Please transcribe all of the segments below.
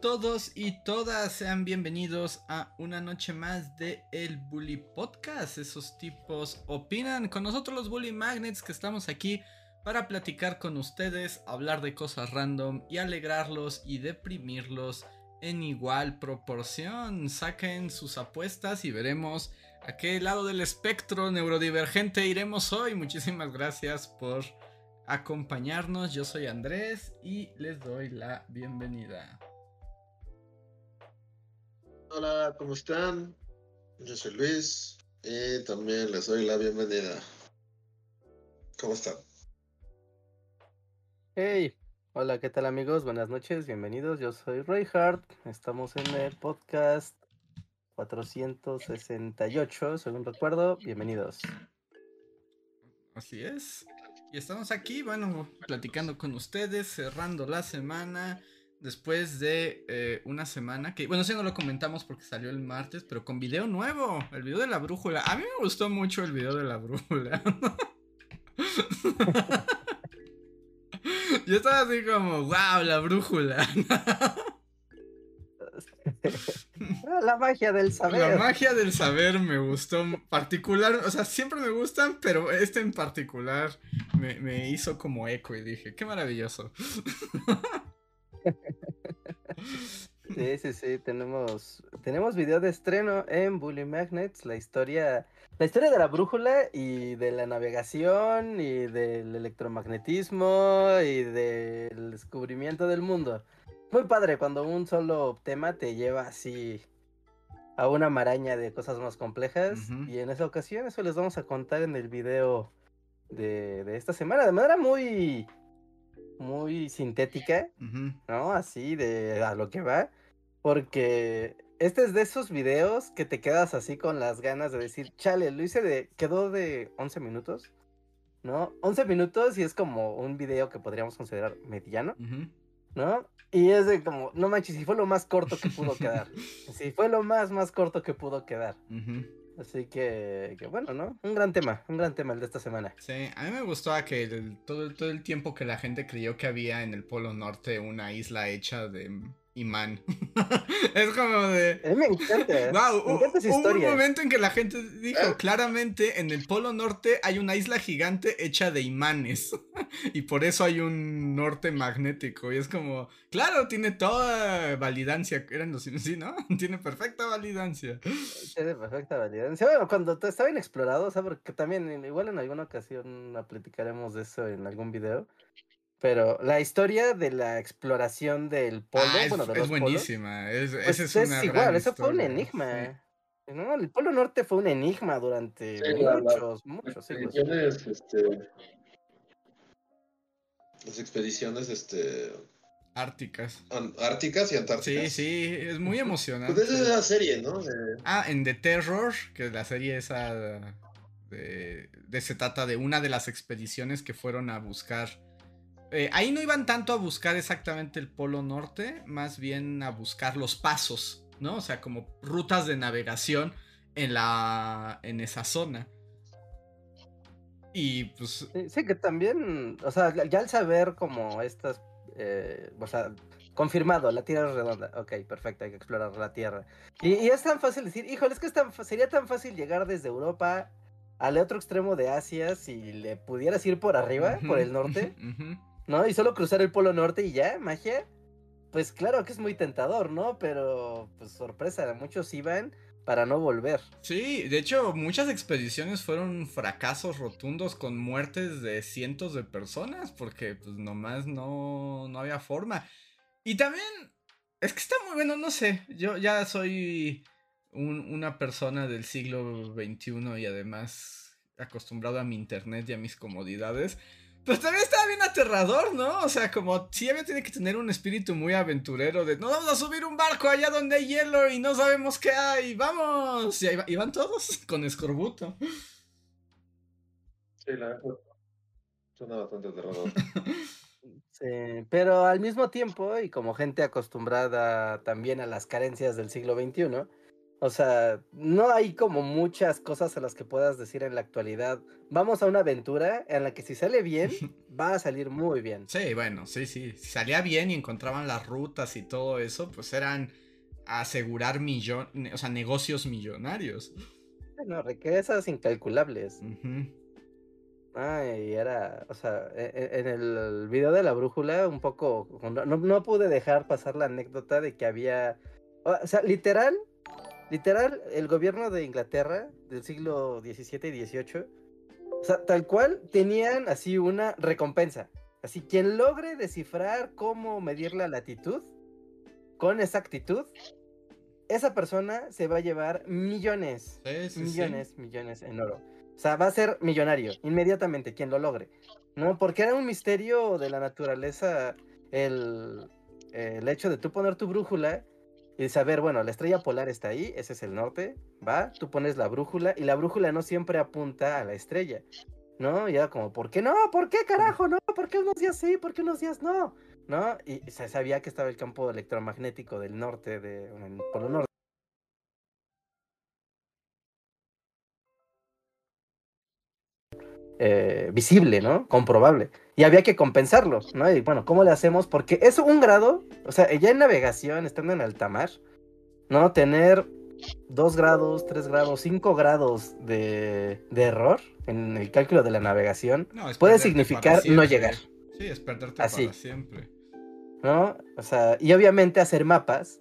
Todos y todas, sean bienvenidos a una noche más de El Bully Podcast. Esos tipos opinan con nosotros los Bully Magnets que estamos aquí para platicar con ustedes, hablar de cosas random y alegrarlos y deprimirlos en igual proporción. Saquen sus apuestas y veremos a qué lado del espectro neurodivergente iremos hoy. Muchísimas gracias por acompañarnos. Yo soy Andrés y les doy la bienvenida. Hola, ¿cómo están? Yo soy Luis y también les doy la bienvenida. ¿Cómo están? Hey, hola, ¿qué tal amigos? Buenas noches, bienvenidos. Yo soy Hart. Estamos en el podcast 468, según recuerdo. Bienvenidos. Así es. Y estamos aquí, bueno, platicando con ustedes, cerrando la semana. Después de eh, una semana que, bueno, sí no lo comentamos porque salió el martes, pero con video nuevo, el video de la brújula. A mí me gustó mucho el video de la brújula. Yo estaba así como, wow, la brújula. La magia del saber. La magia del saber me gustó particular, o sea, siempre me gustan, pero este en particular me, hizo como eco y dije, qué maravilloso. Sí, sí, sí, tenemos, tenemos video de estreno en Bully Magnets, la historia, la historia de la brújula y de la navegación y del electromagnetismo y del descubrimiento del mundo. Muy padre cuando un solo tema te lleva así a una maraña de cosas más complejas. Y en esa ocasión eso les vamos a contar en el video de, de esta semana. De manera muy, muy sintética, ¿no? Así de a lo que va. Porque este es de esos videos que te quedas así con las ganas de decir, chale, lo hice de, quedó de 11 minutos, ¿no? 11 minutos y es como un video que podríamos considerar mediano, ¿no? Y es de como, no manches, si fue lo más corto que pudo quedar. Si fue lo más, más corto que pudo quedar. Así que, que, bueno, ¿no? Un gran tema, un gran tema el de esta semana. Sí, a mí me gustó que todo, todo el tiempo que la gente creyó que había en el Polo Norte una isla hecha de imán. es como de. me encanta. Wow, me encanta esa historia. Hubo un momento en que la gente dijo ah. claramente en el Polo Norte hay una isla gigante hecha de imanes. y por eso hay un norte magnético. Y es como, claro, tiene toda validancia. Eran los sí, ¿no? tiene perfecta validancia. Tiene perfecta validancia. Bueno, cuando estaba inexplorado, o sea, porque también, igual en alguna ocasión platicaremos de eso en algún video. Pero la historia de la exploración del polo, ah, es, bueno, de es buenísima. es, pues es, es igual, eso fue un enigma. ¿no? El Polo Norte fue un enigma durante muchos, muchos siglos. Este, las expediciones, este. Árticas. Árticas y antárticas. Sí, sí, es muy emocionante. Pues esa es la serie, ¿no? Ah, en The Terror, que la serie esa de, de, se trata de una de las expediciones que fueron a buscar eh, ahí no iban tanto a buscar exactamente el polo norte, más bien a buscar los pasos, ¿no? O sea, como rutas de navegación en la. en esa zona. Y pues. Sí, que también. O sea, ya al saber como estas. Eh, o sea, confirmado, la Tierra es redonda. Ok, perfecto, hay que explorar la Tierra. Y, es tan fácil decir, híjole, es que sería tan fácil llegar desde Europa al otro extremo de Asia si le pudieras ir por arriba, por el norte. ¿No? Y solo cruzar el Polo Norte y ya, magia. Pues claro que es muy tentador, ¿no? Pero, pues sorpresa, muchos iban para no volver. Sí, de hecho, muchas expediciones fueron fracasos rotundos con muertes de cientos de personas, porque pues nomás no, no había forma. Y también, es que está muy bueno, no sé, yo ya soy una persona del siglo XXI y además acostumbrado a mi internet y a mis comodidades. Pues también estaba bien aterrador, ¿no? O sea, como si había tiene que tener un espíritu muy aventurero de no vamos a subir un barco allá donde hay hielo y no sabemos qué hay, vamos. Y ahí van todos con escorbuto. Sí, la verdad. Suena bastante aterrador. Sí, pero al mismo tiempo, y como gente acostumbrada también a las carencias del siglo XXI, o sea, no hay como muchas cosas a las que puedas decir en la actualidad. Vamos a una aventura en la que si sale bien, va a salir muy bien. Sí, bueno, sí, sí. Si salía bien y encontraban las rutas y todo eso, pues eran asegurar millón, o sea, negocios millonarios. No, riquezas incalculables. Ay, era, o sea, e- e- en el video de la brújula, un poco, no pude dejar pasar la anécdota de que había, o sea, literal, literal, el gobierno de Inglaterra del siglo XVII y XVIII, o sea, tal cual, tenían así una recompensa. Así, quien logre descifrar cómo medir la latitud con exactitud, esa persona se va a llevar millones Sí, sí, sí. millones, millones en oro. O sea, va a ser millonario inmediatamente quien lo logre. ¿No? Porque era un misterio de la naturaleza el, el hecho de tú poner tu brújula y saber, bueno, la estrella polar está ahí, ese es el norte, va, tú pones la brújula y la brújula no siempre apunta a la estrella. ¿No? Y era como, ¿por qué no? ¿Por qué carajo? No, ¿por qué unos días sí? ¿Por qué unos días no? ¿No? Y se sabía que estaba el campo electromagnético del norte, de, en el polo norte. Eh, visible, ¿no? Comprobable. Y había que compensarlo, ¿no? Y bueno, ¿cómo le hacemos? Porque es un grado, o sea, ya en navegación, estando en alta mar, ¿no? Tener dos grados, tres grados, cinco grados de, de error en el cálculo de la navegación, No, puede significar no llegar. Sí, es perderte Así. para siempre. ¿no? O sea, y obviamente hacer mapas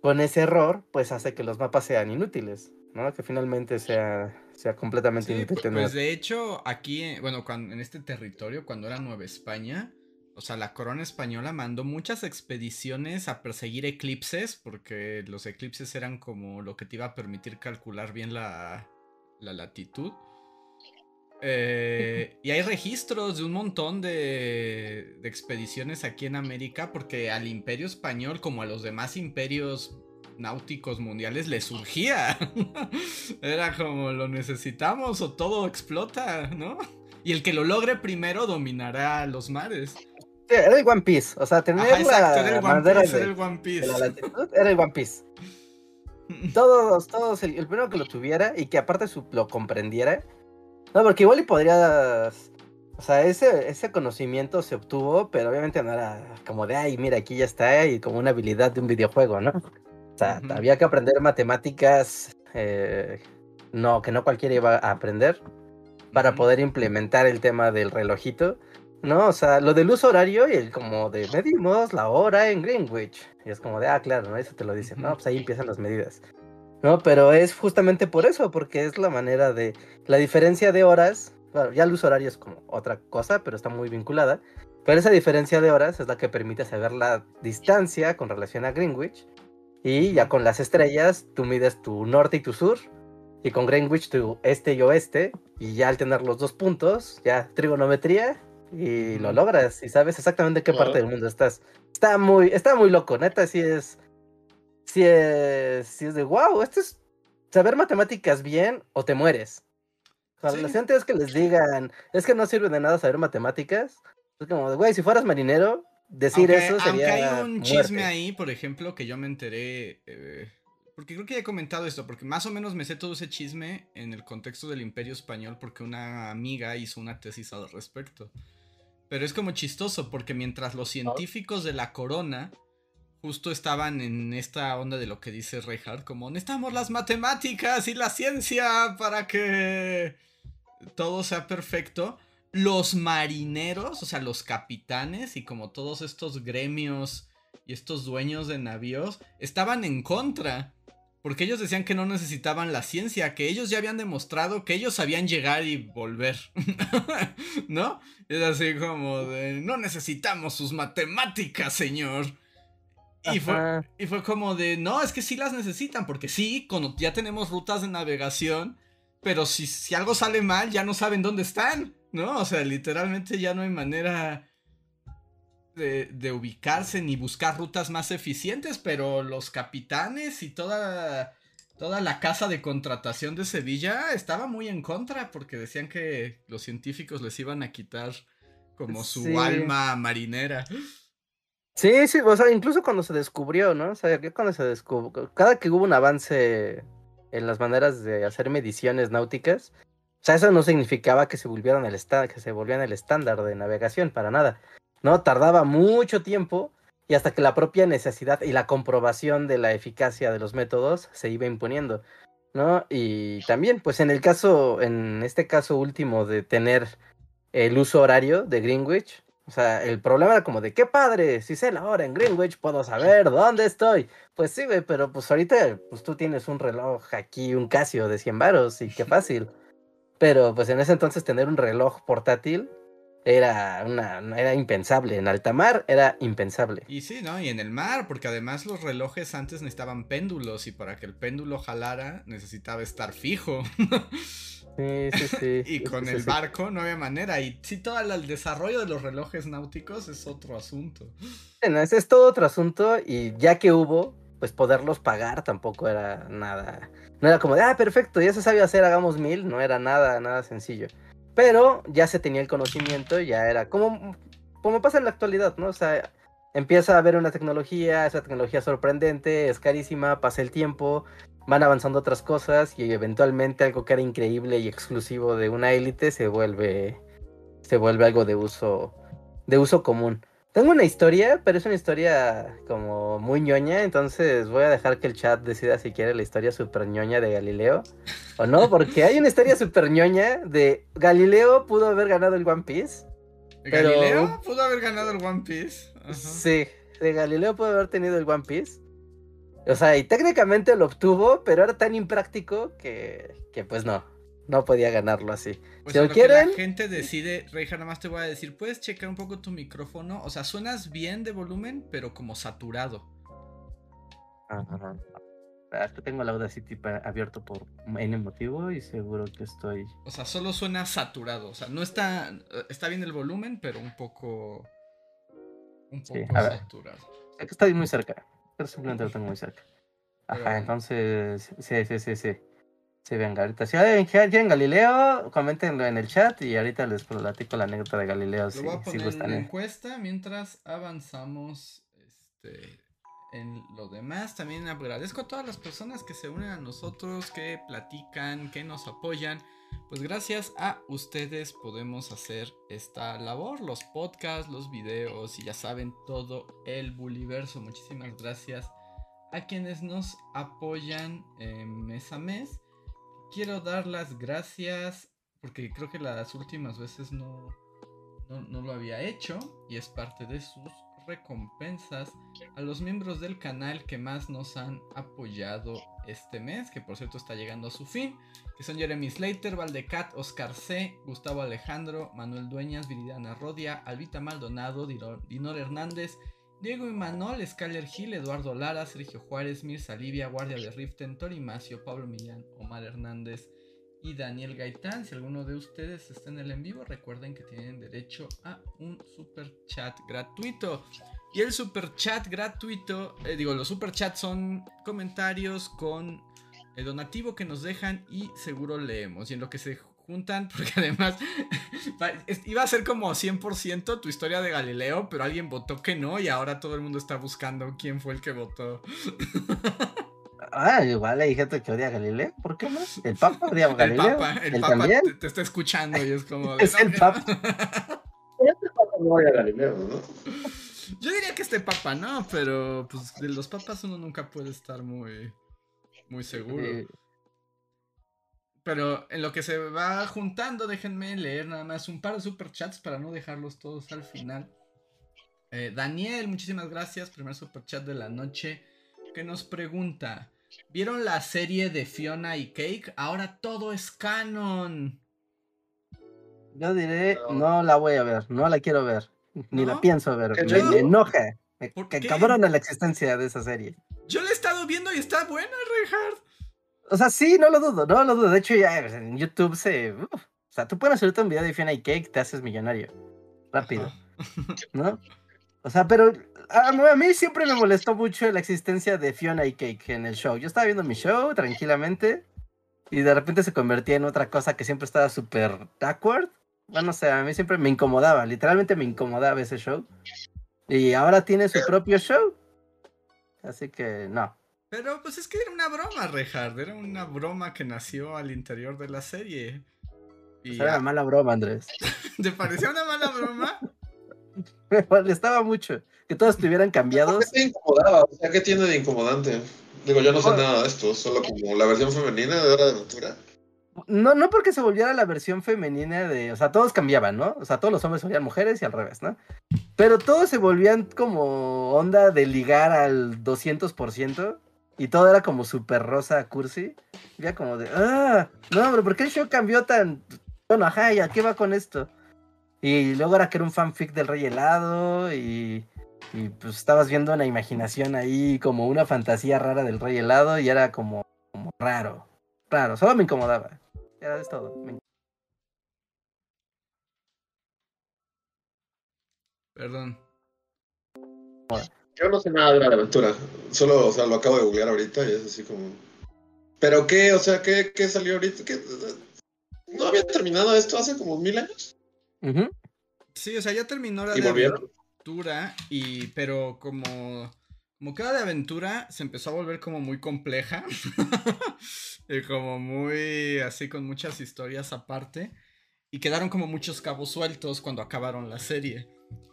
con ese error, pues hace que los mapas sean inútiles, ¿no? Que finalmente sea, sea completamente Sí, inútil pu- tener. pues de hecho, aquí, eh, bueno, cuando, en este territorio, cuando era Nueva España, o sea, la corona española mandó muchas expediciones a perseguir eclipses, porque los eclipses eran como lo que te iba a permitir calcular bien la, la latitud. Eh, y hay registros de un montón de, de expediciones aquí en América, porque al imperio español, como a los demás imperios náuticos mundiales, le surgía. Era como lo necesitamos o todo explota, ¿no? Y el que lo logre primero dominará los mares. Era el One Piece, o sea, tener Ajá, exacto, la era el One bandera Piece, de- era el One Piece. la latitud, era el One Piece. Todos, todos, el, el primero que lo tuviera y que aparte su- lo comprendiera. No, porque igual y podrías. O sea, ese, ese conocimiento se obtuvo, pero obviamente no era como de, ay, mira, aquí ya está, y como una habilidad de un videojuego, ¿no? Sea, Ujú. había que aprender matemáticas, eh, no, que no cualquiera iba a aprender, para Ujú. poder implementar el tema del relojito, ¿no? O sea, lo del uso horario y el como de medimos la hora en Greenwich. Y es como de, ah, claro, ¿no? Eso te lo dicen, ¿no? Pues ahí empiezan las medidas. No, pero es justamente por eso, porque es la manera de, la diferencia de horas, bueno, ya el uso horario es como otra cosa, pero está muy vinculada, pero esa diferencia de horas es la que permite saber la distancia con relación a Greenwich, y ya con las estrellas tú mides tu norte y tu sur, y con Greenwich tu este y oeste, y ya al tener los dos puntos, ya trigonometría, y lo logras, y sabes exactamente en qué parte del mundo estás. Está muy, está muy loco, neta, sí es, sí es, sí es de wow, esto es saber matemáticas bien o te mueres. O sea, Sí. que les digan, es que no sirve de nada saber matemáticas. Es como, güey, si fueras marinero, decir aunque, eso aunque sería hay un muerte". chisme ahí, por ejemplo, que yo me enteré. eh, porque creo que ya he comentado esto, porque más o menos me sé todo ese chisme en el contexto del Imperio Español, porque una amiga hizo una tesis al respecto. Pero es como chistoso, porque mientras los científicos de la corona justo estaban en esta onda de lo que dice Reinhardt, como necesitamos las matemáticas y la ciencia para que todo sea perfecto. Los marineros, o sea, los capitanes y como todos estos gremios y estos dueños de navíos estaban en contra. Porque ellos decían que no necesitaban la ciencia, que ellos ya habían demostrado que ellos sabían llegar y volver. ¿No? Es así como de, no necesitamos sus matemáticas, señor. Y fue, y fue como de, no, es que sí las necesitan, porque sí, ya tenemos rutas de navegación, pero si, si algo sale mal, ya no saben dónde están, ¿no? O sea, literalmente ya no hay manera de, de ubicarse ni buscar rutas más eficientes, pero los capitanes y toda, toda la casa de contratación de Sevilla estaba muy en contra porque decían que los científicos les iban a quitar como su Sí. alma marinera. Sí, sí, o sea, incluso cuando se descubrió, ¿no? O sea, cuando se descubrió, cada que hubo un avance en las maneras de hacer mediciones náuticas, o sea, eso no significaba que se volvieran el esta- que se volvieran el estándar de navegación, para nada. No, tardaba mucho tiempo y hasta que la propia necesidad y la comprobación de la eficacia de los métodos se iba imponiendo, ¿no? Y también, pues en el caso, en este caso último de tener el uso horario de Greenwich, o sea, el problema era como de, qué padre, si sé la hora en Greenwich, puedo saber dónde estoy. Pues sí, pero pues ahorita pues tú tienes un reloj aquí, un Casio de 100 varos y qué fácil. Pero pues en ese entonces tener un reloj portátil era una era impensable, en alta mar era impensable. Y sí, ¿no? Y en el mar, porque además los relojes antes necesitaban péndulos y para que el péndulo jalara necesitaba estar fijo. Sí, sí, sí. y con sí, el sí. barco no había manera. Y sí, todo el desarrollo de los relojes náuticos es otro asunto. Bueno, ese es todo otro asunto y ya que hubo, pues poderlos pagar tampoco era nada. No era como de, ah, perfecto, ya se sabe hacer, hagamos mil. No era nada, nada sencillo. Pero ya se tenía el conocimiento, ya era como, como pasa en la actualidad, ¿no? O sea, empieza a haber una tecnología, esa tecnología sorprendente, es carísima, pasa el tiempo, van avanzando otras cosas y eventualmente algo que era increíble y exclusivo de una élite se vuelve, se vuelve algo de uso, de uso común. Tengo una historia, pero es una historia como muy ñoña, entonces voy a dejar que el chat decida si quiere la historia super ñoña de Galileo o no, porque hay una historia super ñoña de Galileo pudo haber ganado el One Piece. Pero- ¿Galileo pudo haber ganado el One Piece? Ajá. Sí, de Galileo pudo haber tenido el One Piece. O sea, y técnicamente lo obtuvo, pero era tan impráctico que, que pues no, no podía ganarlo así. Pues Si lo que la quieren- gente decide, Reija, nada más te voy a decir, puedes checar un poco tu micrófono. O sea, suenas bien de volumen, pero como saturado. Ajá. Ah, Es que tengo el Audacity abierto por N motivo y seguro que estoy. O sea, solo suena saturado. O sea, no está. Está bien el volumen, pero un poco. Un Sí, poco a ver. saturado. Es que estoy muy cerca. Pero simplemente lo tengo muy cerca. Ajá, Pero- entonces. Sí, sí, sí, sí. Sí, venga, ahorita. Si alguien quieren Galileo, coméntenlo en el chat y ahorita les platico la anécdota de Galileo. Lo Si, voy a si poner gustan. eh. encuesta mientras avanzamos este, en lo demás. También agradezco a todas las personas que se unen a nosotros, que platican, que nos apoyan. Pues gracias a ustedes podemos hacer esta labor, los podcasts, los videos y ya saben todo el buliverso. Muchísimas gracias a quienes nos apoyan eh, mes a mes. Quiero dar las gracias porque creo que las últimas veces no, no, no lo había hecho y es parte de sus recompensas a los miembros del canal que más nos han apoyado este mes, que por cierto está llegando a su fin, que son Jeremy Slater, Valdecat, Oscar C, Gustavo Alejandro, Manuel Dueñas, Viridiana Rodia, Albita Maldonado, Dino- Dinor Hernández, Diego Imanol, Skyler Gil, Eduardo Lara, Sergio Juárez, Mirza Livia, Guardia de Riften, Tori Macio, Pablo Millán, Omar Hernández y Daniel Gaitán. Si alguno de ustedes está en el en vivo, recuerden que tienen derecho a un super chat gratuito. Y el super chat gratuito, eh, digo, los super chats son comentarios con el donativo que nos dejan y seguro leemos. Y en lo que se juntan, porque además iba a ser como 100% tu historia de Galileo, pero alguien votó que no y ahora todo el mundo está buscando quién fue el que votó. Ah, igual hay gente que odia a Galileo. ¿Por qué no? El Papa odia a El Galileo. Papa, el Papa también. te, te está escuchando y es como... de, Es "No, el que- Papa. No voy a Galileo, ¿no? Yo diría que este Papa no, pero pues de los papas uno nunca puede estar muy, muy seguro. Eh, Pero en lo que se va juntando, déjenme leer nada más un par de superchats para no dejarlos todos al final. Eh, Daniel, muchísimas gracias. Primer superchat de la noche. Que nos pregunta: ¿Vieron la serie de Fiona y Cake? Ahora todo es canon. yo diré, No. no la voy a ver, no la quiero ver, ni ¿No? la pienso ver. ¿Qué Me, me enoja. Me ¿Por que qué? cabrona la existencia de esa serie. Yo la he estado viendo y está buena, Reinhardt. O sea, sí, no lo dudo, no lo dudo. De hecho, ya en YouTube se. o sea, tú puedes subirte un video de Fiona y Cake, te haces millonario. Rápido, Ajá. ¿no? O sea, pero a, a mí siempre me molestó mucho la existencia de Fiona y Cake en el show. Yo estaba viendo mi show tranquilamente y de repente se convertía en otra cosa que siempre estaba súper awkward. Bueno, o sea, a mí siempre me incomodaba, literalmente me incomodaba ese show. Y ahora tiene su propio show. Así que no. Pero pues es que era una broma, Rehard. Era una broma que nació al interior de la serie. Y era una mala broma, Andrés. ¿Te parecía una mala broma? Me molestaba mucho que todos estuvieran cambiados. ¿Qué te incomodaba? O sea, ¿qué tiene de incomodante? Digo, yo no sé nada de esto, solo como la versión femenina de Hora de Aventura. No, no porque se volviera la versión femenina de. O sea, todos cambiaban, ¿no? O sea, todos los hombres se volvían mujeres y al revés, ¿no? Pero todos se volvían como onda de ligar al 200%. Y todo era como súper rosa cursi. Ya como de. ¡Ah! No, pero ¿por qué el show cambió tan.? Bueno, ajá, ¿ya qué va con esto? Y luego era que era un fanfic del Rey Helado. Y. Y pues estabas viendo una imaginación ahí, como una fantasía rara del Rey Helado. Y era como, como raro. Raro. Solo me incomodaba. Ya es todo. Me... Perdón. Yo no sé nada de la aventura. Solo, o sea, lo acabo de googlear ahorita y es así como. ¿Pero qué? O sea, ¿qué, qué salió ahorita? ¿Qué... ¿No había terminado esto hace como mil años? Uh -huh. Sí, o sea, ya terminó la ¿Y de volvieron? aventura y pero como como cada de aventura se empezó a volver como muy compleja y como muy así con muchas historias aparte y quedaron como muchos cabos sueltos cuando acabaron la serie.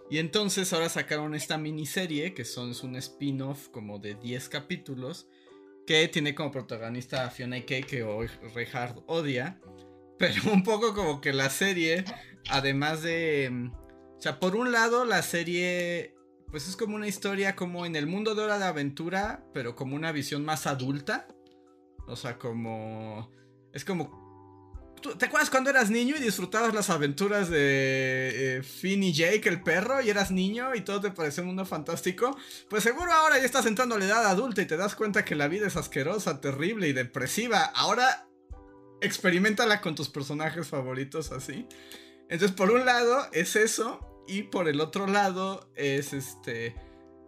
Y entonces ahora sacaron esta miniserie que son es un spin-off como de 10 capítulos que tiene como protagonista a Fiona Kay que hoy Reinhardt odia, pero un poco como que la serie además de o sea, por un lado la serie pues es como una historia como en el mundo de Hora de Aventura, pero como una visión más adulta. O sea, como... Es como... ¿Te acuerdas cuando eras niño y disfrutabas las aventuras de eh, Finn y Jake, el perro, y eras niño y todo te parecía un mundo fantástico? Pues seguro ahora ya estás entrando a la edad adulta y te das cuenta que la vida es asquerosa, terrible y depresiva. Ahora experimentala con tus personajes favoritos así. Entonces, por un lado, es eso. Y por el otro lado es este.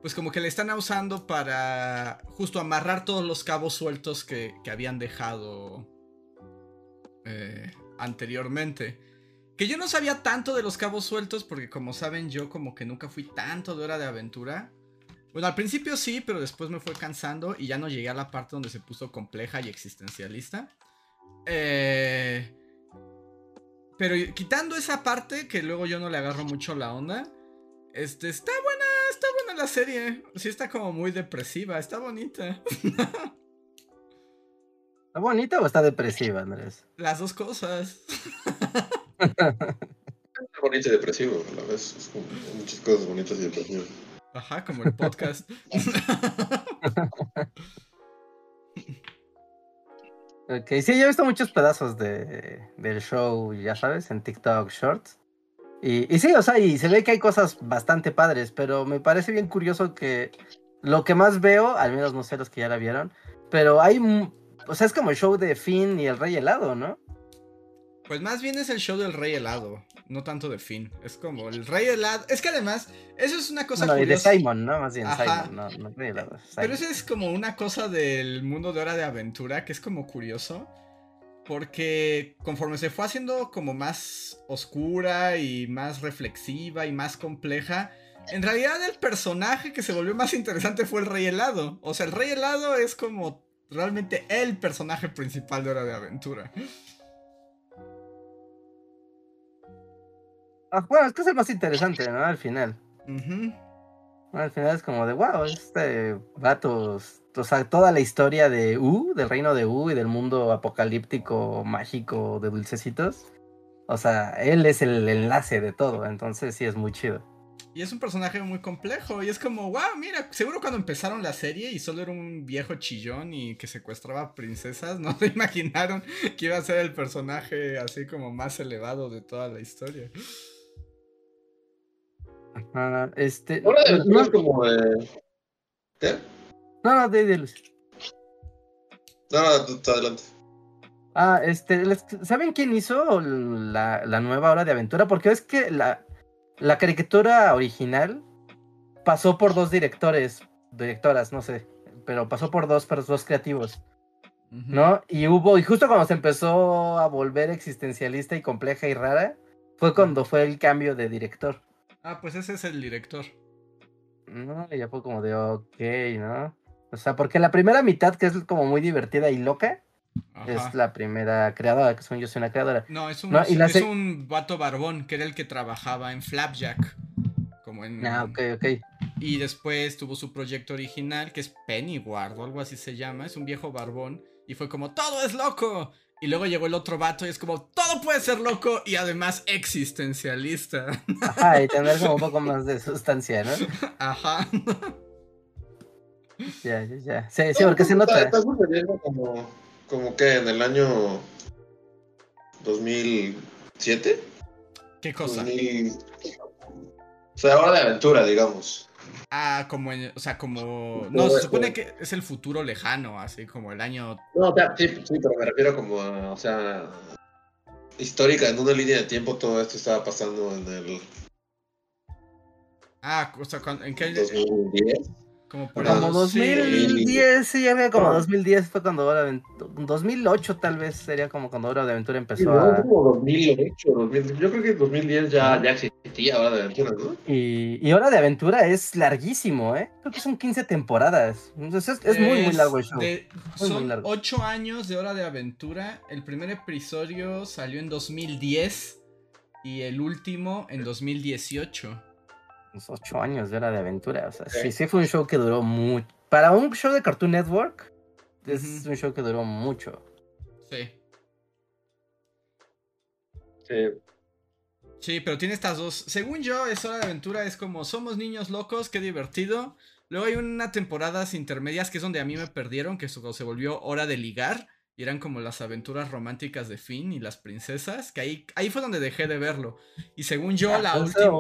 Pues como que le están usando para justo amarrar todos los cabos sueltos que, que habían dejado eh, anteriormente. Que yo no sabía tanto de los cabos sueltos porque como saben yo como que nunca fui tanto de hora de aventura. Bueno, al principio sí, pero después me fue cansando y ya no llegué a la parte donde se puso compleja y existencialista. Eh... Pero quitando esa parte, que luego yo no le agarro mucho la onda. Este, está buena, está buena la serie. Sí está como muy depresiva, está bonita. ¿Está bonita o está depresiva, Andrés? Las dos cosas. Es bonito y depresivo a la vez. Es como muchas cosas bonitas y depresivas. Ajá, como el podcast. Ok, sí, yo he visto muchos pedazos de, del show, ya sabes, en TikTok Shorts. Y, y, sí, o sea, y se ve que hay cosas bastante padres, pero me parece bien curioso que lo que más veo, al menos no sé los que ya la vieron, pero hay, o sea, es como el show de Finn y el Rey Helado, ¿no? Pues más bien es el show del Rey Helado, no tanto de Finn. Es como el Rey Helado. Es que además, eso es una cosa no, curiosa. y de Simon, ¿no? Más bien Ajá. Simon, no, no Rey Helado. Simon. Pero eso es como una cosa del mundo de Hora de Aventura que es como curioso. Porque conforme se fue haciendo como más oscura y más reflexiva y más compleja, en realidad el personaje que se volvió más interesante fue el Rey Helado. O sea, el Rey Helado es como realmente el personaje principal de Hora de Aventura. Ah, bueno, es que es el más interesante, ¿no? Al final. Uh -huh. Al final es como de, wow, este vato, o sea, toda la historia de U, del reino de U y del mundo apocalíptico, mágico de dulcecitos. O sea, él es el enlace de todo, entonces sí es muy chido. Y es un personaje muy complejo. Y es como, wow, mira, seguro cuando empezaron la serie y solo era un viejo chillón y que secuestraba princesas, no se imaginaron que iba a ser el personaje así como más elevado de toda la historia. Ajá, este. Ahora de no, es como de. ¿Qué? No, no, de, de Luis. No, no, tú, tú adelante. Ah, este, ¿saben quién hizo la, la nueva hora de aventura? Porque es que la, la caricatura original pasó por dos directores, directoras, no sé, pero pasó por dos, pero dos creativos. ¿no? Y hubo, y justo cuando se empezó a volver existencialista y compleja y rara, fue cuando fue el cambio de director. Ah, pues ese es el director. No, y ya fue como de, ok, ¿no? O sea, porque la primera mitad, que es como muy divertida y loca, Ajá. es la primera creadora, que son yo soy una creadora. No, es un, No, y la es un vato barbón que era el que trabajaba en Flapjack. Como en. Ah, ok, ok. Y después tuvo su proyecto original, que es Pennyward o algo así se llama. Es un viejo barbón. Y fue como, todo es loco. Y luego llegó el otro vato y es como, todo puede ser loco y además existencialista. Ajá, y tener como un poco más de sustancia, ¿no? Ajá. Ya, ya, ya. Sí, sí, porque se nota. Está sucediendo como, como que en el año 2007. ¿Qué cosa? 2000... O sea, hora de aventura, digamos. Ah, como en, o sea, como... No, se es supone que es el futuro lejano, así como el año... No, o sea, sí, sí, pero me refiero como a, o sea, histórica, en una línea de tiempo todo esto estaba pasando en el Ah, o sea, ¿en qué? 2010. Como por Como el- Como sí. 2010, sí, ya veo como Ah. 2010 fue cuando Hora de Aventura. 2008 tal vez sería como cuando Hora de Aventura Sí, empezó no, a. como 2008, 2000, yo creo que en 2010 ya, ya existía hora de aventura, ¿no? Y, y Hora de Aventura es larguísimo, ¿eh? Creo que son 15 temporadas. Entonces es, es muy, muy largo el show. de- Muy, muy son largo. 8 años de hora de aventura. El primer episodio salió en 2010 y el último en 2018. Los 8 años de Hora de Aventura. O sea, Sí. sí, sí fue un show que duró mucho. Para un show de Cartoon Network, es un show que duró mucho. Sí. Sí. Sí, pero tiene estas dos. Según yo, es hora de aventura. Es como somos niños locos, qué divertido. Luego hay una temporadas intermedias que es donde a mí me perdieron, que eso se volvió hora de ligar. Y eran como las aventuras románticas de Finn y las princesas. Que ahí, ahí fue donde dejé de verlo. Y según yo, la Ah, última.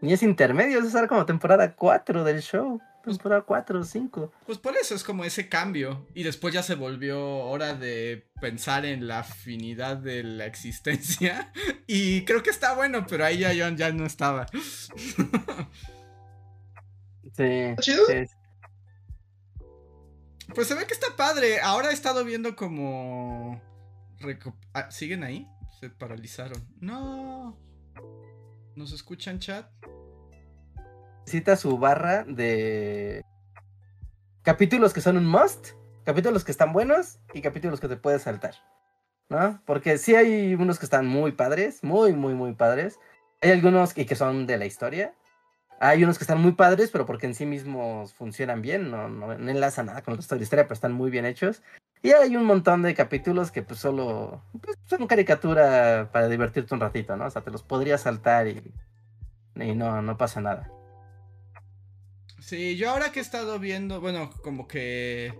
Ni es intermedio, eso era como temporada 4 del show. Temporada 4 o 5. Pues por eso es como ese cambio. Y después ya se volvió hora de pensar en la afinidad de la existencia. Y creo que está bueno, pero ahí ya, yo ya no estaba. Sí. ¿Chido? sí, Pues se ve que está padre. Ahora he estado viendo como. reco- ah, ¿Siguen ahí? Se paralizaron. No. ¿Nos escuchan, chat? Necesita su barra de capítulos que son un must, capítulos que están buenos y capítulos que te puedes saltar. ¿No? Porque sí hay unos que están muy padres, muy, muy, muy padres. Hay algunos que, que son de la historia. Hay unos que están muy padres, pero porque en sí mismos funcionan bien, no, no, no nada con el resto de la historia, pero están muy bien hechos. Y hay un montón de capítulos que pues solo pues, son caricatura para divertirte un ratito, ¿no? O sea, te los podrías saltar y, y no, no pasa nada. Sí, yo ahora que he estado viendo, bueno, como que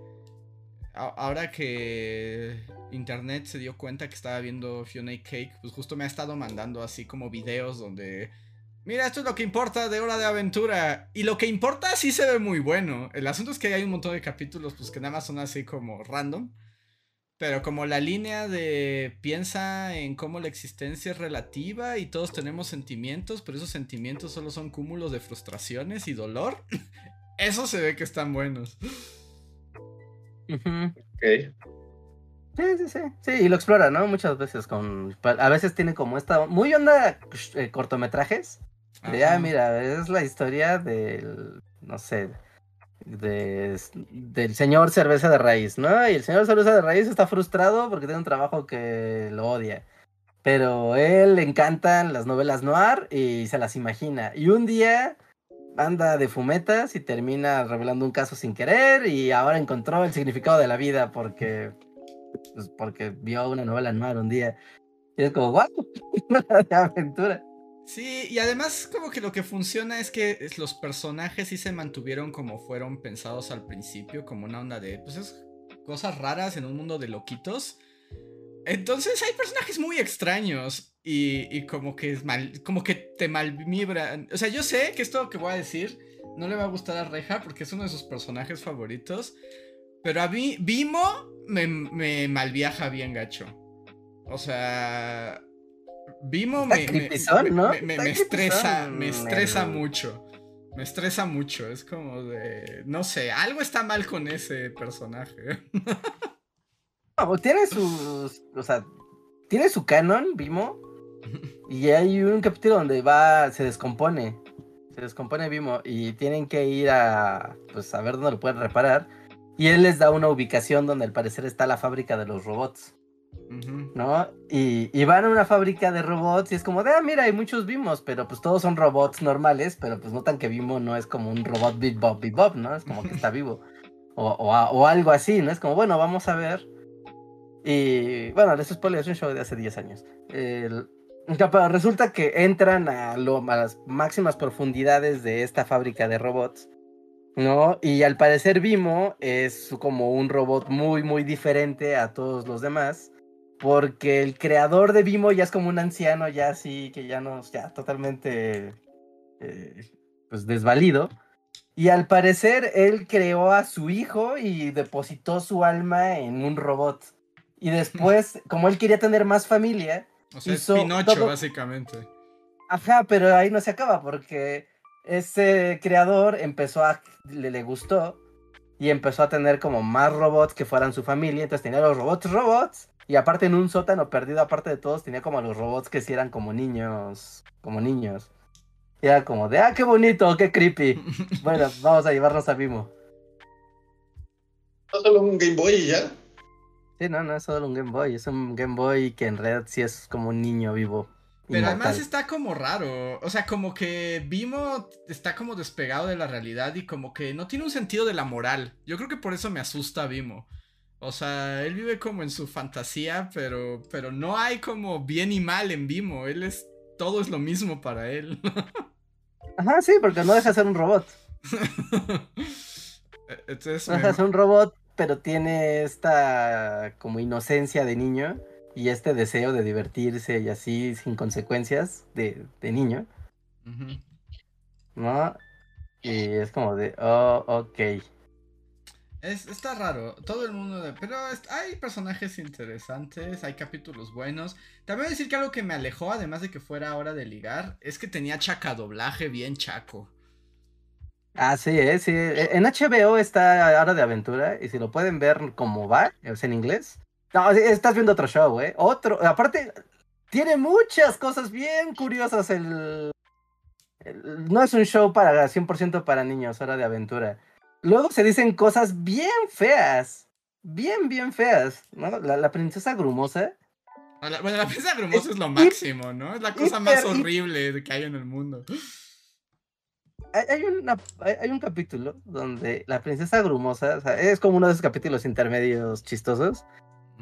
ahora que internet se dio cuenta que estaba viendo Fiona y Cake, pues justo me ha estado mandando así como videos donde mira, esto es lo que importa de Hora de Aventura y lo que importa sí se ve muy bueno. El asunto es que hay un montón de capítulos pues que nada más son así como random. Pero como la línea de piensa en cómo la existencia es relativa y todos tenemos sentimientos, pero esos sentimientos solo son cúmulos de frustraciones y dolor. Eso se ve que están buenos. Sí, sí, sí. Sí, y lo explora, ¿no? Muchas veces con... A veces tiene como esta... Muy onda eh, cortometrajes. Ah, Ajá. mira, es la historia del... No sé... De, del señor cerveza de raíz, ¿no? Y el señor cerveza de raíz está frustrado porque tiene un trabajo que lo odia. Pero él le encantan las novelas noir y se las imagina. Y un día anda de fumetas y termina revelando un caso sin querer y ahora encontró el significado de la vida porque pues, porque vio una novela noir un día. Y es como, ¿what? de aventura. Sí, y además como que lo que funciona es que los personajes sí se mantuvieron como fueron pensados al principio, como una onda de, pues es cosas raras en un mundo de loquitos. Entonces hay personajes muy extraños y, y como que es mal, como que te malvibran. O sea, yo sé que esto que voy a decir no le va a gustar a Reja porque es uno de sus personajes favoritos, pero a mí Vimo me, me malviaja bien gacho. O sea, Vimo me, me- estresa, me estresa mucho. Me estresa mucho, es como de... No sé, algo está mal con ese personaje. No, tiene sus... O sea, tiene su canon, Vimo. Y hay un capítulo donde va, se descompone. Se descompone Vimo y tienen que ir a, pues, a ver dónde lo pueden reparar. Y él les da una ubicación donde al parecer está la fábrica de los robots. ¿No? Y, van a una fábrica de robots y es como de, ah, mira, hay muchos Vimos, pero pues todos son robots normales, pero pues notan que Vimo no es como un robot Big Bob, ¿no? Es como que está vivo. O, o, algo así, ¿no? Es como, bueno, vamos a ver. Y bueno, les spoiler, es un show de hace 10 años. El- pero resulta que entran a, lo, a las máximas profundidades de esta fábrica de robots. ¿No? Y al parecer Vimo es como un robot muy, muy diferente a todos los demás porque el creador de Vimo ya es como un anciano, ya así, que ya no, ya totalmente, eh, pues desvalido. Y al parecer él creó a su hijo y depositó su alma en un robot. Y después, como él quería tener más familia, O sea, Hizo es Pinocho, todo- básicamente. ajá, pero ahí no se acaba porque ese creador empezó a, le, le gustó y empezó a tener como más robots que fueran su familia. Entonces tenía los robots robots y aparte en un sótano perdido, aparte de todos, tenía como a los robots que sí eran como niños, como niños. Y era como de, ah, qué bonito, qué creepy. Bueno, vamos a llevarnos a Vimo. No solo un Game Boy y ya. Sí, no, no es solo un Game Boy, es un Game Boy que en realidad sí es como un niño vivo. Pero además está como raro. O sea, como que Vimo está como despegado de la realidad y como que no tiene un sentido de la moral. Yo creo que por eso me asusta Vimo. O sea, él vive como en su fantasía, pero, pero no hay como bien y mal en Vimo. Él es. Todo es lo mismo para él. Ajá, sí, porque no deja de ser un robot. Entonces, No deja de ser un robot, pero tiene esta como inocencia de niño y este deseo de divertirse y así sin consecuencias de, de niño. ¿no? Y es como de, oh, ok. Es, está raro, todo el mundo, de- pero hay personajes interesantes, hay capítulos buenos. También decir que algo que me alejó, además de que fuera hora de ligar, es que tenía chacadoblaje bien chaco. Ah, sí, ¿eh? sí. En HBO está Hora de Aventura y si lo pueden ver como va, es en inglés. No, estás viendo otro show, ¿eh? Otro, aparte, tiene muchas cosas bien curiosas el... el- no es un show para 100% para niños, Hora de Aventura. Luego se dicen cosas bien feas, bien, bien feas, ¿no? La, la princesa grumosa. La- Bueno, la princesa grumosa Es es lo máximo, ¿no? Es la cosa más horrible que hay en el mundo. Hay, una, hay un capítulo donde la princesa grumosa, o sea, es como uno de esos capítulos intermedios chistosos,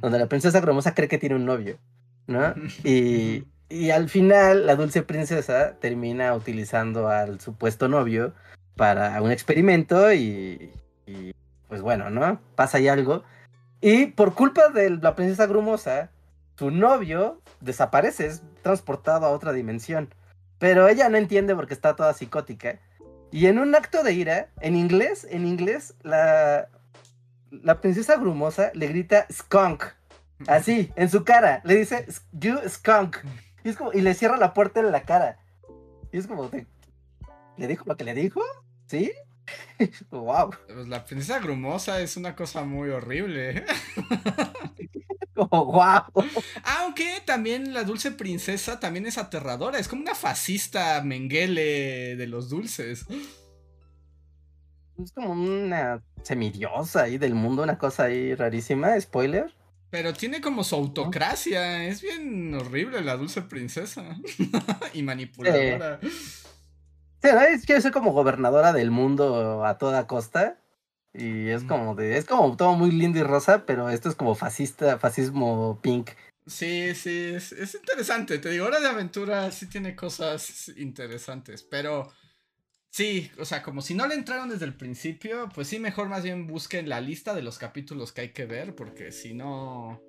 donde la princesa grumosa cree que tiene un novio, ¿no? Y, y al final la dulce princesa termina utilizando al supuesto novio para un experimento y, pues bueno, ¿no? Pasa ahí algo. Y por culpa de la princesa grumosa, su novio desaparece, es transportado a otra dimensión. Pero ella no entiende porque está toda psicótica. Y en un acto de ira, en inglés, en inglés, la, la princesa grumosa le grita skunk. Así, en su cara. Le dice, you skunk. Y, es como, y le cierra la puerta en la cara. Y es como, de, ¿le dijo lo que le dijo? ¿Sí? wow. Pues la princesa grumosa es una cosa muy horrible. Como, wow. Aunque también la dulce princesa también es aterradora. Es como una fascista menguele de los dulces. Es como una semidiosa ahí del mundo, una cosa ahí rarísima. Spoiler. Pero tiene como su autocracia. Es bien horrible la dulce princesa. y manipuladora. Sí, Es- quiere ser como gobernadora del mundo a toda costa. Y es como de, es como todo muy lindo y rosa, pero esto es como fascista, fascismo pink. Sí, sí, es, es interesante. Te digo, Hora de Aventura sí tiene cosas interesantes. Pero sí, o sea, como si no le entraron desde el principio, pues sí, mejor más bien busquen la lista de los capítulos que hay que ver. Porque si no.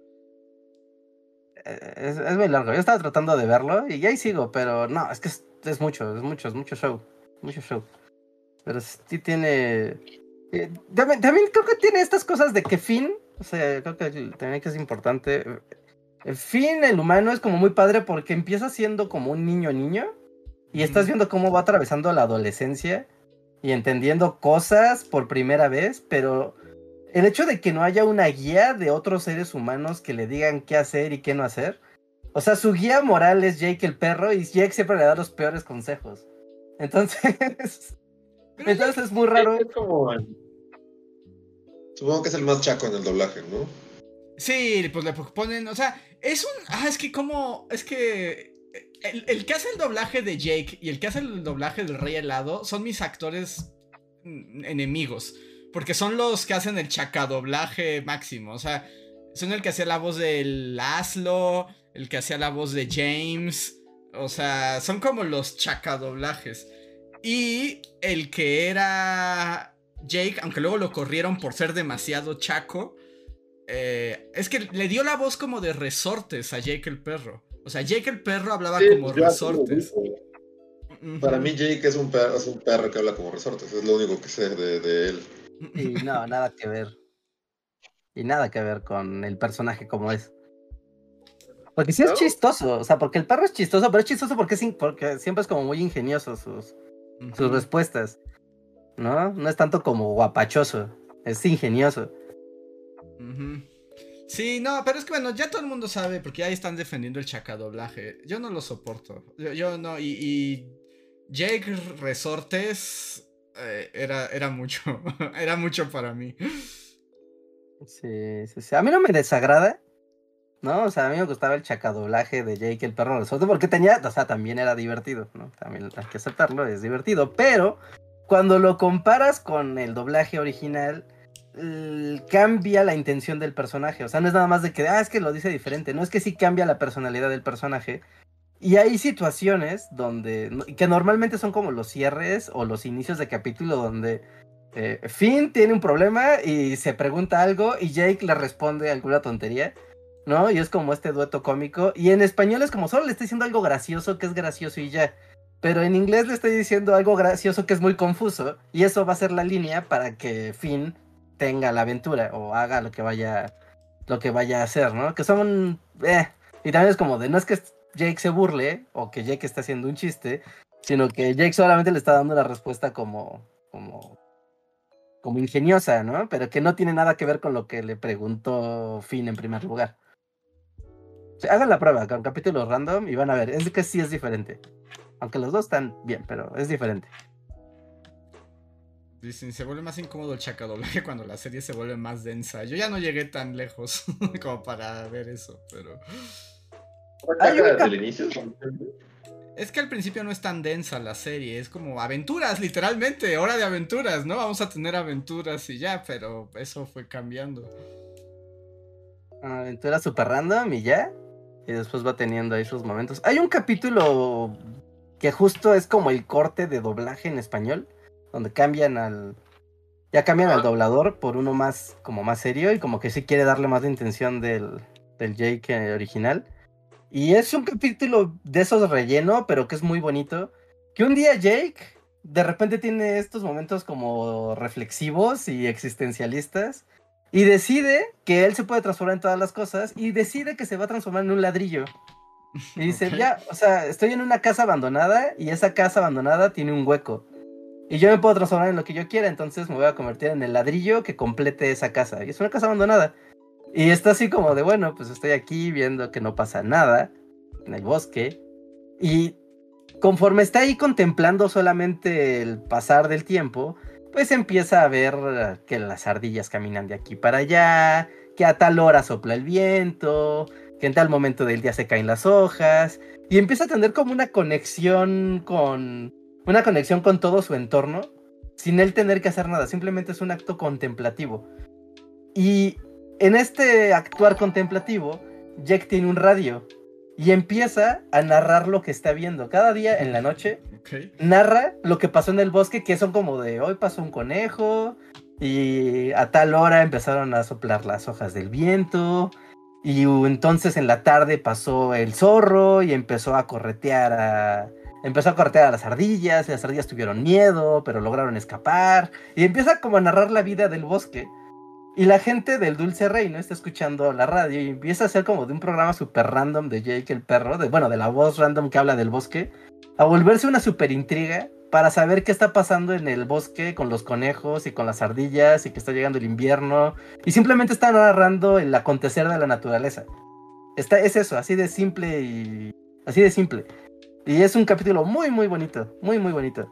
Eh, Es, es muy largo. Yo estaba tratando de verlo y ahí sigo, pero no, es que es, es mucho, es mucho, es mucho show. Mucho show. Pero sí tiene. eh, también, también creo que tiene estas cosas de que Finn, o sea, creo que también que es importante. eh, Finn, el humano, es como muy padre porque empieza siendo como un niño niño y estás viendo cómo va atravesando la adolescencia y entendiendo cosas por primera vez, pero el hecho de que no haya una guía de otros seres humanos que le digan qué hacer y qué no hacer. O sea, su guía moral es Jake el perro y Jake siempre le da los peores consejos. Entonces, entonces es muy raro. Es como... Supongo que es el más chaco en el doblaje, ¿no? Sí, pues le ponen, o sea, es un... Ah, es que como... Es que... El, el, que hace el doblaje de Jake y el que hace el doblaje del Rey Helado son mis actores enemigos. Porque son los que hacen el chacadoblaje máximo. O sea, son el que hacía la voz del Laszlo, el que hacía la voz de James. O sea, son como los chacadoblajes. Y el que era Jake, aunque luego lo corrieron por ser demasiado chaco, eh, es que le dio la voz como de resortes a Jake el perro. O sea, Jake el perro hablaba como resortes. Para mí Jake es un, perro, es un perro que habla como resortes, es lo único que sé de, de él. Y no, nada que ver. Y nada que ver con el personaje como es. Porque sí es chistoso, o sea, porque el perro es chistoso, pero es chistoso porque, porque siempre es como muy ingenioso sus, sus respuestas. ¿No? No es tanto como guapachoso, es ingenioso. Sí, no, pero es que bueno, ya todo el mundo sabe, porque ahí están defendiendo el chacadoblaje. Yo no lo soporto. Yo, no, y, Jake Resortes eh, era, era mucho. era mucho para mí. Sí, sí, sí. A mí no me desagrada. ¿No? O sea, a mí me gustaba el chacadoblaje de Jake el perro resorte porque tenía, o sea, también era divertido, ¿no? También hay que aceptarlo, es divertido. Pero cuando lo comparas con el doblaje original, cambia la intención del personaje. O sea, no es nada más de que, ah, es que lo dice diferente. No es que sí cambia la personalidad del personaje. Y hay situaciones donde, que normalmente son como los cierres o los inicios de capítulo donde eh, Finn tiene un problema y se pregunta algo y Jake le responde alguna tontería. ¿No? Y es como este dueto cómico. Y en español es como solo le estoy diciendo algo gracioso que es gracioso y ya. Pero en inglés le estoy diciendo algo gracioso que es muy confuso. Y eso va a ser la línea para que Finn tenga la aventura o haga lo que vaya lo que vaya a hacer, ¿no? Que son eh, y también es como de no es que Jake se burle o que Jake está haciendo un chiste, sino que Jake solamente le está dando la respuesta como como como ingeniosa, ¿no? Pero que no tiene nada que ver con lo que le preguntó Finn en primer lugar. Hagan la prueba con capítulos random y van a ver, es que sí es diferente. Aunque los dos están bien, pero es diferente. Dicen, se vuelve más incómodo el chacadoblaje cuando la serie se vuelve más densa. Yo ya no llegué tan lejos como para ver eso, pero. desde el inicio? Es que al principio no es tan densa la serie, es como aventuras, literalmente, hora de aventuras, ¿no? Vamos a tener aventuras y ya, pero eso fue cambiando. Aventuras super random y ya. Y después va teniendo ahí sus momentos. Hay un capítulo que justo es como el corte de doblaje en español donde cambian al ya cambian al doblador por uno más como más serio y como que sí quiere darle más de intención del, del Jake original. Y es un capítulo de esos relleno, pero que es muy bonito. Que un día Jake de repente tiene estos momentos como reflexivos y existencialistas. Y decide que él se puede transformar en todas las cosas. Y decide que se va a transformar en un ladrillo. Y dice, ya, o sea, estoy en una casa abandonada y esa casa abandonada tiene un hueco. Y yo me puedo transformar en lo que yo quiera, entonces me voy a convertir en el ladrillo que complete esa casa. Y es una casa abandonada. Y está así como de, bueno, pues estoy aquí viendo que no pasa nada en el bosque. Y conforme está ahí contemplando solamente el pasar del tiempo, pues empieza a ver que las ardillas caminan de aquí para allá, que a tal hora sopla el viento, que en tal momento del día se caen las hojas. Y empieza a tener como una conexión con una conexión con todo su entorno sin él tener que hacer nada, simplemente es un acto contemplativo. Y en este actuar contemplativo, Jack tiene un radio y empieza a narrar lo que está viendo. Cada día en la noche narra lo que pasó en el bosque, que son como de hoy pasó un conejo y a tal hora empezaron a soplar las hojas del viento. Y entonces en la tarde pasó el zorro y empezó a corretear a, empezó a cortear a las ardillas, y las ardillas tuvieron miedo, pero lograron escapar, y empieza como a narrar la vida del bosque. Y la gente del Dulce Reino está escuchando la radio y empieza a ser como de un programa super random de Jake el perro, de, bueno, de la voz random que habla del bosque, a volverse una super intriga para saber qué está pasando en el bosque con los conejos y con las ardillas y que está llegando el invierno. Y simplemente está narrando el acontecer de la naturaleza. Está, es eso, así de simple y. Así de simple. Y es un capítulo muy, muy bonito. Muy, muy bonito.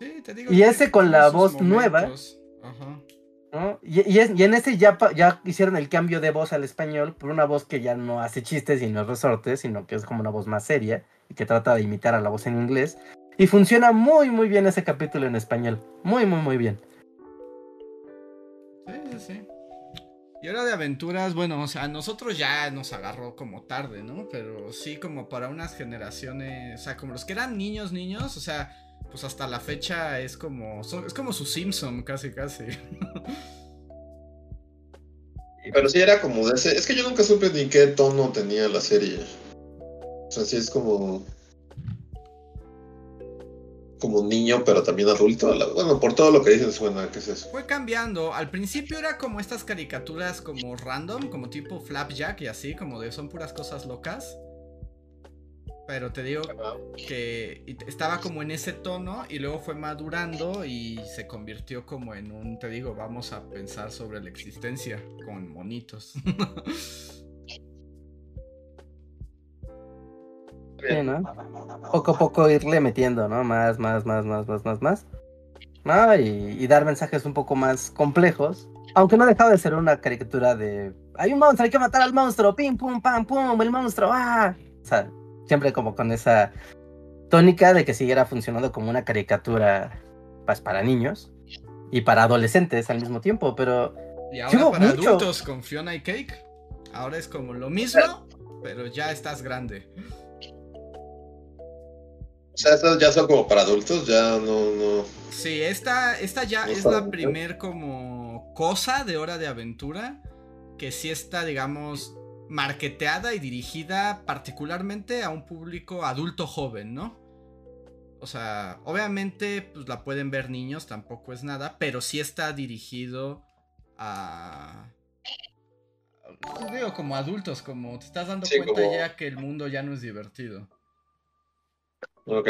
Sí, te digo Y ese con la voz nueva. momentos. Ajá. ¿no? Y, y es- y en ese ya, ya hicieron el cambio de voz al español por una voz que ya no hace chistes y no es resortes, sino que es como una voz más seria que trata de imitar a la voz en inglés. Y funciona muy, muy bien ese capítulo en español. Muy, muy, muy bien. Sí, sí, sí. Y ahora de aventuras, bueno, o sea, a nosotros ya nos agarró como tarde, ¿no? Pero sí como para unas generaciones, o sea, como los que eran niños, niños, o sea, pues hasta la fecha es como, es como su Simpson, casi, casi. Pero sí era como de ese. Es que yo nunca supe ni qué tono tenía la serie. O sea, sí es como. Como niño, pero también adulto. Bueno, por todo lo que dicen suena que es eso. Fue cambiando, al principio era como estas caricaturas como random, como tipo Flapjack y así, como de son puras cosas locas. Pero te digo que estaba como en ese tono y luego fue madurando y se convirtió como en un, te digo, vamos a pensar sobre la existencia con monitos. Sí, ¿no? Poco a poco irle metiendo, ¿no? Más, más, más, más, más, más, más. ¿No? Y, y dar mensajes un poco más complejos. Aunque no ha dejado de ser una caricatura de. Hay un monstruo, hay que matar al monstruo. Pim, pum, pam, pum, el monstruo. ¡Ah! O sea, siempre como con esa tónica de que siguiera funcionando como una caricatura pues, para niños y para adolescentes al mismo tiempo. Pero Y ahora para mucho. adultos con Fiona y Cake, ahora es como lo mismo, pero ya estás grande. O sea, estas ya son como para adultos, ya no, no. Sí, esta, esta ya No es la bien. primer como cosa de hora de aventura que sí está, digamos, marketeada y dirigida particularmente a un público adulto joven, ¿no? O sea, obviamente pues la pueden ver niños, tampoco es nada, pero sí está dirigido a... pues, digo, como adultos, como te estás dando Sí, cuenta como- ya que el mundo ya no es divertido. Ok.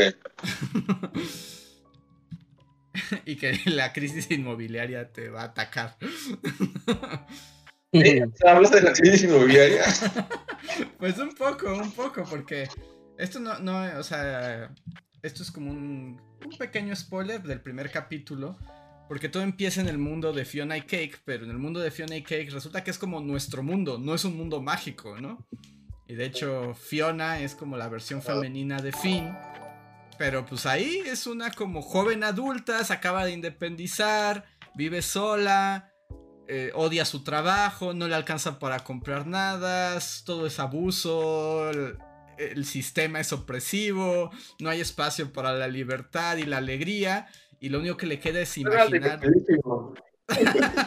y que la crisis inmobiliaria te va a atacar. Hablas de la crisis inmobiliaria. Pues un poco, un poco, porque esto no, no, o sea, esto es como un, un pequeño spoiler del primer capítulo, porque todo empieza en el mundo de Fiona y Cake, pero en el mundo de Fiona y Cake resulta que es como nuestro mundo, no es un mundo mágico, ¿no? Y de hecho, Fiona es como la versión femenina de Finn, pero pues ahí es una como joven adulta, se acaba de independizar, vive sola, eh, odia su trabajo, no le alcanza para comprar nada, todo es abuso, el, el sistema es opresivo, no hay espacio para la libertad y la alegría, y lo único que le queda es imaginar...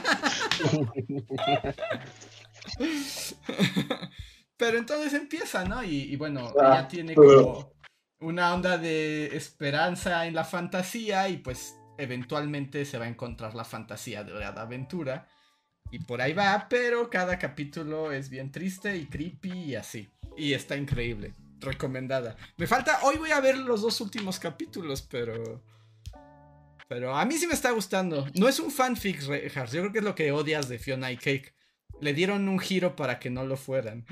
Pero entonces empieza, ¿no? Y, y bueno, Ah, ella tiene como una onda de esperanza en la fantasía y pues eventualmente se va a encontrar la fantasía de la aventura. Y por ahí va, pero cada capítulo es bien triste y creepy y así. Y está increíble. Recomendada. Me falta, hoy voy a ver los dos últimos capítulos, pero... Pero a mí sí me está gustando. No es un fanfic, Rejas. Yo creo que es lo que odias de Fiona y Cake. Le dieron un giro para que no lo fueran.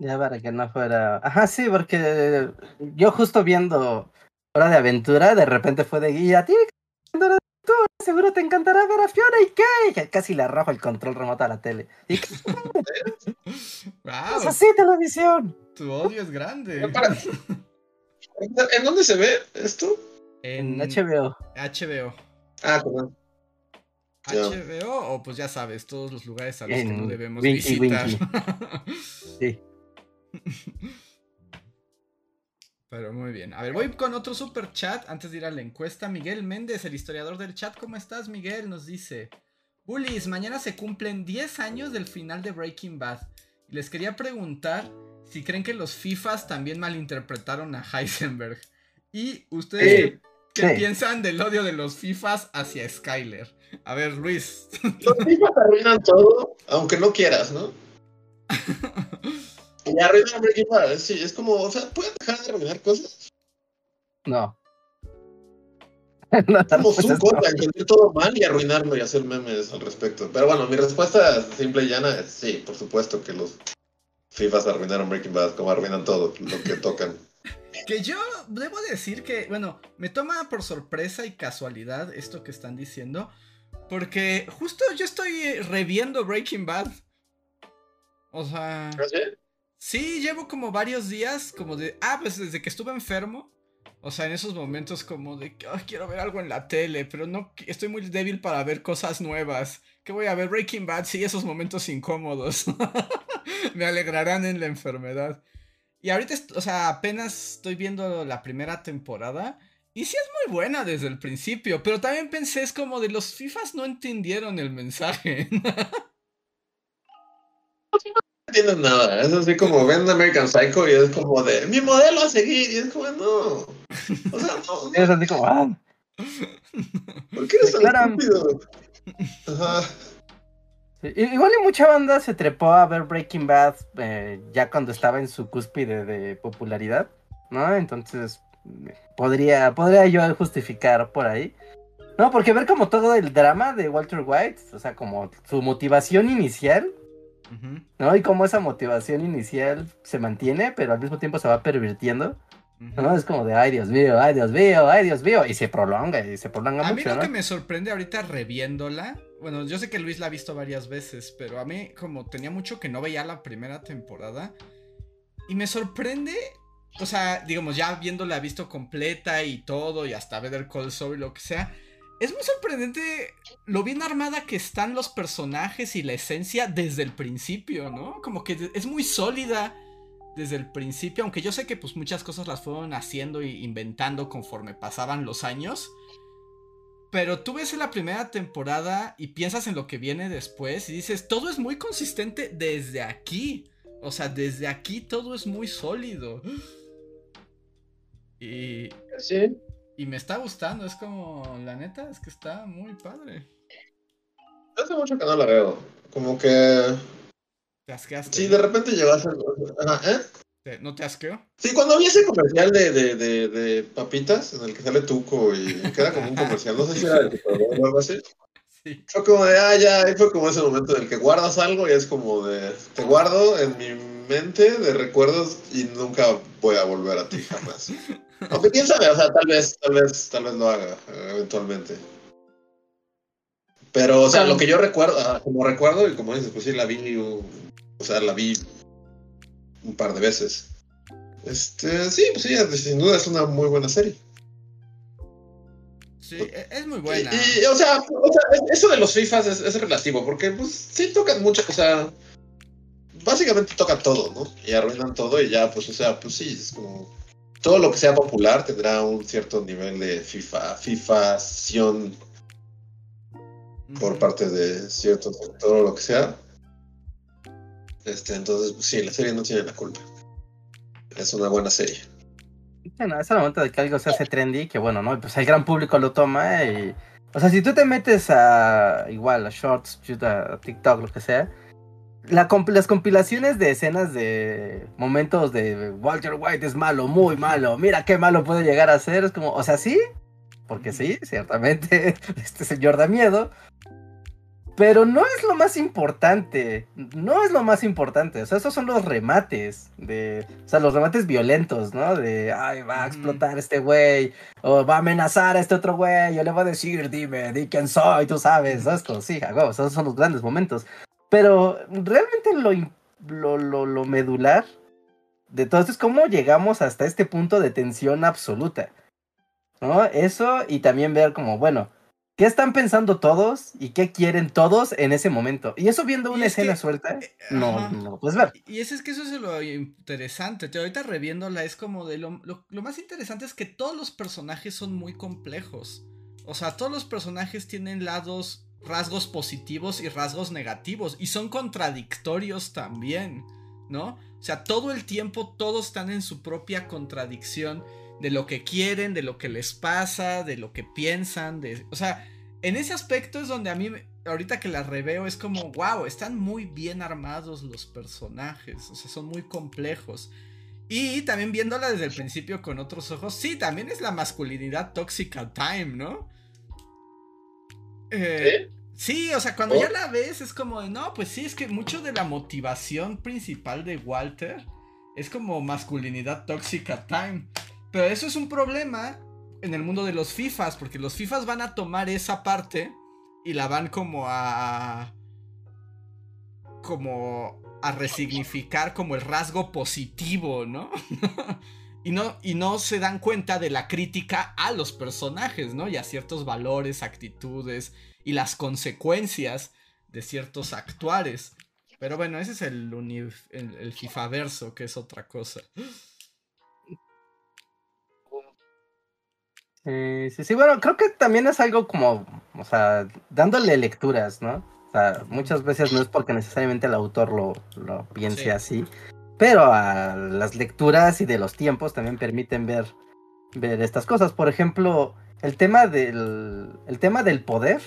Ya para que no fuera. Ajá, sí, porque yo justo viendo Hora de Aventura, de repente fue de guía. Tío, Aventura, seguro te encantará ver a Fiona y qué. Casi le arrojo el control remoto a la tele. ¿Y qué ¡Wow! es así, televisión? Tu odio es grande. Para- ¿En dónde se ve esto? En En HBO. HBO. Ah, perdón. HBO o pues ya sabes, todos los lugares a los que no debemos Winky visitar. Sí. Pero muy bien. A ver, voy con otro super chat antes de ir a la encuesta. Miguel Méndez, el historiador del chat. ¿Cómo estás, Miguel? Nos dice: Bullies, mañana se cumplen 10 años del final de Breaking Bad. Y les quería preguntar si creen que los FIFAs también malinterpretaron a Heisenberg. Y ustedes, Sí. ¿qué, Sí. piensan del odio de los FIFAs hacia Skyler? A ver, Luis. Los FIFA te arruinan todo, aunque no quieras, ¿no? Y arruinan Breaking Bad. Sí, es como, o sea, ¿pueden dejar de arruinar cosas? No. Como su cosa, entender todo mal y arruinarlo y hacer memes al respecto. Pero bueno, mi respuesta simple y llana es sí, por supuesto que los FIFAs arruinaron Breaking Bad, como arruinan todo lo que tocan. Que yo debo decir que, bueno, me toma por sorpresa y casualidad esto que están diciendo. Porque justo yo estoy reviendo Breaking Bad. O sea. ¿Ah, sí? Sí, llevo como varios días, como de. Ah, pues desde que estuve enfermo. O sea, en esos momentos como de que quiero ver algo en la tele, pero no estoy muy débil para ver cosas nuevas. ¿Qué voy a ver? Breaking Bad, sí, esos momentos incómodos. Me alegrarán en la enfermedad. Y ahorita, o sea, apenas estoy viendo la primera temporada. Y sí es muy buena desde el principio, pero también pensé es como de los FIFAs no entendieron el mensaje. No entienden nada, es así como ven American Psycho y es como de mi modelo a seguir y es como no. O sea, no. Es así como, ah. ¿Por qué eres tan estúpido? Ajá. Sí, i- Igual y mucha banda se trepó a ver Breaking Bad eh, ya cuando estaba en su cúspide de popularidad, ¿no? Entonces podría, podría yo justificar por ahí. No, porque ver como todo el drama de Walter White, o sea, como su motivación inicial, ¿no? Y cómo esa motivación inicial se mantiene, pero al mismo tiempo se va pervirtiendo. ¿no? Es como de, ay Dios mío, ay Dios mío, ay Dios mío, y se prolonga, y se prolonga A mí mucho, lo ¿no? que me sorprende ahorita reviéndola, bueno, yo sé que Luis la ha visto varias veces, pero a mí como tenía mucho que no veía la primera temporada y me sorprende, o sea, digamos ya viéndola visto completa y todo y hasta Better Call Saul y lo que sea, es muy sorprendente lo bien armada que están los personajes y la esencia desde el principio, ¿no? Como que es muy sólida desde el principio, aunque yo sé que pues muchas cosas las fueron haciendo e inventando conforme pasaban los años. Pero tú ves en la primera temporada y piensas en lo que viene después y dices, todo es muy consistente desde aquí. O sea, desde aquí todo es muy sólido. Y, Sí. Y me está gustando, es como, la neta, es que está muy padre. Hace mucho que no la veo. Como que. Te asqueaste. Sí, de repente ser. Ajá, ¿eh? ¿Te- ¿No te asqueó? Sí, cuando vi ese comercial de, de, de, de papitas, en el que sale Tuco y queda como un comercial, no sé si era de Super Bowl o algo así. Sí. Fue como de, ah, ya, ahí fue como ese momento en el que guardas algo y es como de, te guardo en mi mente de recuerdos y nunca voy a volver a ti jamás. Aunque quién sabe, o sea, tal vez, tal vez, tal vez lo haga eventualmente. Pero, o sea, lo que yo recuerdo, ah, como recuerdo, y como dices, pues sí la vi, o sea, la vi un par de veces. Este, sí, pues sí, sin duda es una muy buena serie. Sí, e- es muy buena. Y, y, o, sea, o sea, eso de los FIFAs es, es relativo, porque pues sí tocan mucho, o sea, básicamente tocan todo, ¿no? Y arruinan todo y ya, pues, o sea, pues sí, es como todo lo que sea popular tendrá un cierto nivel de FIFA, FIFAción por parte de cierto sector o lo que sea. Este, entonces, pues, sí, la serie no tiene la culpa. Es una buena serie. Bueno, es el momento de que algo se hace trendy, que bueno, ¿no? Pues el gran público lo toma y... O sea, si tú te metes a igual a Shorts, a TikTok, lo que sea, la comp- las compilaciones de escenas de momentos de Walter White es malo, muy malo, mira qué malo puede llegar a ser, es como, o sea, sí, porque sí, ciertamente, este señor da miedo, pero no es lo más importante, no es lo más importante, o sea, esos son los remates de, o sea, los remates violentos, ¿no? De, ay, va a explotar este güey, o va a amenazar a este otro güey, yo le voy a decir, dime, di quién soy, tú sabes. Como, sí, huevo, esos son los grandes momentos. Pero realmente lo, lo, lo, lo medular de todo esto es cómo llegamos hasta este punto de tensión absoluta. ¿No? Eso y también ver como, bueno, ¿qué están pensando todos y qué quieren todos en ese momento? Y eso viendo una es que, escena suelta, eh, no, ajá. no lo puedes ver. Y ese es que eso es lo interesante. Te ahorita reviéndola es como de lo, lo, lo más interesante es que todos los personajes son muy complejos. O sea, todos los personajes tienen lados, rasgos positivos y rasgos negativos. Y son contradictorios también, ¿no? O sea, todo el tiempo todos están en su propia contradicción de lo que quieren, de lo que les pasa, de lo que piensan, de... O sea, en ese aspecto es donde a mí, ahorita que la reveo, es como, wow, están muy bien armados los personajes, o sea, son muy complejos. Y también viéndola desde el principio con otros ojos, sí, también es la masculinidad tóxica time, ¿no? Eh, ¿Sí? o sea, cuando ya la ves es como de, no, pues sí, es que mucho de la motivación principal de Walter es como masculinidad tóxica time. Pero eso es un problema en el mundo de los FIFAs, porque los FIFAs van a tomar esa parte y la van como a... como a resignificar como el rasgo positivo, ¿no? y ¿no? Y no se dan cuenta de la crítica a los personajes, ¿no? Y a ciertos valores, actitudes y las consecuencias de ciertos actuares. Pero bueno, ese es el, el, el FIFA verso, que es otra cosa. Sí, sí, sí, bueno, creo que también es algo como, o sea, dándole lecturas, ¿no? O sea, muchas veces no es porque necesariamente el autor lo, lo piense así, pero a las lecturas y de los tiempos también permiten ver, ver estas cosas. Por ejemplo, el tema del, el tema del poder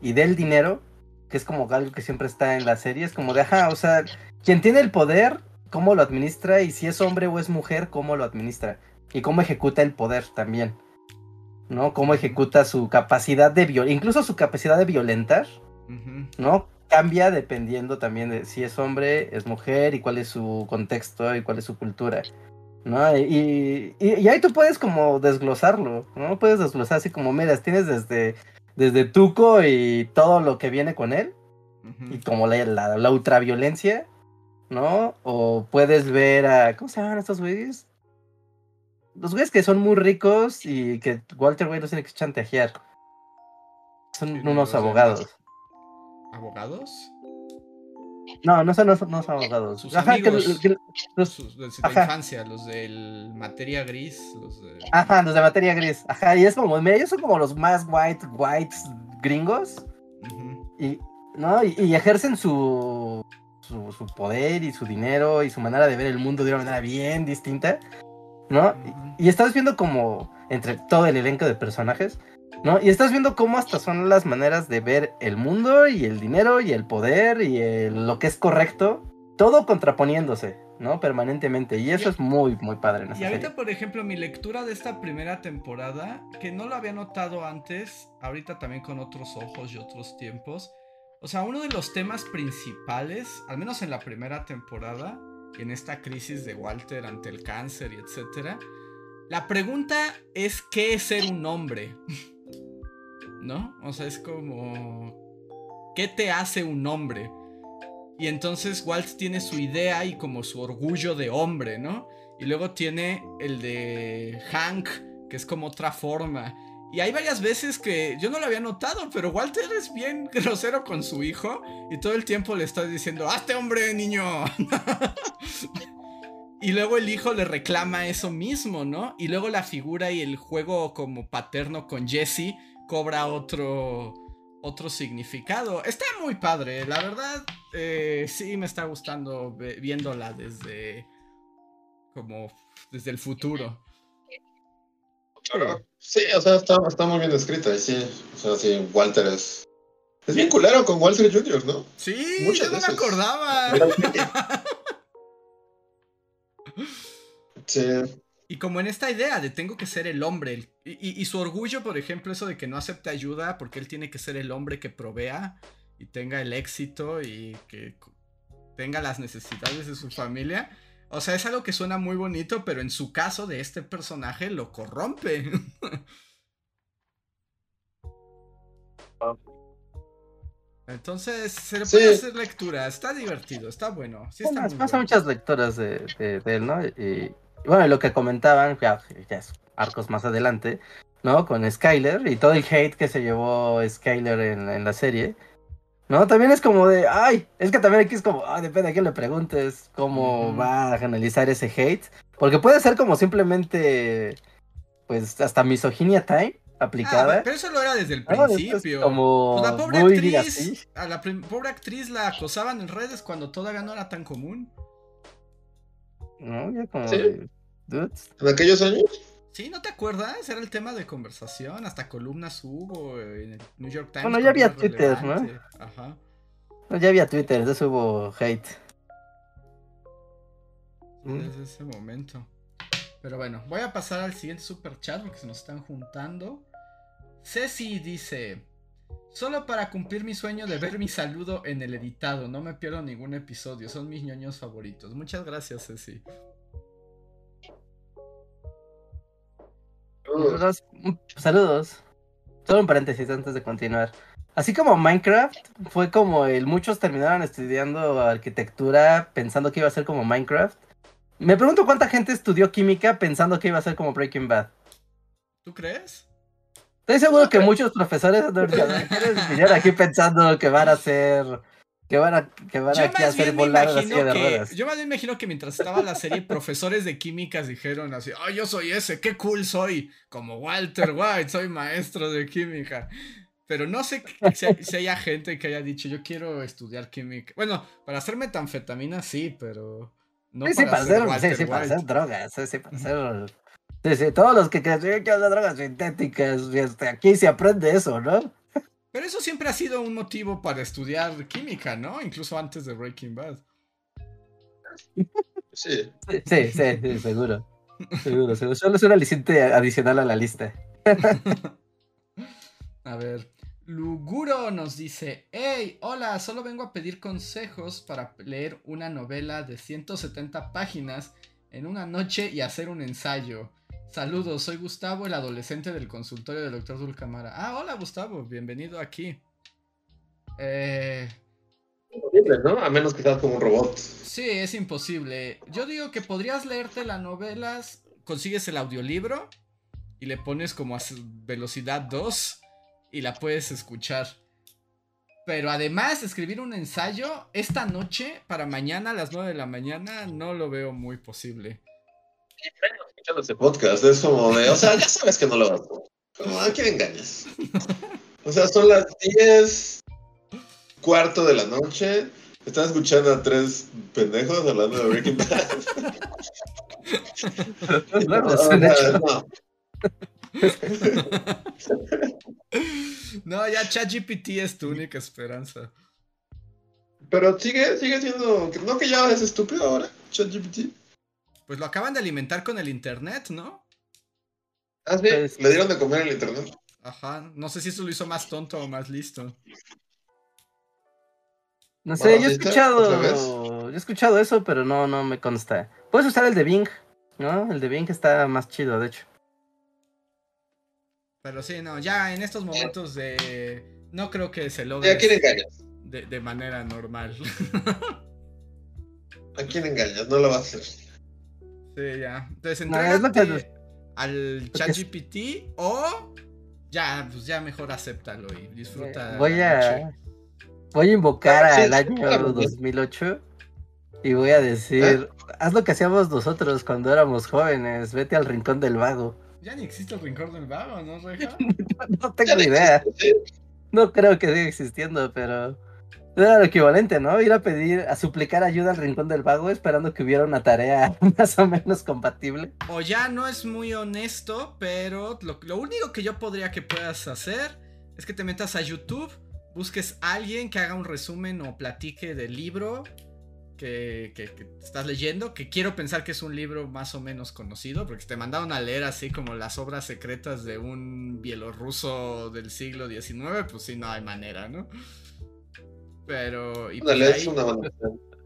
y del dinero, que es como algo que siempre está en la serie, es como de, ajá, o sea, quien tiene el poder, cómo lo administra y si es hombre o es mujer, cómo lo administra y cómo ejecuta el poder también. ¿no? Cómo ejecuta su capacidad de violentar, incluso su capacidad de violentar, ¿no? Cambia dependiendo también de si es hombre, es mujer y cuál es su contexto y cuál es su cultura, ¿no? Y, y, ahí tú puedes como desglosarlo, ¿no? Puedes desglosar así como, mira, tienes desde, desde Tuco y todo lo que viene con él, y como la, la, la ultraviolencia, ¿no? O puedes ver a, ¿cómo se llaman estos güeyes? Los güeyes que son muy ricos y que Walter White los tiene que chantajear. Son unos abogados. ¿Abogados? No, no son, no son, abogados. Sus amigos, los, de infancia, los de materia gris. Los de... Ajá, los de materia gris. Ajá, y es como, ellos son como los más white, white gringos. Y, ¿no? Y, ejercen su, su, su, poder y su dinero y su manera de ver el mundo de una manera bien distinta. ¿no? Y, estás viendo como entre todo el elenco de personajes, ¿no? Y estás viendo cómo hasta son las maneras de ver el mundo y el dinero y el poder y lo que es correcto, todo contraponiéndose, ¿no? Permanentemente. Y eso es muy, muy padre. y ahorita, por ejemplo, mi lectura de esta primera temporada, que no lo había notado antes, ahorita también con otros ojos y otros tiempos. O sea, uno de los temas principales, al menos en la primera temporada, en esta crisis de Walter ante el cáncer y etcétera. La pregunta es qué es ser un hombre. ¿No? O sea, es como ¿qué te hace un hombre? Y entonces Walt tiene su idea y como su orgullo de hombre, ¿no? Y luego tiene el de Hank, que es como otra forma. Y hay varias veces que yo no lo había notado, pero Walter es bien grosero con su hijo y todo el tiempo le está diciendo, ¡hazte hombre, niño! y luego el hijo le reclama eso mismo, ¿no? Y luego la figura y el juego como paterno con Jesse cobra otro, otro significado. Está muy padre, la verdad, eh, sí me está gustando viéndola desde como desde el futuro. Sí, o sea, está, está muy bien escrita. Y sí, o sea, sí, Walter es. Es bien culero con Walter Jr., ¿no? Sí, Muchas yo no me acordaba. sí. Y como en esta idea de tengo que ser el hombre. y, y, su orgullo, por ejemplo, eso de que no acepte ayuda porque él tiene que ser el hombre que provea y tenga el éxito y que tenga las necesidades de su familia. O sea, es algo que suena muy bonito, pero en su caso de este personaje lo corrompe. Entonces, se le puede hacer lectura, está divertido, está bueno. Sí está pasa muchas lecturas de, él, ¿no? Y, bueno, lo que comentaban, ya, es arcos más adelante, ¿no? Con Skyler y todo el hate que se llevó Skyler en, en la serie. ¿No? También es como de, ay, es que también aquí es como, ah, depende a quién le preguntes cómo va a analizar ese hate. Porque puede ser como simplemente, pues, hasta misoginia time aplicada. Ah, pero eso lo era desde el principio. como pues la pobre actriz, a la pobre actriz la acosaban en redes cuando todavía no era tan común. No, ya como... ¿Sí? ¿En aquellos años? Sí, ¿no te acuerdas? Era el tema de conversación, hasta columnas hubo en el New York Times. Bueno, ya había Twitter, ¿no? Ajá. No, ya había Twitter, de eso hubo hate. Desde ese momento. Pero bueno, voy a pasar al siguiente super chat porque se nos están juntando. Ceci dice: Solo para cumplir mi sueño de ver mi saludo en el editado, no me pierdo ningún episodio, son mis ñoños favoritos. Muchas gracias, Ceci. Saludos. Mm, Saludos. Solo un paréntesis antes de continuar. Así como Minecraft fue como el muchos terminaron estudiando arquitectura pensando que iba a ser como Minecraft. Me pregunto cuánta gente estudió química pensando que iba a ser como Breaking Bad. ¿Tú crees? Estoy seguro que muchos profesores universidades vinieron aquí pensando que van a hacer que van a que van Yo aquí a hacer volar la imagino silla de que. ruedas. Yo más bien me imagino que mientras estaba la serie, profesores de químicas dijeron así: ¡Ay, yo soy ese! ¡Qué cool soy! Como Walter White, soy maestro de química. Pero no sé si, haya gente que haya dicho: Yo quiero estudiar química. Bueno, para hacer metanfetamina sí, pero. No sí, sí, para, hacer, Walter sí, sí, para hacer drogas, sí, sí, para hacer. Sí, sí, todos los que creen que hacer drogas sintéticas, y este, aquí se aprende eso, ¿no? Pero eso siempre ha sido un motivo para estudiar química, ¿no? Incluso antes de Breaking Bad. Sí. Sí, sí, sí, sí, seguro. Seguro, seguro. Solo es un aliciente adicional a la lista. A ver, Luguro nos dice, hey, hola, solo vengo a pedir consejos para leer una novela de 170 páginas en una noche y hacer un ensayo. Saludos, soy Gustavo, el adolescente del consultorio del doctor Dulcamara. Ah, hola Gustavo, bienvenido aquí. Eh, Imposible, ¿no? A menos que seas como un robot. sí, es imposible. Yo digo que podrías leerte las novelas, consigues el audiolibro y le pones como a velocidad 2 y la puedes escuchar. Pero además, escribir un ensayo esta noche para mañana a las 9 de la mañana no lo veo muy posible. Escuchando este podcast, es como de, o sea, ya sabes que no lo vas a hacer. Como, ¿a quién engañas? O sea, son las 10, cuarto de la noche. Están escuchando a tres pendejos hablando de Breaking Bad. No, No, no. No, ya ChatGPT es tu única esperanza. Pero sigue, sigue siendo. No que ya es estúpido ahora, ChatGPT. Pues lo acaban de alimentar con el internet, ¿no? Ah, sí. Pues- Le dieron de comer en el internet. Ajá, no sé si eso lo hizo más tonto o más listo. No sé, yo he escuchado. Yo he escuchado eso, pero no, no me consta. Puedes usar el de Bing, ¿no? El de Bing está más chido, de hecho. Pero sí, no, ya en estos momentos de... No creo que se ¿Y logre ¿A quién engañas? de, de manera normal. ¿A quién engañas? No lo vas a hacer. Sí, ya. Entonces, No, que- entrégate al Porque es- ChatGPT o... Ya, pues ya mejor acéptalo y disfruta. Voy la a. Voy a invocar Ah, sí, al año claro. 2008 y voy a decir: Haz lo que hacíamos nosotros cuando éramos jóvenes, vete al rincón del vago. Ya ni existe el rincón del vago, ¿no, Reja? No tengo ni idea. Sí, No creo que siga existiendo, pero era lo equivalente, ¿no? Ir a pedir, a suplicar ayuda al rincón del vago esperando que hubiera una tarea más o menos compatible. O ya no es muy honesto, pero lo, lo único que yo podría que puedas hacer es que te metas a YouTube, busques a alguien que haga un resumen o platique del libro que, que- que estás leyendo, que quiero pensar que es un libro más o menos conocido, porque te mandaron a leer así como las obras secretas de un bielorruso del siglo XIX, pues sí, no hay manera, ¿no? Pero... Y pues Ándale, ahí- es una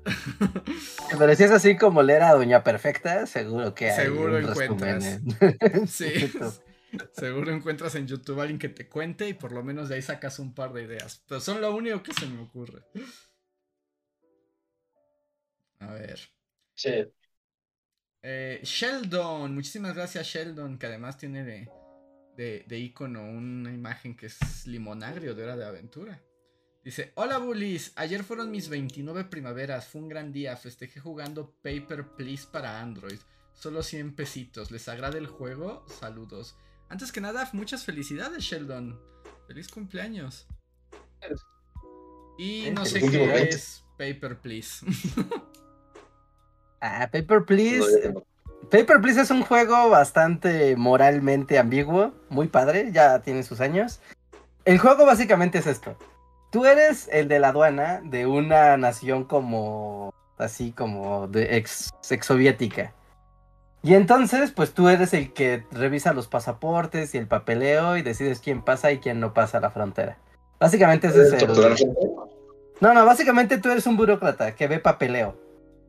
Pero si es así como leer a Doña Perfecta, seguro que hay Seguro un encuentras. en- Sí. Seguro encuentras en YouTube a alguien que te cuente y por lo menos de ahí sacas un par de ideas. Pero son lo único que se me ocurre. A ver. Sí. Eh, Sheldon, muchísimas gracias Sheldon, que además tiene de, de, de icono una imagen que es limonagrio de hora de aventura. Dice, hola bullies, ayer fueron mis 29 primaveras, fue un gran día, festejé jugando Paper Please para Android, solo 100 pesitos, ¿les agrada el juego? Saludos. Antes que nada, muchas felicidades Sheldon, feliz cumpleaños. Y no sé qué es Paper Please. Ah, Paper Please. Paper Please es un juego bastante moralmente ambiguo, muy padre, ya tiene sus años. El juego básicamente es esto. Tú eres el de la aduana de una nación como así como de ex, ex soviética. Y entonces, pues tú eres el que revisa los pasaportes y el papeleo y decides quién pasa y quién no pasa a la frontera. Básicamente ese es el... No, no, básicamente tú eres un burócrata que ve papeleo.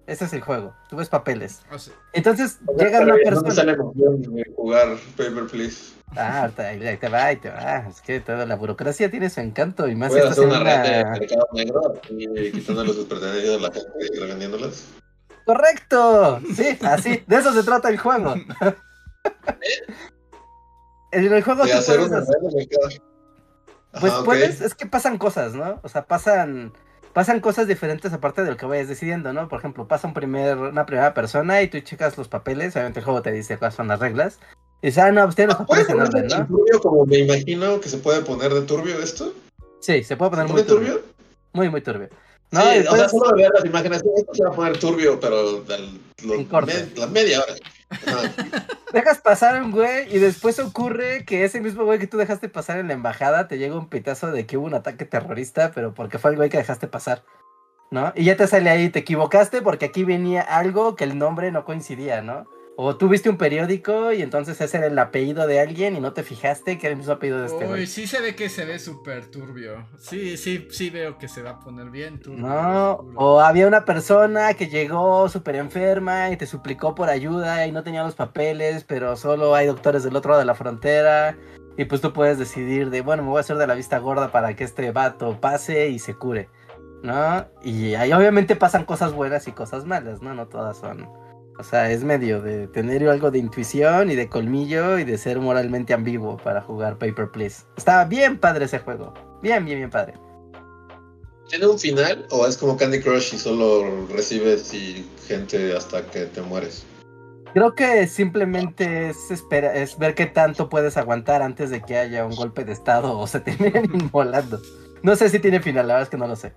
Ese es el juego. Tú ves papeles. O sea, Entonces llega una ¿Dónde persona. sale la emoción de jugar Paper Please? Ah, ahorita ahí ahí te va, ahí te va. Es que toda la burocracia tiene su encanto y más Voy a si estás hacer una red de mercado negro y quitándole sus pertenencias a la gente y revendiéndolas. ¡Correcto! Sí, así. De eso se trata el juego. En el juego De tú hacer puedes una hacer- red de mercado. Pues Ajá, ok. puedes, es que pasan cosas, ¿no? O sea, pasan, pasan cosas diferentes aparte de lo que vayas decidiendo, ¿no? Por ejemplo, pasa un primer, una primera persona y tú checas los papeles, obviamente el juego te dice cuáles son las reglas. Y dices, ah, no, pues los ¿Puede papeles en orden, ¿no? turbio como me imagino que se puede poner de turbio esto? Sí, se puede ¿Se poner pone muy turbio. turbio? Muy, muy turbio. No, sí, y o sea, solo de ver las imágenes, esto se va a poner turbio, pero del- lo- En corto. me- la media hora. Dejas pasar a un güey y después ocurre que ese mismo güey que tú dejaste pasar en la embajada te llega un pitazo de que hubo un ataque terrorista, pero porque fue el güey que dejaste pasar. ¿No? Y ya te sale ahí, te equivocaste porque aquí venía algo que el nombre no coincidía, ¿no? O tú viste un periódico y entonces ese era el apellido de alguien y no te fijaste que era el mismo apellido de este Uy, sí se ve que se ve súper turbio. Sí, sí, sí veo que se va a poner bien turbio. No, o había una persona que llegó súper enferma y te suplicó por ayuda y no tenía los papeles, pero solo hay doctores del otro lado de la frontera. Y pues tú puedes decidir de, bueno, me voy a hacer de la vista gorda para que este vato pase y se cure, ¿no? Y ahí obviamente pasan cosas buenas y cosas malas, ¿no? No todas son... O sea, es medio de tener algo de intuición y de colmillo y de ser moralmente ambiguo para jugar Paper Please. Estaba bien padre ese juego. Bien, bien, bien padre. ¿Tiene un final o es como Candy Crush y solo recibes y gente hasta que te mueres? Creo que simplemente es, espera, es ver qué tanto puedes aguantar antes de que haya un golpe de estado o se terminen inmolando. No sé si tiene final, la verdad es que no lo sé.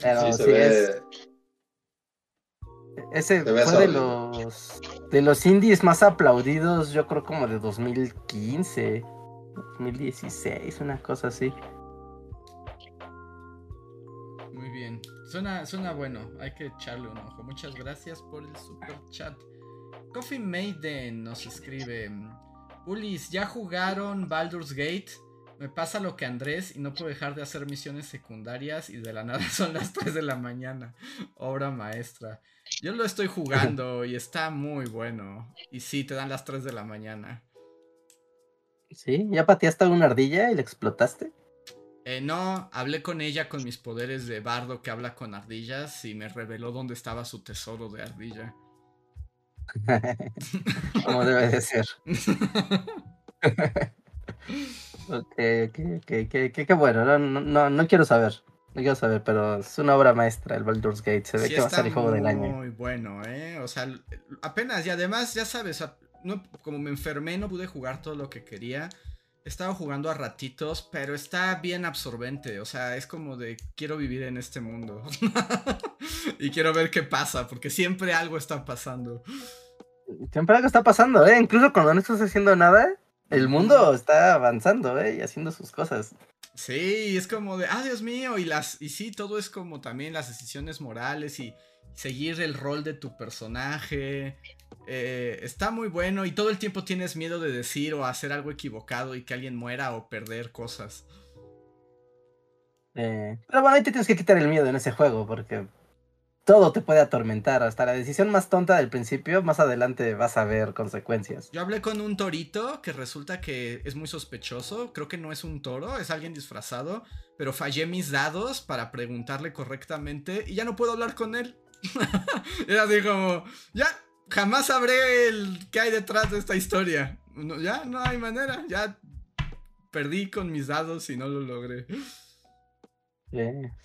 Pero sí, sí, se ve. es- ese fue de los de los indies más aplaudidos, yo creo como de 2015, 2016, una cosa así. Muy bien. Suena, suena bueno. Hay que echarle un ojo. Muchas gracias por el super chat. Coffee Maiden nos escribe. Ulis, ¿ya jugaron Baldur's Gate? Me pasa lo que Andrés y no puedo dejar de hacer misiones secundarias y de la nada son las 3 de la mañana. Obra maestra. Yo lo estoy jugando y está muy bueno. Y sí, te dan las 3 de la mañana. ¿Sí? ¿Ya pateaste a una ardilla y la explotaste? Eh, no, hablé con ella con mis poderes de bardo que habla con ardillas y me reveló dónde estaba su tesoro de ardilla. Como debe de ser. Ok, ok, ok, qué, qué- qué bueno, no, no, no, quiero saber, no quiero saber, pero es una obra maestra el Baldur's Gate, se ve Sí que va a ser el juego del año. Muy bueno, ¿eh? O sea, apenas, y además, ya sabes, no- como me enfermé, no pude jugar todo lo que quería. He estado jugando a ratitos, pero está bien absorbente. O sea, es como de quiero vivir en este mundo. y quiero ver qué pasa, porque siempre algo está pasando. Siempre algo está pasando, ¿eh? Incluso cuando no estás haciendo nada, el mundo está avanzando, ¿eh? Y haciendo sus cosas. Sí, es como de, ah, Dios mío, y las, y sí, todo es como también las decisiones morales y seguir el rol de tu personaje. Eh, está muy bueno y todo el tiempo tienes miedo de decir o hacer algo equivocado y que alguien muera o perder cosas. Eh, pero bueno, ahí te tienes que quitar el miedo en ese juego, porque todo te puede atormentar. Hasta la decisión más tonta del principio, más adelante vas a ver consecuencias. Yo hablé con un torito que resulta que es muy sospechoso. Creo que no es un toro, es alguien disfrazado. Pero fallé mis dados para preguntarle correctamente y ya no puedo hablar con él. Era así como, ya, jamás sabré el qué hay detrás de esta historia. Ya no hay manera, ya perdí con mis dados y no lo logré. Sí,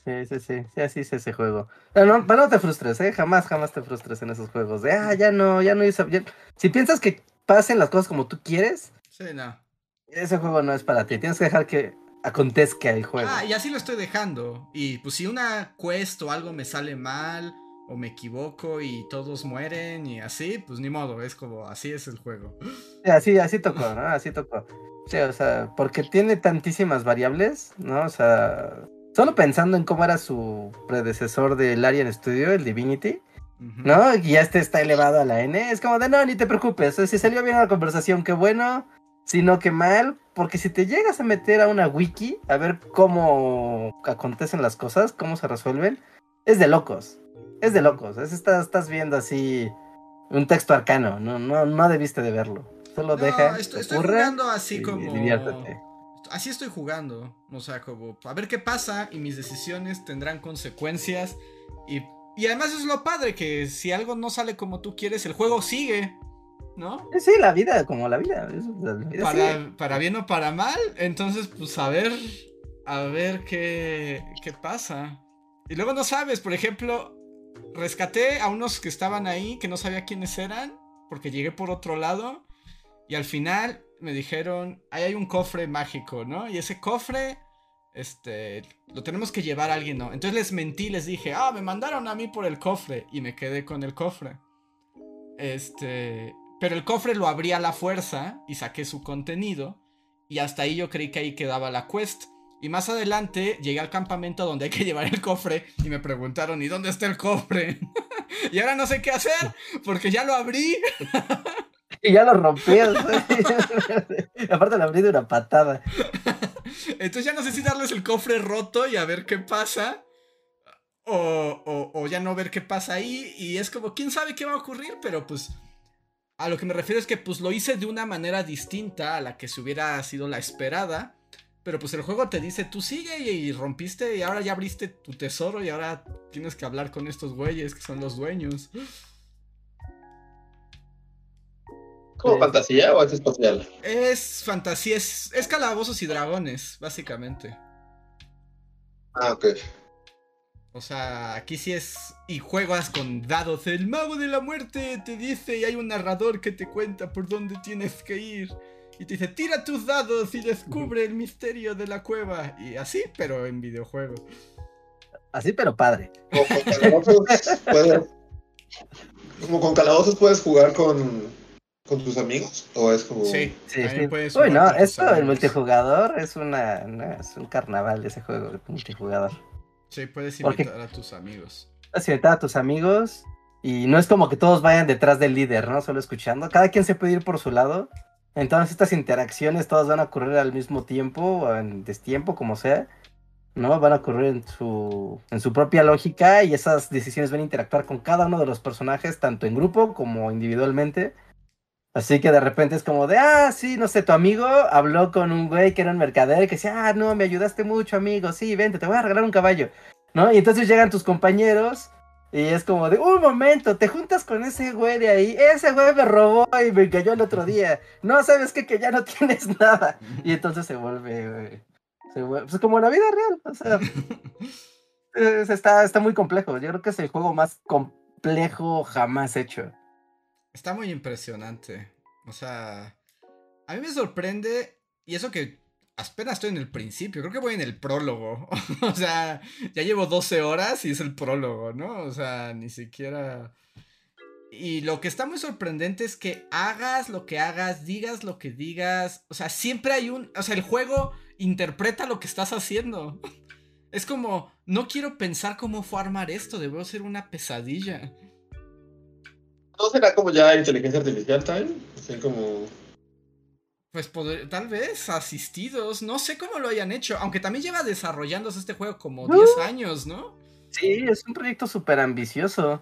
sí, sí, sí, sí, así es ese juego. Pero no, pero no te frustres, ¿eh? Jamás, jamás te frustres en esos juegos. De, ah, ya no, ya no hice... ya- Si piensas que pasen las cosas como tú quieres, Sí, no. ese juego no es para ti. Tienes que dejar que acontezca el juego. Ah, y así lo estoy dejando. Y pues si una quest o algo me sale mal o me equivoco y todos mueren y así, pues ni modo, es como así es el juego. Sí, así, así tocó, ¿no? Así tocó. Sí, o sea, porque tiene tantísimas variables, ¿no? O sea, Solo pensando en cómo era su predecesor del Arian Studio, el Divinity. ¿no? Y ya este está elevado a la N. Es como de no, ni te preocupes. Si salió bien la conversación, qué bueno. Si no, qué mal. Porque si te llegas a meter a una wiki a ver cómo acontecen las cosas, cómo se resuelven, es de locos. Es de locos. Es, estás, estás viendo así un texto arcano. No, no, no debiste de verlo. Solo No, deja. estoy, estoy jugando así y como. diviértete. Así estoy jugando. O sea, como. A ver qué pasa y mis decisiones tendrán consecuencias. Y, y además es lo padre que si algo no sale como tú quieres, el juego sigue. ¿No? Sí, la vida, como la vida. es- la vida sigue. Para, para bien o para mal. Entonces, pues a ver. A ver qué, qué pasa. Y luego no sabes, por ejemplo, rescaté a unos que estaban ahí que no sabía quiénes eran. Porque llegué por otro lado. Y al final me dijeron, ahí hay un cofre mágico, ¿no? Y ese cofre, este, lo tenemos que llevar a alguien, ¿no? Entonces les mentí, les dije, ah, me mandaron a mí por el cofre. Y me quedé con el cofre. Este, pero el cofre lo abrí a la fuerza y saqué su contenido. Y hasta ahí yo creí que ahí quedaba la quest. Y más adelante llegué al campamento donde hay que llevar el cofre y me preguntaron, ¿y dónde está el cofre? y ahora no sé qué hacer porque ya lo abrí. Y ya lo rompió. Aparte lo abrí de una patada. Entonces ya no sé si darles el cofre roto y a ver qué pasa. O, o- o ya no ver qué pasa ahí. Y es como, quién sabe qué va a ocurrir, pero pues... A lo que me refiero es que pues lo hice de una manera distinta a la que se hubiera sido la esperada. Pero pues el juego te dice, tú sigue y rompiste y ahora ya abriste tu tesoro y ahora tienes que hablar con estos güeyes que son los dueños. ¿Como Sí. fantasía o es espacial? Es fantasía, es, es calabozos y dragones, básicamente. Ah, ok. O sea, aquí sí es. Y juegas con dados. El mago de la muerte te dice y hay un narrador que te cuenta por dónde tienes que ir. Y te dice, tira tus dados y descubre el misterio de la cueva. Y así, pero en videojuego. Así, pero padre. Como con calabozos puedes. Como con calabozos puedes jugar con, con tus amigos. O es como. Sí, Sí, sí. puedes Uy, no, esto, el multijugador es una, una- es un carnaval ese juego de multijugador. Sí, puedes Porque- invitar a tus amigos. A invitar a tus amigos y no es como que todos vayan detrás del líder, ¿no? Solo escuchando. Cada quien se puede ir por su lado. Entonces estas interacciones todas van a ocurrir al mismo tiempo o en destiempo, como sea. ¿No? Van a ocurrir en su, en su propia lógica y esas decisiones van a interactuar con cada uno de los personajes, tanto en grupo como individualmente. Así que de repente es como de, ah, sí, no sé, tu amigo habló con un güey que era un mercader que decía, ah, no, me ayudaste mucho, amigo, sí, vente, te voy a regalar un caballo, ¿no? Y entonces llegan tus compañeros y es como de, un momento, te juntas con ese güey de ahí, ese güey me robó y me engañó el otro día, no, ¿sabes qué? Que ya no tienes nada. Y entonces se vuelve, güey, se vuelve, pues como la vida real, o sea, es- está, está muy complejo, yo creo que es el juego más complejo jamás hecho. Está muy impresionante. O sea, a mí me sorprende, y eso que apenas estoy en el principio, creo que voy en el prólogo. o sea, ya llevo 12 horas y es el prólogo, ¿no? O sea, ni siquiera... Y lo que está muy sorprendente es que hagas lo que hagas, digas lo que digas, o sea, siempre hay un... O sea, el juego interpreta lo que estás haciendo. Es como, no quiero pensar cómo fue armar esto, debo ser una pesadilla. ¿No será como ya inteligencia artificial también? Así como. Pues poder- tal vez asistidos, no sé cómo lo hayan hecho, aunque también lleva desarrollándose este juego como No. 10 años, ¿no? Sí, es un proyecto súper ambicioso.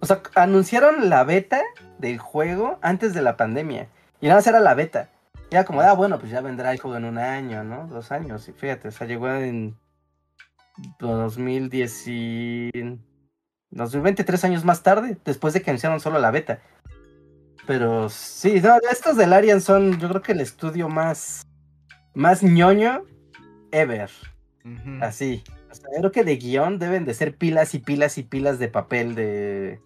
O sea, anunciaron la beta del juego antes de la pandemia. Y nada más era la beta. Y era como, ah, bueno, pues ya vendrá el juego en un año, ¿no? Dos años. Y fíjate, o sea, llegó en 2010 2020, tres años más tarde, después de que anunciaron solo la beta. Pero sí, no, estos del Arian son, yo creo que el estudio más, más ñoño ever. Así. O sea, creo que de guion deben de ser pilas y pilas y pilas de papel de,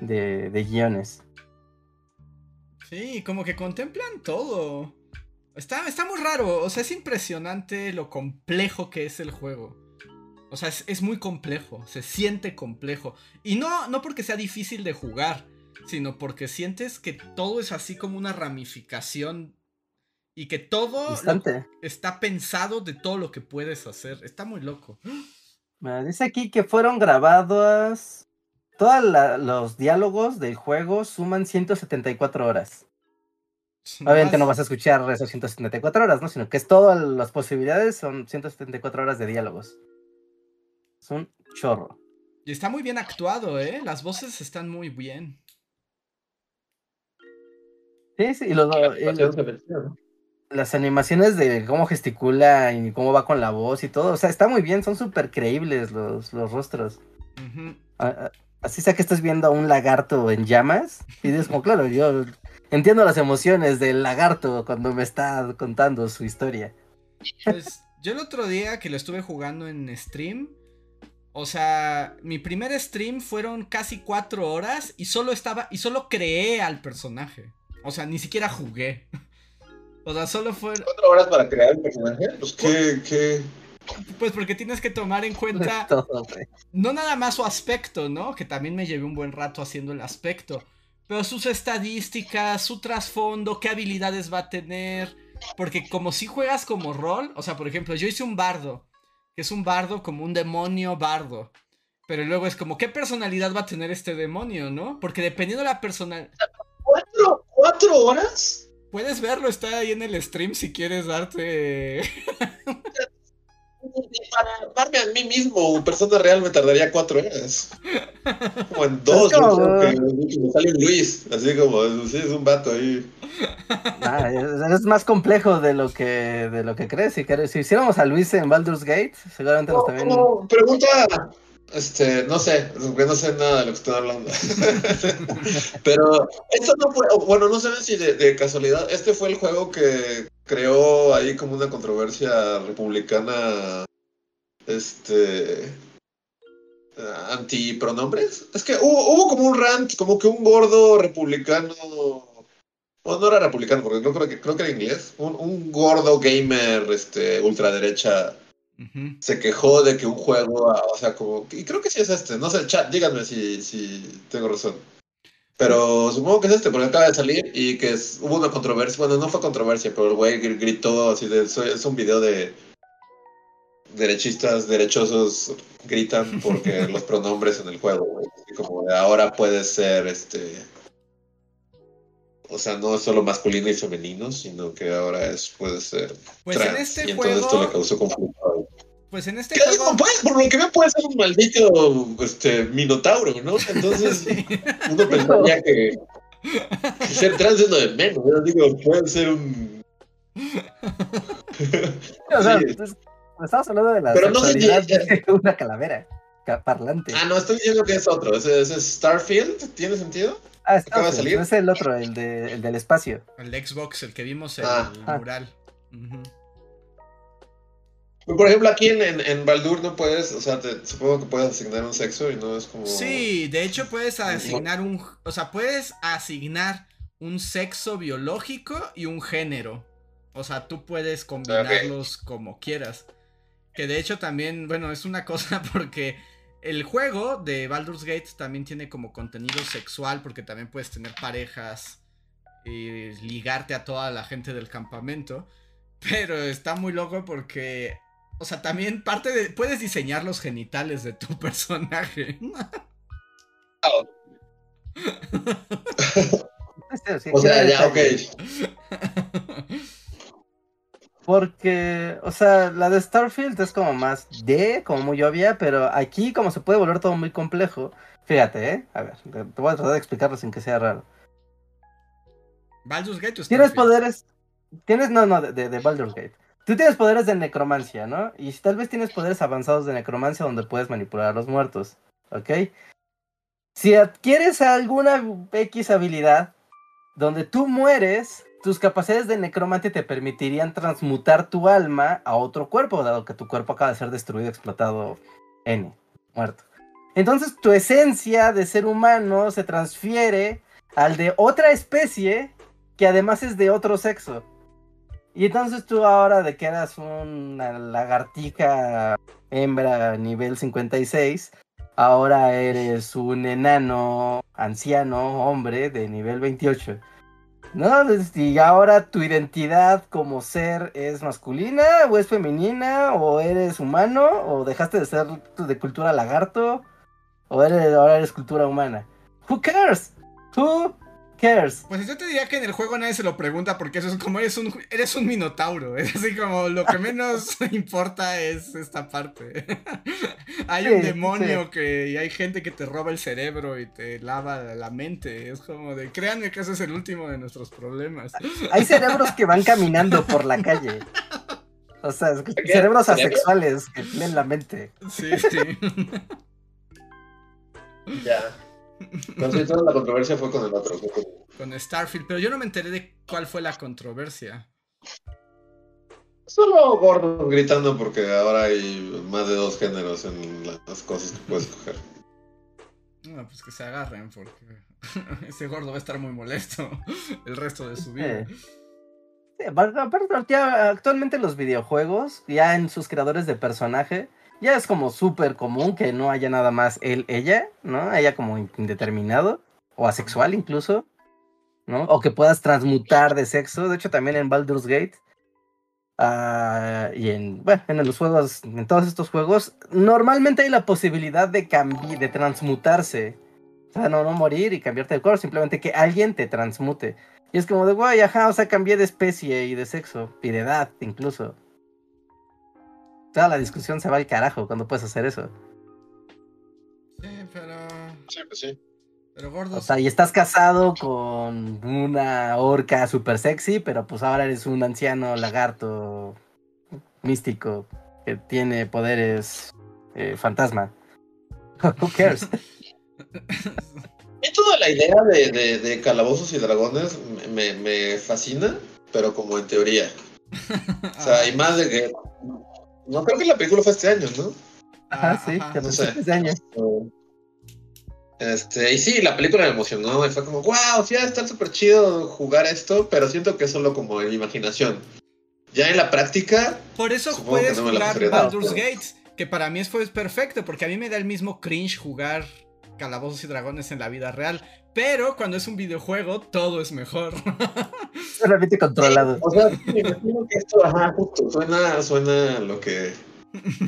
de, de guiones. Sí, como que contemplan todo. Está, está muy raro, o sea, es impresionante lo complejo que es el juego. O sea, es, es muy complejo, se siente complejo. Y no, no porque sea difícil de jugar, sino porque sientes que todo es así como una ramificación Y que todo está pensado de todo lo que puedes hacer. Está muy loco. Dice aquí que fueron grabados. Todos los diálogos del juego suman 174 horas. Obviamente no vas a escuchar esas 174 horas, ¿no? Sino que es todas las posibilidades, son 174 horas de diálogos. Es un chorro. Y está muy bien actuado, ¿eh? Las voces están muy bien. Sí, sí, y los- el- las animaciones de cómo gesticula y cómo va con la voz y todo. O sea, está muy bien, son súper creíbles los, los rostros. Así sea que estés viendo a un lagarto en llamas y dices como, claro, yo entiendo las emociones del lagarto cuando me está contando su historia. Pues yo el otro día que lo estuve jugando en stream, o sea, mi primer stream fueron casi cuatro horas y solo estaba, y solo creé al personaje. O sea, ni siquiera jugué. O sea, solo fue, ¿Cuatro horas para crear el personaje? Pues qué, qué. pues porque tienes que tomar en cuenta Todo, no nada más su aspecto, ¿no? Que también me llevé un buen rato haciendo el aspecto. Pero sus estadísticas, su trasfondo, qué habilidades va a tener. Porque como si juegas como rol, o sea, por ejemplo, yo hice un bardo. Que es un bardo como un demonio bardo. Pero luego es como, ¿qué personalidad va a tener este demonio, no? Porque dependiendo de la personalidad... ¿Cuatro, ¿Cuatro horas? Puedes verlo, está ahí en el stream si quieres darte... Para armarme a mí mismo, persona real, me tardaría cuatro horas. Como en dos, como- que me sale Luis, así como, sí, es un vato ahí. Ah, es, más complejo de lo que de lo que crees. Si, si hiciéramos a Luis en Baldur's Gate, seguramente nos también. Como pregunta, este, no sé, porque no sé nada de lo que están hablando. Pero esto no fue, bueno, no sé si de, casualidad, este fue el juego que creó ahí como una controversia republicana, este, anti pronombres. Es que hubo, hubo como un rant, como que un gordo republicano. Bueno, no era republicano, porque no creo que, creo que era inglés. Un, un gordo gamer, este, ultraderecha, Ujú. se quejó de que un juego, ah, o sea, como, y creo que sí es este, no sé, chat, díganme si, si tengo razón. Pero supongo que es este, porque acaba de salir y que es- hubo una controversia, bueno, no fue controversia, pero el güey gr- gritó así de, es un video de derechistas, derechosos gritan porque los pronombres en el juego, güey, como de ahora puede ser, este, o sea, no es solo masculino y femenino, sino que ahora es, puede ser Pues en trans, este y entonces esto le juego... causó conflicto. Pues en este juego... pues, por lo que veo puede ser un maldito este, minotauro, ¿no? Entonces Sí. uno pensaría que, que ser trans es lo de menos. Yo digo, puede ser un... O sea, Sí. pues, estamos hablando de la Pero no sé si- de una calavera ca- parlante. Ah, no, estoy diciendo que es otro. Ese, ese es Starfield, ¿tiene sentido? Ah, está, acaba de salir. es el otro, el, de, el del espacio. El de Xbox, el que vimos en Ah. el Ah. mural. Ujú. Por ejemplo, aquí en, en, en Baldur no puedes, o sea, te- supongo que puedes asignar un sexo y no es como... Sí, de hecho puedes asignar un, o sea, puedes asignar un sexo biológico y un género. O sea, tú puedes combinarlos como quieras. Que de hecho también, bueno, es una cosa porque el juego de Baldur's Gate también tiene como contenido sexual porque también puedes tener parejas y ligarte a toda la gente del campamento. Pero está muy loco porque, o sea, también parte de, puedes diseñar los genitales de tu personaje. O sea, ya, ok. Porque, o sea, la de Starfield es como más de, como muy obvia, pero aquí como se puede volver todo muy complejo. Fíjate, ¿eh? A ver, te voy a tratar de explicarlo sin que sea raro. Baldur's Gate o Tienes poderes, tienes, no, no, de Baldur's Gate. Tú tienes poderes de necromancia, ¿no? Y tal vez tienes poderes avanzados de necromancia donde puedes manipular a los muertos, ¿ok? Si adquieres alguna X habilidad donde tú mueres, tus capacidades de necromante te permitirían transmutar tu alma a otro cuerpo, dado que tu cuerpo acaba de ser destruido, explotado, N, muerto. Entonces tu esencia de ser humano se transfiere al de otra especie que además es de otro sexo. Y entonces tú ahora de que eras una lagartija hembra nivel 56, ahora eres un enano anciano hombre de nivel 28. ¿no? Y ahora tu identidad como ser es masculina o es femenina o eres humano o dejaste de ser de cultura lagarto o eres, ahora eres cultura humana. Who cares? Who cares? Pues yo te diría que en el juego nadie se lo pregunta porque eso es como eres un eres un minotauro, es así como lo que menos importa es esta parte. hay un demonio sí. que y hay gente que te roba el cerebro y te lava la mente, es como de créanme que ese es el último de nuestros problemas. Hay cerebros que van caminando por la calle. O sea, es que- ¿Qué? cerebros ¿Cerebro? asexuales que leen la mente. Sí, sí. Ya. Sí, toda la controversia fue con el otro. con- Starfield, pero yo no me enteré de cuál fue la controversia. Solo gordos gritando porque ahora hay más de dos géneros en las cosas que puedes coger. No, pues que se agarren porque ese gordo va a estar muy molesto el resto de su vida. Sí. Sí, aparte, actualmente los videojuegos, ya en sus creadores de personaje, ya es como súper común que no haya nada más él, ella, ¿no? Haya como indeterminado, o asexual incluso, ¿no? O que puedas transmutar de sexo. De hecho, también en Baldur's Gate, ah, y en, bueno, en los juegos, en todos estos juegos, normalmente hay la posibilidad de cambiar, de transmutarse. O sea, no, no morir y cambiarte de color, simplemente que alguien te transmute. Y es como de, guay, ajá, o sea, cambié de especie y de sexo, y de edad incluso. Toda la discusión se va al carajo cuando puedes hacer eso. Sí, pero. Sí, pues sí. Pero O gordos. sea, y estás casado con una orca super sexy, pero pues ahora eres un anciano lagarto místico que tiene poderes eh, fantasma. Who cares? Y toda la idea de, de, de calabozos y dragones me, me fascina, pero como en teoría. O sea, y más de que. No creo que la película fue este año, ¿no? Ajá, sí, ajá. que no sé. ese año. Este, y sí, la película me emocionó y fue como, wow, sí, va a estar súper chido jugar esto, pero siento que es solo como en imaginación. Ya en la práctica, Por eso puedes no jugar. Baldur's Gate, que para mí fue perfecto, porque a mí me da el mismo cringe jugar calabozos y dragones en la vida real. Pero cuando es un videojuego, todo es mejor. Solamente controlado. o sea, sí, me imagino que esto, ajá, justo, suena, suena lo que...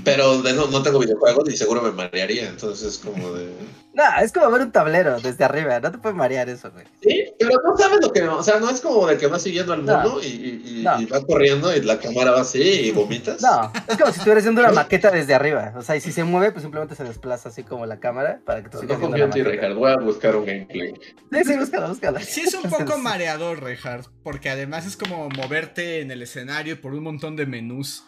Pero de no, no tengo videojuegos y seguro me marearía, entonces como de... Nah, es como ver un tablero desde arriba, no te puede marear eso, güey. Sí, pero no sabes lo que... O sea, no es como de que vas siguiendo al No. mono y, y, No. y va corriendo y la cámara va así y vomitas. No, es como si estuvieras viendo una maqueta desde arriba. O sea, y si se mueve, pues simplemente se desplaza así como la cámara para que tú No, sigas no confío la en ti. Richard. Voy a buscar un gameplay. Sí, sí, búscala, búscala. Sí es un poco mareador, Reinhardt, porque además es como moverte en el escenario por un montón de menús.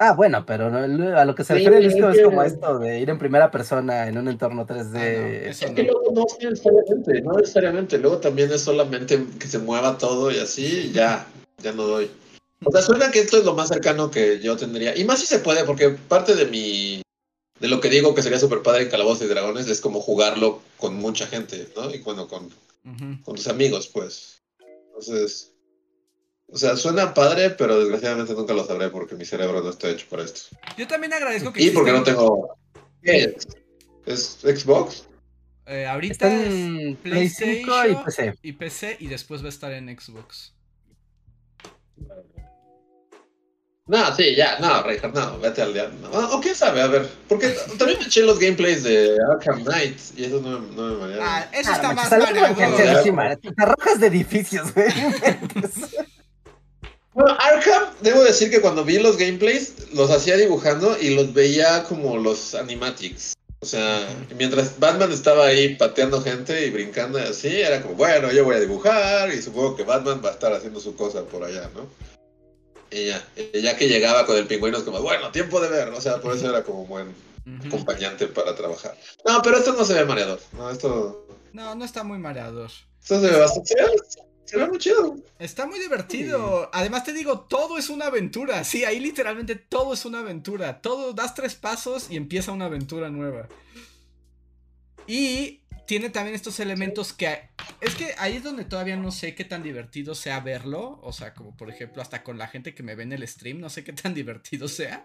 Ah, bueno, pero no- a lo que se Sí, refiere Lisco es que- como esto de ir en primera persona en un entorno 3D. Ah, no, Es que luego no necesariamente, no necesariamente. Luego también es solamente que se mueva todo y así, y ya, ya no doy. O sea, suena que esto es lo más cercano que yo tendría. Y más si se puede, porque parte de mi. De lo que digo que sería super padre en Calabozos y Dragones es como jugarlo con mucha gente, ¿no? Y bueno, con, con tus amigos, pues. Entonces. O sea, suena padre, pero desgraciadamente nunca lo sabré porque mi cerebro no está hecho para esto. Yo también agradezco que Y porque no tengo. ¿Qué es? ¿Es Xbox? eh, ahorita Está es en Play 5 y PlayStation PC. y PC y después va a estar en Xbox. No, sí, ya, no, Reinhardt, no, vete al diablo. no. O quién sabe, a ver, porque también me eché los gameplays de Arkham Knight y eso no, me- no me marearon. Ah, eso Ah, está más cancerísima. Te arrojas de edificios, güey. Bueno, Arkham, debo decir que cuando vi los gameplays, los hacía dibujando y los veía como los animatics. O sea, mientras Batman estaba ahí pateando gente y brincando y así, era como, bueno, yo voy a dibujar y supongo que Batman va a estar haciendo su cosa por allá, ¿no? Y ya, y ya que llegaba con el pingüino es como, bueno, tiempo de ver, o sea, por eso era como buen acompañante para trabajar. No, pero esto no se ve mareador, no, esto, No, no está muy mareador. esto se ve bastante, se ve, muy chido. Está muy divertido. Además te digo, todo es una aventura. Sí, ahí literalmente todo es una aventura. Todo, das tres pasos y empieza una aventura nueva. Y tiene también estos elementos que... Es que ahí es donde todavía no sé qué tan divertido sea verlo. O sea, como por ejemplo, hasta con la gente que me ve en el stream, no sé qué tan divertido sea.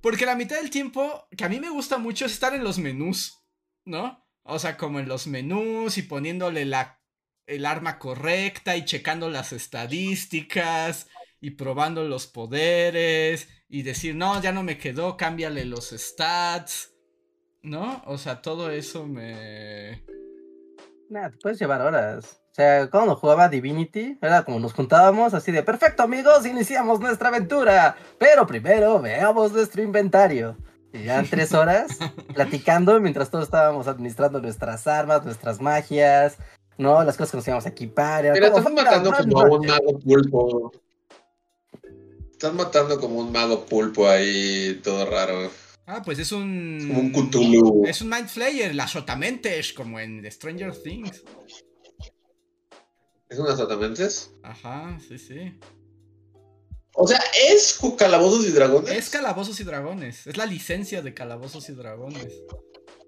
Porque la mitad del tiempo, que a mí me gusta mucho, es estar en los menús, ¿no? O sea, como en los menús y poniéndole la el arma correcta y checando las estadísticas y probando los poderes y decir, no, ya no me quedó, cámbiale los stats. ¿No? O sea, todo eso me... Nah, te puedes llevar horas. O sea, cuando jugaba Divinity, era como nos juntábamos así de, perfecto amigos, iniciamos nuestra aventura. Pero primero veamos nuestro inventario. Y ya tres horas, platicando mientras todos estábamos administrando nuestras armas, nuestras magias, ¿no? Las cosas que nos íbamos a equipar. Mira, estás matando como a un mago pulpo. Estás matando como un mago pulpo ahí, todo raro. Ah, pues es un. Es como un Cthulhu. Es un Mind Flayer, las Sotamentes, como en The Stranger Things. ¿Es una Sotamentes? Ajá, sí, sí. O sea, ¿es Calabozos y Dragones? Es Calabozos y Dragones. Es la licencia de Calabozos y Dragones.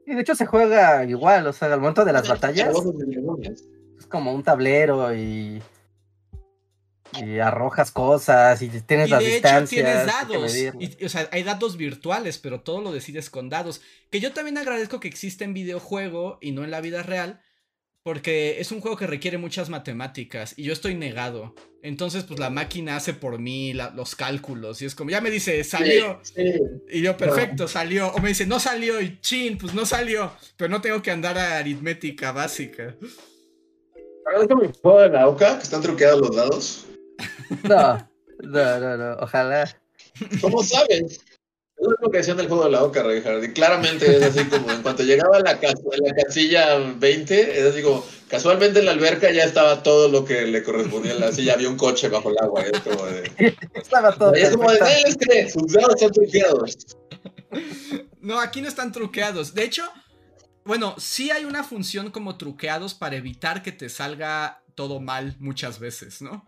Y de hecho se juega igual, o sea, al momento de las batallas. Es como un tablero y. Y arrojas cosas y tienes Y las de hecho tienes dados. y- o sea, hay datos virtuales, pero todo lo decides con dados. Que yo también agradezco que exista en videojuego y no en la vida real. Porque es un juego que requiere muchas matemáticas y yo estoy negado. Entonces, pues la máquina hace por mí la- los cálculos. Y es como, ya me dice, salió. Sí, sí. Y yo, perfecto, salió. O me dice, no salió. Y chin, pues no salió. Pero no tengo que andar a aritmética básica. Ahora el juego de que están truqueados los dados. No, no, no, no, ojalá. ¿Cómo sabes? Es lo que decían del juego de la OCA, Reinhardt. Y claramente es así como en cuanto llegaba a la, cas- a la casilla 20, es así como casualmente en la alberca ya estaba todo lo que le correspondía. Así ya había un coche bajo el agua. Es como de. Estaba todo. Es como de. Nadie les cree, sus dados están truqueados. No, aquí no están truqueados. De hecho, bueno, sí hay una función como truqueados para evitar que te salga todo mal muchas veces, ¿no?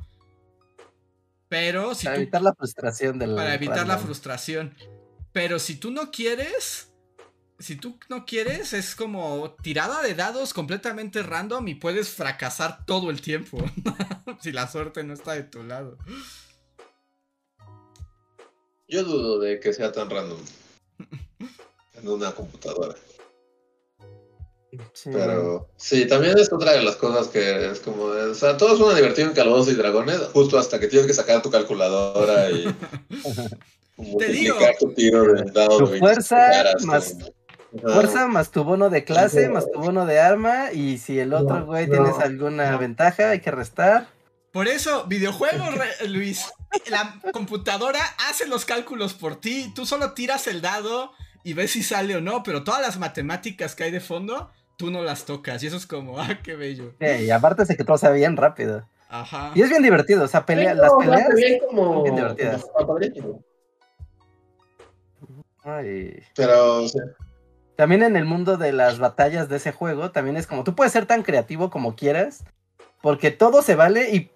Pero si Para tú evitar la frustración del. para evitar la frustración. Pero si tú no quieres, si tú no quieres, es como tirada de dados completamente random y puedes fracasar todo el tiempo. si la suerte no está de tu lado. Yo dudo de que sea tan random en una computadora. Sí. Pero sí, también es otra de las cosas que es como, o sea, todo suena divertido en Calabozos y Dragones, justo hasta que tienes que sacar tu calculadora y multiplicar tu tiro Tu de 27 fuerza más-. Fuerza más tu bono de clase, más tu bono de arma. Y si el otro No, güey no, tienes alguna no. ventaja, hay que restar. Por eso, videojuegos, Luis. La computadora hace los cálculos por ti. Tú solo tiras el dado y ves si sale o no. Pero todas las matemáticas que hay de fondo, tú no las tocas. Y eso es como, ah, qué bello. Eh, y aparte es de que todo se ve bien rápido. Ajá. Y es bien divertido, o sea, pelea, Sí, las peleas. como, bien divertidas. como. Ay. Pero, o sea, También en el mundo de las batallas de ese juego, también es como tú puedes ser tan creativo como quieras, porque todo se vale y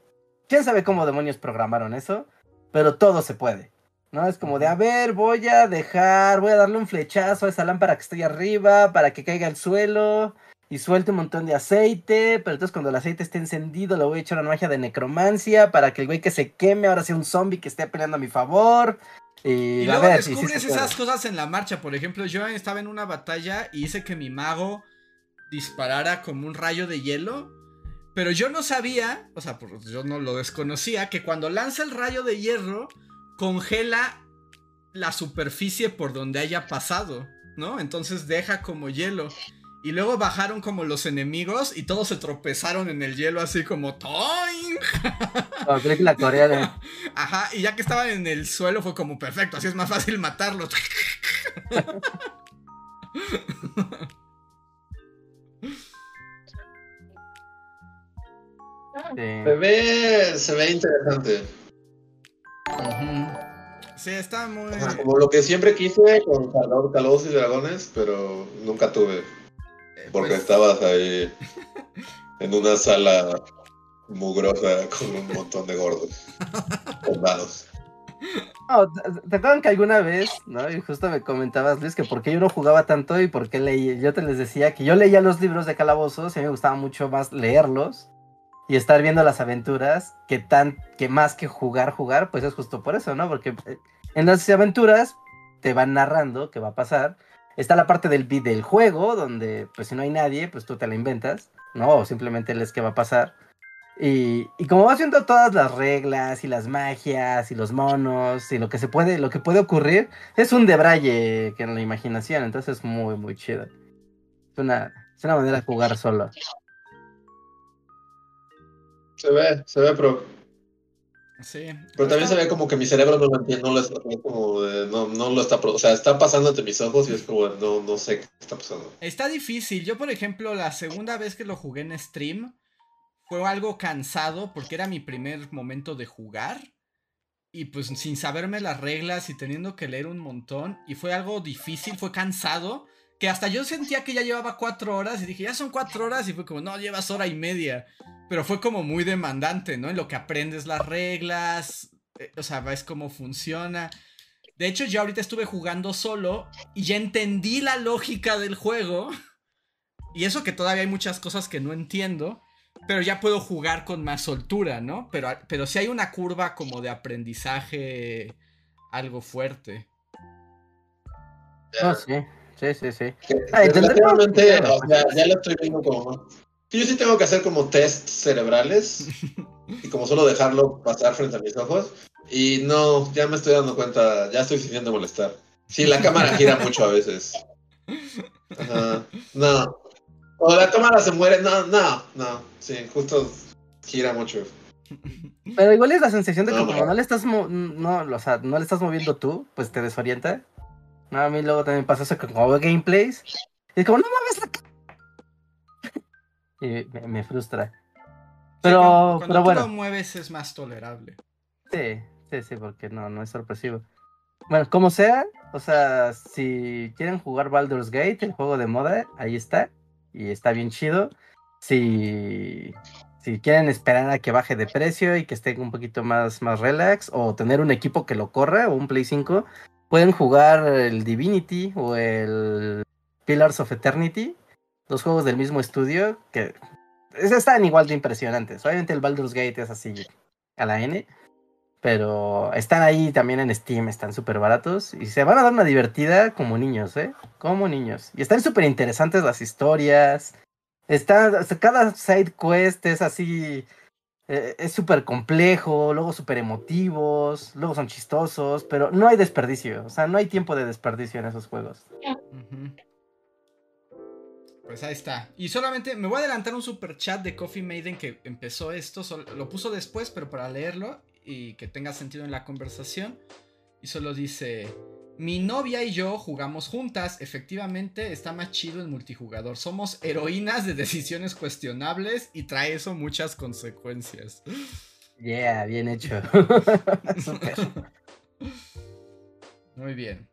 quién sabe cómo demonios programaron eso, pero todo se puede. ¿No? Es como de, a ver, voy a dejar, voy a darle un flechazo a esa lámpara que estoy arriba para que caiga al suelo y suelte un montón de aceite, pero entonces cuando el aceite esté encendido le voy a echar una magia de necromancia para que el güey que se queme ahora sea un zombie que esté peleando a mi favor. Y, luego ver, sí, sí descubres esas cosas en la marcha. Por ejemplo, yo estaba en una batalla y hice que mi mago disparara como un rayo de hielo. Pero yo no sabía, o sea, yo no lo desconocía, que cuando lanza el rayo de hierro, congela la superficie por donde haya pasado, ¿no? Entonces deja como hielo. Y luego bajaron como los enemigos y todos se tropezaron en el hielo así como ¡Toing! Como película coreana. Ajá, y ya que estaban en el suelo fue como perfecto, así es más fácil matarlos. Sí. se ve, se ve interesante. Sí, está muy... Como lo que siempre quise con Calabozos Calabozos y Dragones, pero nunca tuve. Eh, Porque pues, estabas ahí en una sala mugrosa con un montón de gordos. Con dados. No, ¿te- ¿Te acuerdan que alguna vez, no? Y justo me comentabas, Luis, que por qué yo no jugaba tanto y por qué leía. Yo te les decía que yo leía los libros de calabozos y a mí me gustaba mucho más leerlos y estar viendo las aventuras que tan que más que jugar, jugar, pues es justo por eso, ¿no? Porque eh, en las aventuras te van narrando qué va a pasar. Está la parte del, vi- del juego, donde pues si no hay nadie, pues tú te la inventas. ¿no? O simplemente lees qué va a pasar. Y, y como vas viendo todas las reglas y las magias y los monos y lo que se puede, lo que puede ocurrir, es un debraye que en la imaginación, entonces es muy, muy chido. Es una, es una manera de jugar solo. Se ve, se ve, pero, Sí. pero también se ve como que mi cerebro no lo entiende, no lo está, como no, no lo está, o sea, está pasando ante mis ojos y es como, no, no sé qué está pasando. Está difícil. Yo, por ejemplo, la segunda vez que lo jugué en stream fue algo cansado porque era mi primer momento de jugar. Y pues sin saberme las reglas y teniendo que leer un montón. Y fue algo difícil, fue cansado. Que hasta yo sentía que ya llevaba cuatro horas y dije, ya son cuatro horas. Y fue como, no, llevas hora y media. Pero fue como muy demandante, ¿no? En lo que aprendes las reglas. eh, O sea, ves cómo funciona. De hecho, yo ahorita estuve jugando solo y ya entendí la lógica del juego. Y eso que todavía hay muchas cosas que no entiendo. Pero ya puedo jugar con más soltura, ¿no? Pero, pero sí hay una curva como de aprendizaje algo fuerte. No, sí, sí, sí, sí. Ah, o sea, ya lo estoy viendo como. Yo sí tengo que hacer como test cerebrales y como solo dejarlo pasar frente a mis ojos. Y no, ya me estoy dando cuenta, ya estoy sintiendo molestar. Sí, la cámara gira mucho a veces. Ajá, no. O la cámara se muere, no, no, no. Sí, justo gira mucho. Pero igual es la sensación de que No, como no. no le estás mo- no, o sea, no le estás moviendo tú, pues te desorienta. No, a mí luego también pasa eso que como veo gameplays, y es como, no mames la ca-". Y me, me frustra. Pero, cuando, cuando pero tú bueno. lo mueves es más tolerable. Sí, sí, sí, porque no, no es sorpresivo. Bueno, como sea, o sea, si quieren jugar Baldur's Gate, el juego de moda, ahí está. Y está bien chido. Si, si quieren esperar a que baje de precio y que esté un poquito más, más relax, o tener un equipo que lo corra, o un Play 5, pueden jugar el Divinity o el Pillars of Eternity, dos juegos del mismo estudio que es- están igual de impresionantes. Obviamente el Baldur's Gate es así a la N. Pero están ahí también en Steam, están súper baratos y se van a dar una divertida como niños, ¿eh? Como niños. Y están súper interesantes las historias. Está, cada side quest es así, eh, es súper complejo, luego súper emotivos, luego son chistosos, pero no hay desperdicio, o sea, no hay tiempo de desperdicio en esos juegos. Pues ahí está. Y solamente me voy a adelantar un super chat de Coffee Maiden que empezó esto. lo puso después, pero para leerlo y que tenga sentido en la conversación. Y solo dice: Mi novia y yo jugamos juntas. Efectivamente, está más chido el multijugador. Somos heroínas de decisiones cuestionables y trae eso muchas consecuencias. Yeah, bien hecho. Muy bien.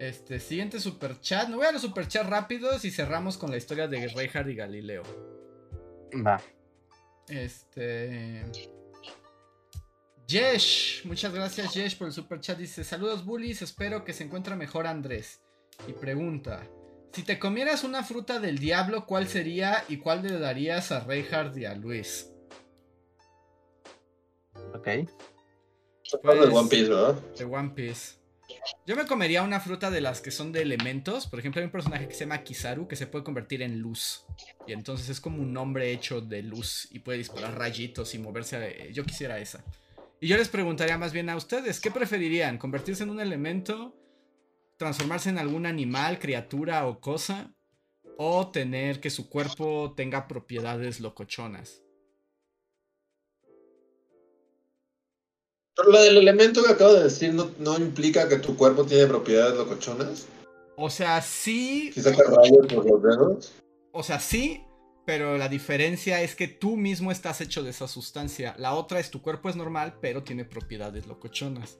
Este, siguiente super chat. Me voy a los super chat rápidos y cerramos con la historia de Reinhardt y Galileo. Va. Este. Yesh, muchas gracias Yesh por el super chat. Dice: Saludos bullies, espero que se encuentre mejor Andrés. Y pregunta: Si te comieras una fruta del diablo, ¿cuál sería y cuál le darías a Reinhardt y a Luis? Ok. Hablando de One Piece, ¿verdad? De One Piece. Yo me comería una fruta de las que son de elementos. Por ejemplo, hay un personaje que se llama Kizaru que se puede convertir en luz. Y entonces es como un hombre hecho de luz y puede disparar rayitos y moverse. a- Yo quisiera esa. Y yo les preguntaría más bien a ustedes, ¿qué preferirían? ¿Convertirse en un elemento? ¿Transformarse en algún animal, criatura o cosa? ¿O tener que su cuerpo tenga propiedades locochonas? Pero la del elemento que acabo de decir no, no implica que tu cuerpo tiene propiedades locochonas. O sea, sí, Si sacas rayos por los dedos. O sea, sí, pero la diferencia es que tú mismo estás hecho de esa sustancia. La otra es tu cuerpo es normal, pero tiene propiedades locochonas.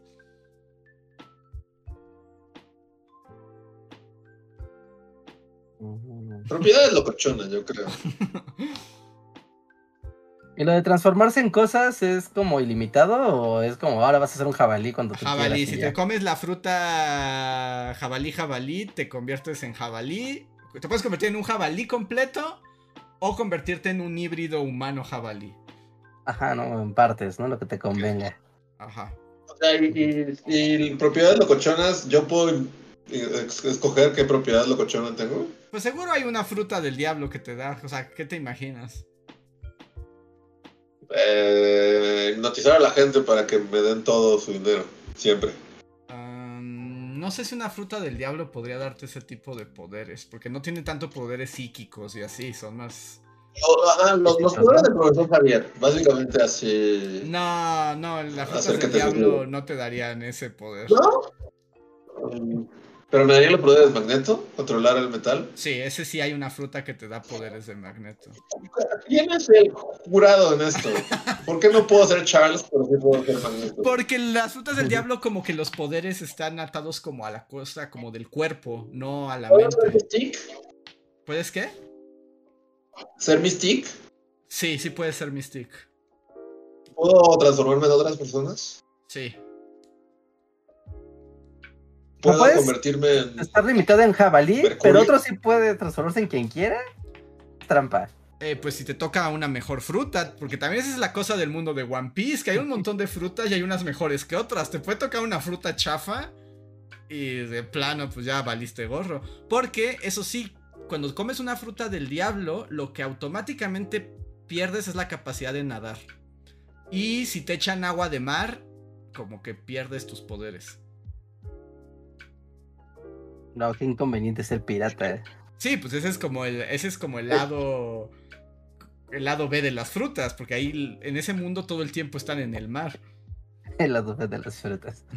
Propiedades locochonas, yo creo. ¿Y lo de transformarse en cosas es como ilimitado o es como ahora vas a ser un jabalí cuando tú Jabalí, si ya? te comes la fruta jabalí, jabalí, te conviertes en jabalí. Te puedes convertir en un jabalí completo o convertirte en un híbrido humano jabalí. Ajá, no, en partes, ¿no? Lo que te convenga. Ajá. O sea, y, y- y propiedades locochonas, yo puedo ex- escoger qué propiedad locochona tengo? Pues seguro hay una fruta del diablo que te da. O sea, ¿qué te imaginas? Eh, hipnotizar a la gente para que me den todo su dinero. Siempre. No sé si una fruta del diablo podría darte ese tipo de poderes. Porque no tiene tanto poderes psíquicos y así. Son más. Ah, los, los poderes del profesor Javier. Básicamente así. No, no, las frutas del diablo no te darían ese poder. ¿No? Pero me daría los poderes de magneto, controlar el metal. Sí, ese sí hay una fruta que te da poderes de magneto. ¿Quién es el jurado en esto? ¿Por qué no puedo ser Charles, pero sí puedo ser magneto? Porque las frutas del diablo como que los poderes están atados como a la cosa, como del cuerpo, no a la ¿Puedo ser mente. Mystique? ¿Puedes qué? ¿Ser Mystique? Sí, sí puede ser Mystique. ¿Puedo transformarme en otras personas? Sí. ¿Puedo puedes? convertirme en... Está limitado en jabalí, Mercurio. pero otro sí puede transformarse en quien quiera. Trampa. Eh, pues si te toca una mejor fruta, porque también esa es la cosa del mundo de One Piece, que hay un montón de frutas y hay unas mejores que otras. Te puede tocar una fruta chafa y de plano pues ya valiste gorro. Porque eso sí, cuando comes una fruta del diablo, lo que automáticamente pierdes es la capacidad de nadar. Y si te echan agua de mar, como que pierdes tus poderes. No, qué inconveniente ser pirata. eh. Sí, pues ese es como el, ese es como el lado, el lado B de las frutas, porque ahí en ese mundo todo el tiempo están en el mar. El lado B de las frutas.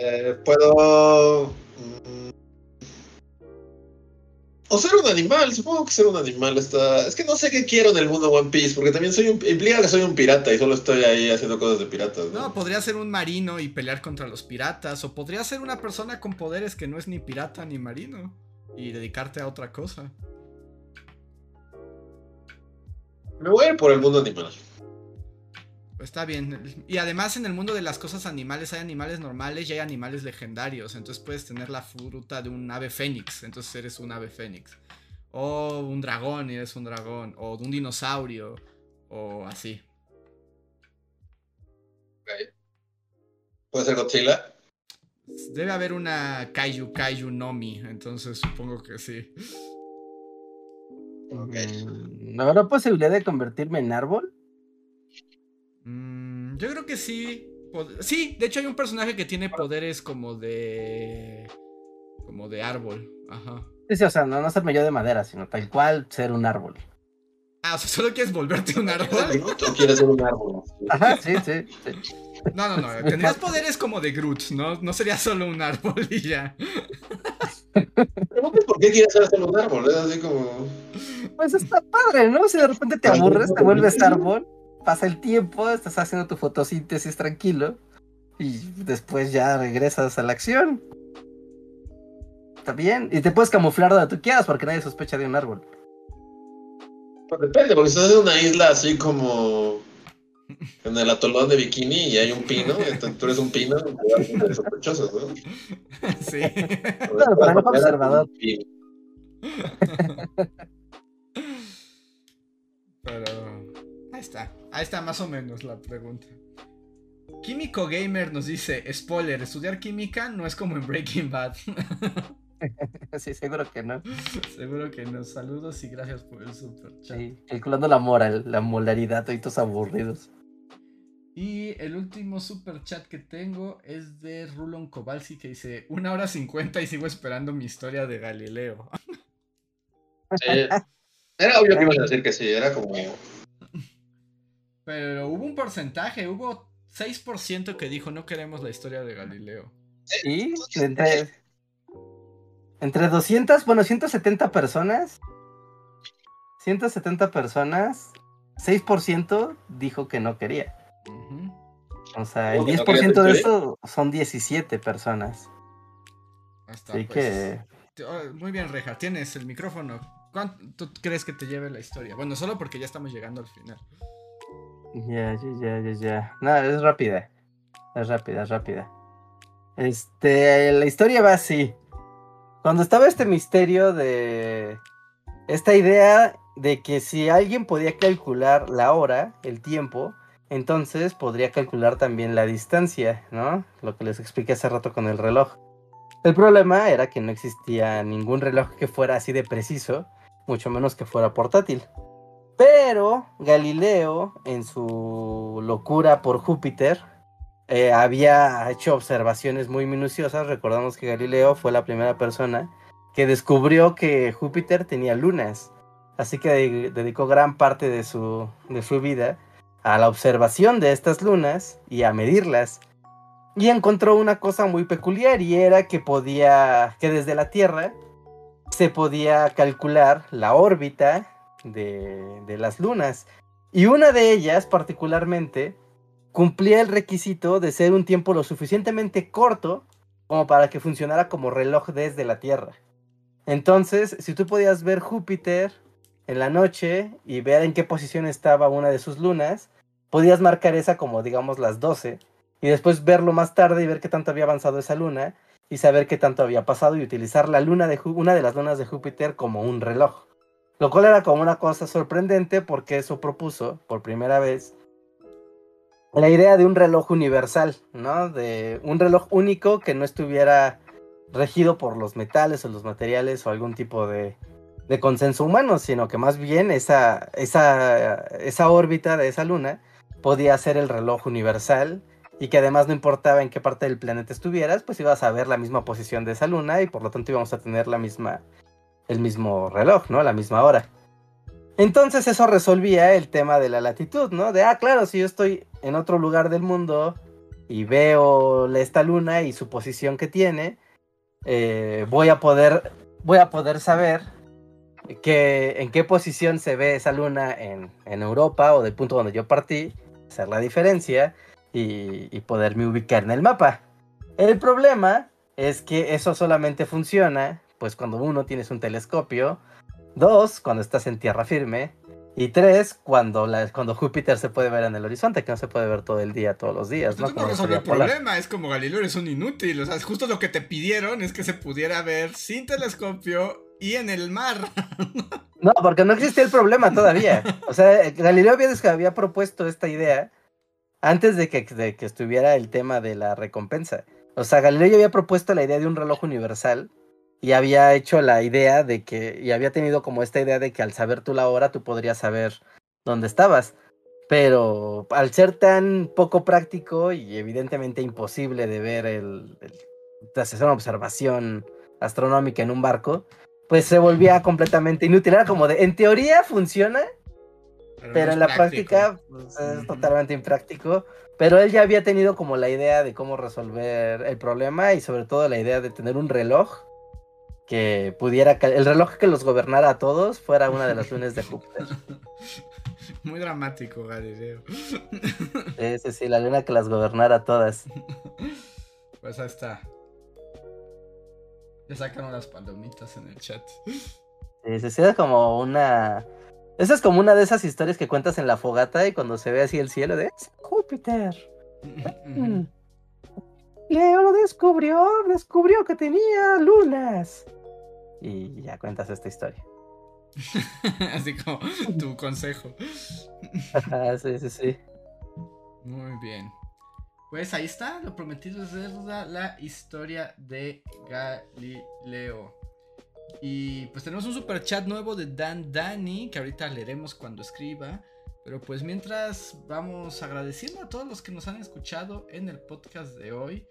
Eh, puedo... mm, O ser un animal, supongo que ser un animal está... Es que no sé qué quiero en el mundo One Piece, porque también soy un... implica que soy un pirata y solo estoy ahí haciendo cosas de piratas, ¿no? No, podría ser un marino y pelear contra los piratas, o podría ser una persona con poderes que no es ni pirata ni marino y dedicarte a otra cosa. Me voy a ir por el mundo animal. Está bien. Y además en el mundo de las cosas animales hay animales normales y hay animales legendarios. Entonces puedes tener la fruta de un ave fénix. Entonces eres un ave fénix. O un dragón y eres un dragón. O de un dinosaurio. O así. Puede ser Godzilla. Debe haber una Kaiju Kaiju Nomi. Entonces supongo que sí. Ok. Mm, ¿No habrá posibilidad de convertirme en árbol? Mm, yo creo que sí. Sí, de hecho hay un personaje que tiene poderes como de. como de árbol. Ajá. Sí, sí, o sea, no, no serme yo de madera, sino tal cual ser un árbol. Ah, o sea, solo quieres volverte un árbol. ¿O quieres ser un árbol? Ajá, sí, sí, sí. No, no, no. Tendrías poderes como de Groot, ¿no? No sería solo un árbol y ya. Por qué quieres ser solo un árbol, es así como... Pues está padre, ¿no? Si de repente te aburres, te vuelves árbol, pasa el tiempo, estás haciendo tu fotosíntesis tranquilo y después ya regresas a la acción. Está bien. Y te puedes camuflar donde tú quieras porque nadie sospecha de un árbol. Pues depende, porque si estás en una isla así como en el atolón de Bikini y hay un pino, entonces tú eres un pino, sospechoso, ¿no? Sí. Claro, pero no observador. Sí. Pero. Ahí está. Ahí está más o menos la pregunta. Químico Gamer nos dice: Spoiler, estudiar química no es como en Breaking Bad. Sí, seguro que no. Seguro que no. Saludos y gracias por el super chat. Sí, calculando la moral, la molaridad, todos aburridos. Y el último super chat que tengo es de Rulon Kowalski que dice: Una hora cincuenta y sigo esperando mi historia de Galileo. Sí. Era obvio que ibas a decir que sí, era como... Pero hubo un porcentaje, hubo 6% que dijo: No queremos la historia de Galileo. Sí, entre, entre 200, bueno, 170 personas. 170 personas, 6% dijo que no quería. O sea, el ¿Cómo que no 10% de eso son 17 personas. Hasta, Así pues, que, oh, Muy bien, Reja, tienes el micrófono. ¿Cuánto crees que te lleve la historia? Bueno, solo porque ya estamos llegando al final. Ya, ya, ya, ya, ya. No, es rápida. Es rápida, es rápida. Este, la historia va así. Cuando estaba este misterio de esta idea de que si alguien podía calcular la hora, el tiempo, entonces podría calcular también la distancia, ¿no? Lo que les expliqué hace rato con el reloj. El problema era que no existía ningún reloj que fuera así de preciso, mucho menos que fuera portátil. Pero Galileo, en su locura por Júpiter, eh, había hecho observaciones muy minuciosas. Recordamos que Galileo fue la primera persona que descubrió que Júpiter tenía lunas. Así que dedicó gran parte de su, de su vida a la observación de estas lunas y a medirlas. Y encontró una cosa muy peculiar y era que podía, que desde la Tierra se podía calcular la órbita de, las lunas. Y una de ellas particularmente cumplía el requisito de ser un tiempo lo suficientemente corto como para que funcionara como reloj desde la Tierra. Entonces, si tú podías ver Júpiter en la noche y ver en qué posición estaba una de sus lunas, podías marcar esa como digamos las 12 y después verlo más tarde y ver qué tanto había avanzado esa luna y saber qué tanto había pasado y utilizar la luna de una de las lunas de Júpiter como un reloj. Lo cual era como una cosa sorprendente porque eso propuso por primera vez la idea de un reloj universal, ¿no? De un reloj único que no estuviera regido por los metales o los materiales o algún tipo de, de consenso humano, sino que más bien esa, esa, esa órbita de esa luna podía ser el reloj universal y que además no importaba en qué parte del planeta estuvieras, pues ibas a ver la misma posición de esa luna y por lo tanto íbamos a tener la misma, el mismo reloj, ¿no? La misma hora. Entonces eso resolvía el tema de la latitud, ¿no? De, ah, claro, si yo estoy en otro lugar del mundo y veo esta luna y su posición que tiene, eh, voy a poder voy a poder saber que, en qué posición se ve esa luna en, Europa o del punto donde yo partí, hacer la diferencia y, y poderme ubicar en el mapa. El problema es que eso solamente funciona pues cuando uno tienes un telescopio, dos, cuando estás en tierra firme, y tres, cuando, la, cuando Júpiter se puede ver en el horizonte, que no se puede ver todo el día, todos los días. ¿no? no resolvió el problema, es como Galileo es un inútil. O sea, justo lo que te pidieron es que se pudiera ver sin telescopio y en el mar. no, porque no existía el problema todavía. O sea, Galileo había, había propuesto esta idea antes de que, de que estuviera el tema de la recompensa. O sea, Galileo ya había propuesto la idea de un reloj universal y había hecho la idea de que, y había tenido como esta idea de que al saber tú la hora tú podrías saber dónde estabas. Pero al ser tan poco práctico y evidentemente imposible de ver el, de hacer una observación astronómica en un barco, pues se volvía completamente inútil. Era como de, en teoría funciona, pero, en la práctica pues, es totalmente impráctico. Pero él ya había tenido como la idea de cómo resolver el problema y sobre todo la idea de tener un reloj que pudiera, el reloj que los gobernara a todos fuera una de las lunas de Júpiter. Muy dramático, Galileo. Sí, sí, sí, la luna que las gobernara a todas. Pues ahí está. Le sacaron las palomitas en el chat. Sí, sí, sí, es como una... Esa es como una de esas historias que cuentas en la fogata y cuando se ve así el cielo de Júpiter. Leo lo descubrió, descubrió que tenía lunas. Y ya cuentas esta historia. Así como tu consejo. sí, sí, sí. Muy bien. Pues ahí está, lo prometido es deuda, la historia de Galileo. Y pues tenemos un super chat nuevo de Dan Dani, que ahorita leeremos cuando escriba. Pero pues mientras vamos agradeciendo a todos los que nos han escuchado en el podcast de hoy.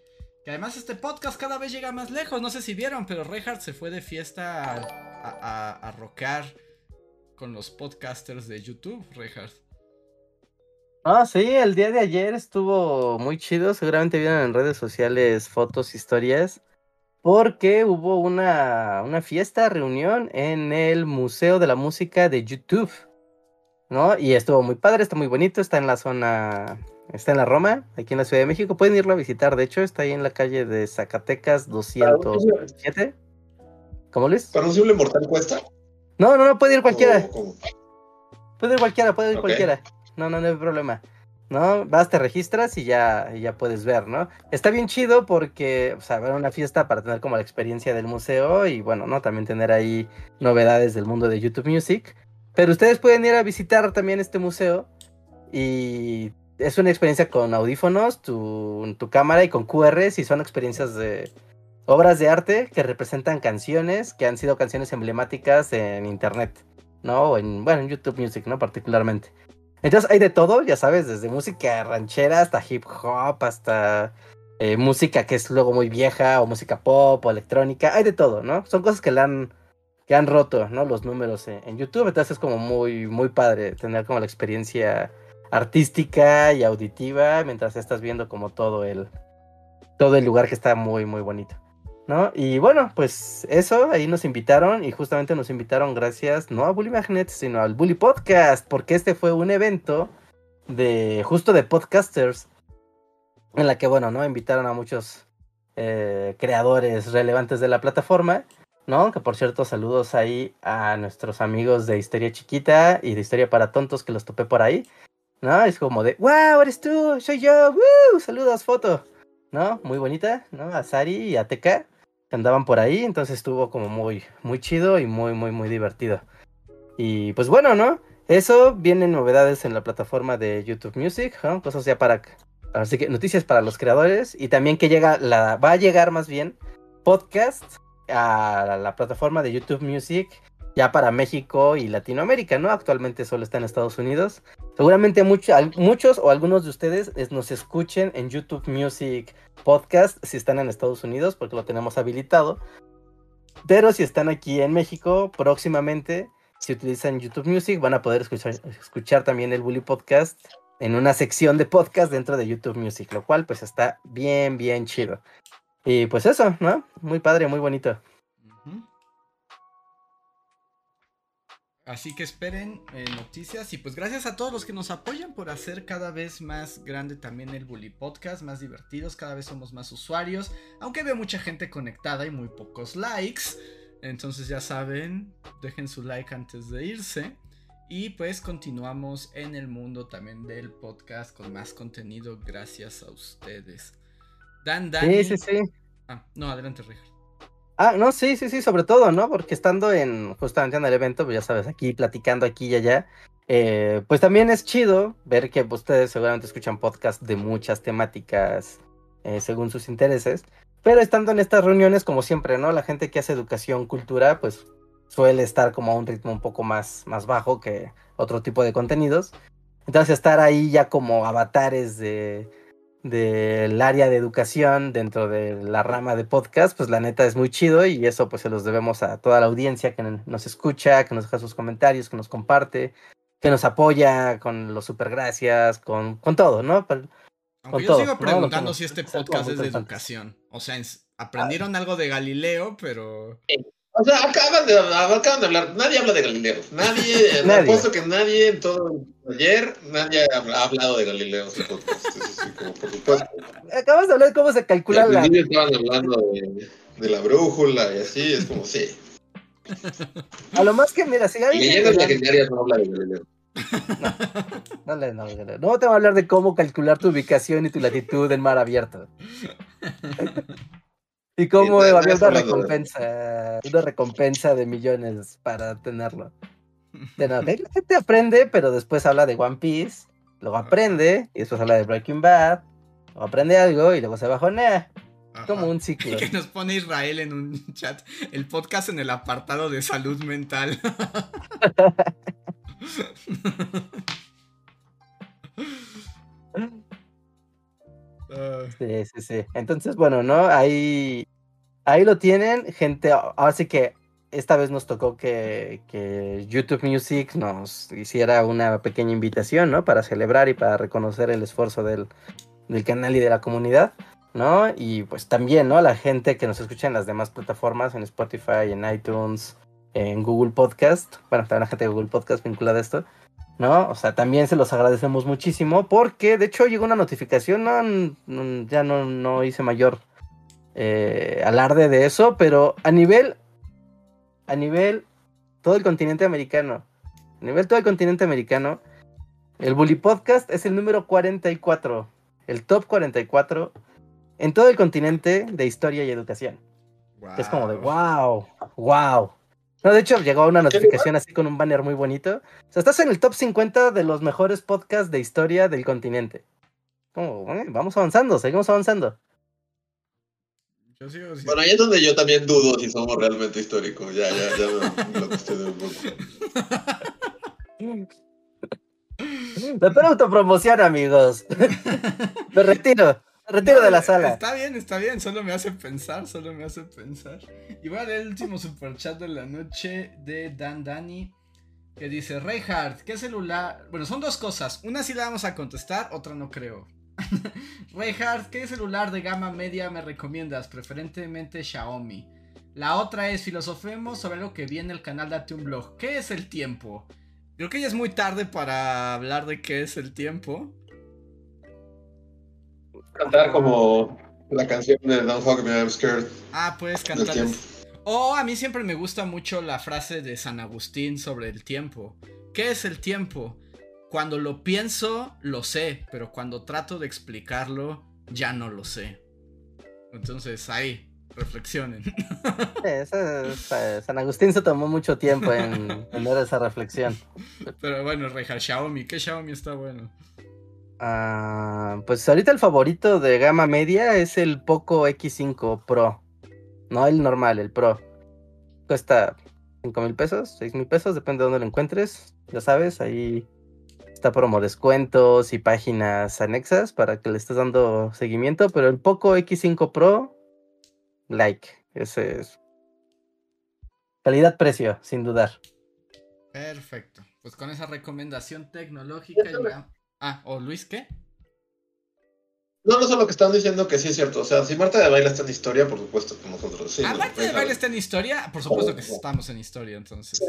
Que además este podcast cada vez llega más lejos. No sé si vieron, pero Reinhardt se fue de fiesta a, a, rockear con los podcasters de YouTube, Reinhardt. Ah, sí, el día de ayer estuvo muy chido. Seguramente vieron en redes sociales fotos, historias. Porque hubo una, una fiesta, reunión en el Museo de la Música de YouTube. ¿No? Y estuvo muy padre, está muy bonito, está en la zona Está en la Roma, aquí en la Ciudad de México. Pueden irlo a visitar, de hecho, está ahí en la calle de Zacatecas 207. ¿Cómo Luis? ¿Para un simple mortal cuesta? No, no, no, puede ir cualquiera. Puede ir cualquiera, puede ir cualquiera. No, no, no hay problema. ¿No? Vas, te registras y ya, ya puedes ver, ¿no? Está bien chido porque, o sea, ver una fiesta para tener como la experiencia del museo y bueno, ¿no? También tener ahí novedades del mundo de YouTube Music. Pero ustedes pueden ir a visitar también este museo y es una experiencia con audífonos, tu, tu cámara y con QRs y son experiencias de obras de arte que representan canciones que han sido canciones emblemáticas en internet, ¿no? O en, bueno, en YouTube Music, ¿no? Particularmente. Entonces hay de todo, ya sabes, desde música ranchera hasta hip hop, hasta eh, música que es luego muy vieja, o música pop, o electrónica, hay de todo, ¿no? Son cosas que le han, que han roto, ¿no? Los números en, en YouTube, entonces es como muy, muy padre tener como la experiencia artística y auditiva mientras estás viendo como todo el, todo el lugar que está muy, muy bonito. ¿No? Y bueno, pues eso, ahí nos invitaron y justamente nos invitaron gracias no a Bully Magnet, sino al Bully Podcast, porque este fue un evento de justo de podcasters en la que, bueno, ¿no? Invitaron a muchos eh, creadores relevantes de la plataforma, ¿no? Que por cierto, saludos ahí a nuestros amigos de Historia Chiquita y de Historia para Tontos que los topé por ahí, ¿no? Es como de, wow, eres tú, soy yo, ¡Woo! saludos, foto, ¿no? Muy bonita, ¿no? A Sari y a Teca andaban por ahí, entonces estuvo como muy, muy chido y muy, muy, muy divertido. Y pues bueno, ¿no? Eso, vienen novedades en la plataforma de YouTube Music. Cosas ya para, así que noticias para los creadores y también que llega, la, va a llegar más bien podcast a la plataforma de YouTube Music ya para México y Latinoamérica, ¿no? Actualmente solo está en Estados Unidos. Seguramente muchos o algunos de ustedes nos escuchen en YouTube Music Podcast si están en Estados Unidos, porque lo tenemos habilitado. Pero si están aquí en México, próximamente, si utilizan YouTube Music, van a poder escuchar, escuchar también el Bully Podcast en una sección de podcast dentro de YouTube Music, lo cual pues está bien, bien chido. Y pues eso, ¿no? Muy padre, muy bonito. Así que esperen eh, noticias y pues gracias a todos los que nos apoyan por hacer cada vez más grande también el Bully Podcast, más divertidos, cada vez somos más usuarios, aunque veo mucha gente conectada y muy pocos likes. Entonces ya saben, dejen su like antes de irse. Y pues continuamos en el mundo también del podcast con más contenido gracias a ustedes. Dan, Dan. Sí, sí, sí. Ah, no, adelante, Richard. Ah, no, sí, sí, sí, sobre todo, ¿no? Porque estando en justamente en el evento, pues ya sabes, aquí platicando aquí y allá, eh, pues también es chido ver que ustedes seguramente escuchan podcasts de muchas temáticas eh, según sus intereses, pero estando en estas reuniones, como siempre, ¿no? La gente que hace educación, cultura, pues suele estar como a un ritmo un poco más, más bajo que otro tipo de contenidos. Entonces estar ahí ya como avatares de del área de educación dentro de la rama de podcast, pues la neta es muy chido y eso pues se los debemos a toda la audiencia que nos escucha, que nos deja sus comentarios, que nos comparte, que nos apoya con los super gracias, con, con todo, ¿no? Con yo sigo preguntando si este podcast es de educación. O sea, aprendieron algo de Galileo, pero... O sea, acaban de, acaban de hablar, nadie habla de Galileo. Nadie, me apuesto que nadie en todo ayer, nadie ha hablado de Galileo. Acabas de hablar de cómo se calcula la. estaban hablando de, de, la brújula y así, es como sí. A lo más que, mira, si alguien. Leyendas legendarias no habla de Galileo. No, no, no, no, no te va a hablar de cómo calcular tu ubicación y tu latitud en mar abierto. Y cómo había una recompensa, una recompensa de millones para tenerlo. De nada, la gente aprende, pero después habla de One Piece, luego aprende, y después habla de Breaking Bad, o aprende algo y luego se bajonea. Como un ciclo. Que nos pone Israel en un chat, el podcast en el apartado de salud mental. Sí, sí, sí. Entonces, bueno, ¿no? Ahí, ahí lo tienen, gente. Así que esta vez nos tocó que, que, YouTube Music nos hiciera una pequeña invitación, ¿no? Para celebrar y para reconocer el esfuerzo del, del canal y de la comunidad, ¿no? Y pues también, ¿no? La gente que nos escucha en las demás plataformas, en Spotify, en iTunes, en Google Podcast. Bueno, también la gente de Google Podcast vinculada a esto. ¿No? O sea, también se los agradecemos muchísimo porque de hecho llegó una notificación, no, ya no, no, hice mayor eh, alarde de eso, pero a nivel, a nivel todo el continente americano, a nivel todo el continente americano, el Bully Podcast es el número 44, el top 44 en todo el continente de historia y educación. Es como de wow, wow. No, de hecho, llegó una notificación así con un banner muy bonito. O sea, estás en el top 50 de los mejores podcasts de historia del continente. Como, vamos avanzando, seguimos avanzando. Yo sigo, Bueno, ahí es donde yo también dudo si somos realmente históricos. Ya, ya, ya me, lo de un poco. Autopromoción, amigos. Me retiro. Retiro de la sala. Está bien, está bien. Solo me hace pensar, solo me hace pensar. Y voy a leer el último superchat de la noche de Dan Dani. Que dice, Reinhardt, ¿qué celular? Bueno, son dos cosas. Una sí la vamos a contestar, otra no creo. Reinhardt, ¿qué celular de gama media me recomiendas? Preferentemente Xiaomi. La otra es, filosofemos sobre lo que viene el canal Date un Blog. ¿Qué es el tiempo? Creo que ya es muy tarde para hablar de qué es el tiempo. Cantar como la canción de Don't Hug Me, I'm Scared. Ah, puedes cantar. O a mí siempre me gusta mucho la frase de San Agustín sobre el tiempo. ¿Qué es el tiempo? Cuando lo pienso, lo sé, pero cuando trato de explicarlo, ya no lo sé. Entonces, ahí, reflexionen. San Agustín se tomó mucho tiempo en tener esa reflexión. Pero bueno, Reja, Xiaomi, ¿qué Xiaomi está bueno? Ah, pues ahorita el favorito de gama media es el Poco X5 Pro. No el normal, el Pro. Cuesta 5 mil pesos, 6 mil pesos, depende de dónde lo encuentres. Ya sabes, ahí está promo descuentos y páginas anexas para que le estés dando seguimiento. Pero el Poco X5 Pro like. Ese es. Calidad-precio, sin dudar. Perfecto. Pues con esa recomendación tecnológica Ah, ¿o Luis qué? No, no sé lo que están diciendo que sí es cierto. O sea, si Marta de Baile está en historia, por supuesto que nosotros sí. Ah, Marta de Baile está en historia, por supuesto que estamos en historia, entonces.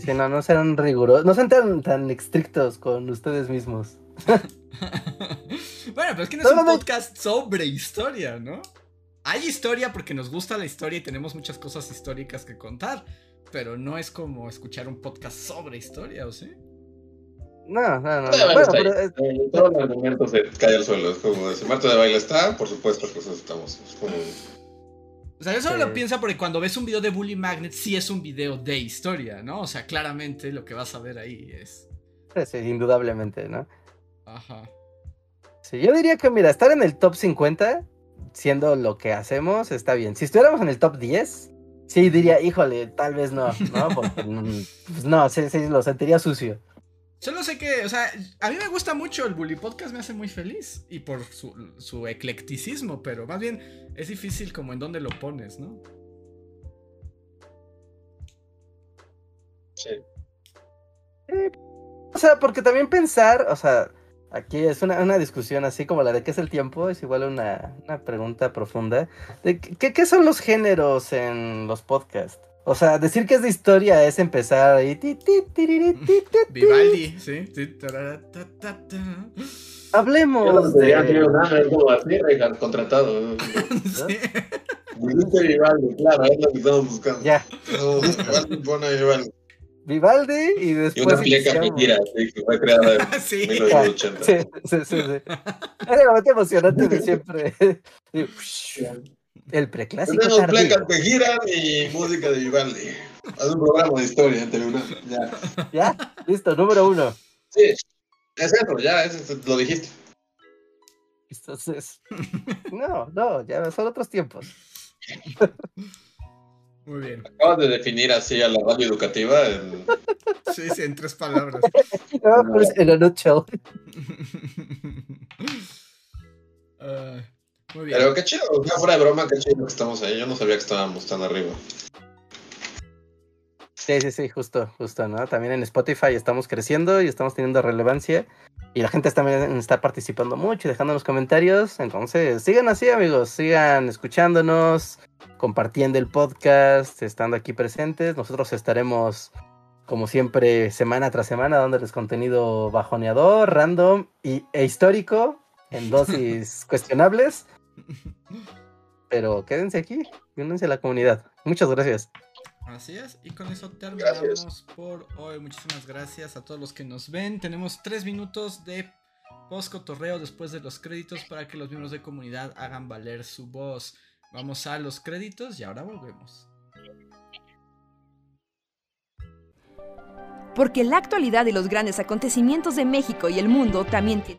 Sí, no, no sean rigurosos, no sean tan, tan estrictos con ustedes mismos. bueno, pero es que no es un podcast sobre historia, ¿no? Hay historia porque nos gusta la historia y tenemos muchas cosas históricas que contar, pero no es como escuchar un podcast sobre historia, ¿o sí? No, no, no. Bueno, pero es... Eh, todo el argumento se cae al suelo. Es como si Marta de baile está, por supuesto que estamos. O sea, yo solo lo pienso porque cuando ves un video de Bully Magnet, sí es un video de historia, ¿no? O sea, claramente lo que vas a ver ahí es. Sí, indudablemente, ¿no? Ajá. Sí, yo diría que, mira, estar en el top 50, siendo lo que hacemos, está bien. Si estuviéramos en el top 10, sí diría, híjole, tal vez no, ¿no? Porque, pues no, sí, sí, lo sentiría sucio. Solo sé que, o sea, a mí me gusta mucho el Bully Podcast, me hace muy feliz. Y por su, su eclecticismo, pero más bien es difícil como en dónde lo pones, ¿no? Sí. o sea, porque también pensar, o sea, Aquí es una, discusión así como la de qué es el tiempo, es igual una, pregunta profunda. De qué, qué, son los géneros en los podcasts? O sea, decir que es de historia es empezar ahí. Vivaldi, sí. Hablemos de. así, contratado. Sí. Vivaldi, claro, es lo que estamos buscando. Ya. Vivaldi. Vivaldi y después. Y una pleca mentira, que fue creada en sí. 1980. Sí, sí, sí. sí. Era lo más emocionante de siempre. El preclásico. Tenemos plecas que giran y música de Vivaldi. Haz un programa de historia en. Ya. ¿Ya? Listo, número uno. Sí, es eso, ya, es, lo dijiste. Entonces. No, no, ya son otros tiempos. Muy bien. Acabas de definir así a la radio educativa. En... Sí, sí, en tres palabras. No, pues en a nutshell. Uh, muy bien. Pero qué chido, fuera de broma, qué chido que estamos ahí. Yo no sabía que estábamos tan arriba. Sí, sí, sí, justo, justo, ¿no? También en Spotify estamos creciendo y estamos teniendo relevancia. Y la gente también está participando mucho y dejando los comentarios. Entonces, sigan así, amigos. Sigan escuchándonos, compartiendo el podcast, estando aquí presentes. Nosotros estaremos, como siempre, semana tras semana, dándoles contenido bajoneador, random y, e histórico, en dosis cuestionables. Pero quédense aquí, únanse a la comunidad. Muchas gracias. Así es, y con eso terminamos por hoy. Muchísimas gracias a todos los que nos ven. Tenemos tres minutos de post-cotorreo después de los créditos para que los miembros de comunidad hagan valer su voz. Vamos a los créditos y ahora volvemos. Porque la actualidad y los grandes acontecimientos de México y el mundo también tienen...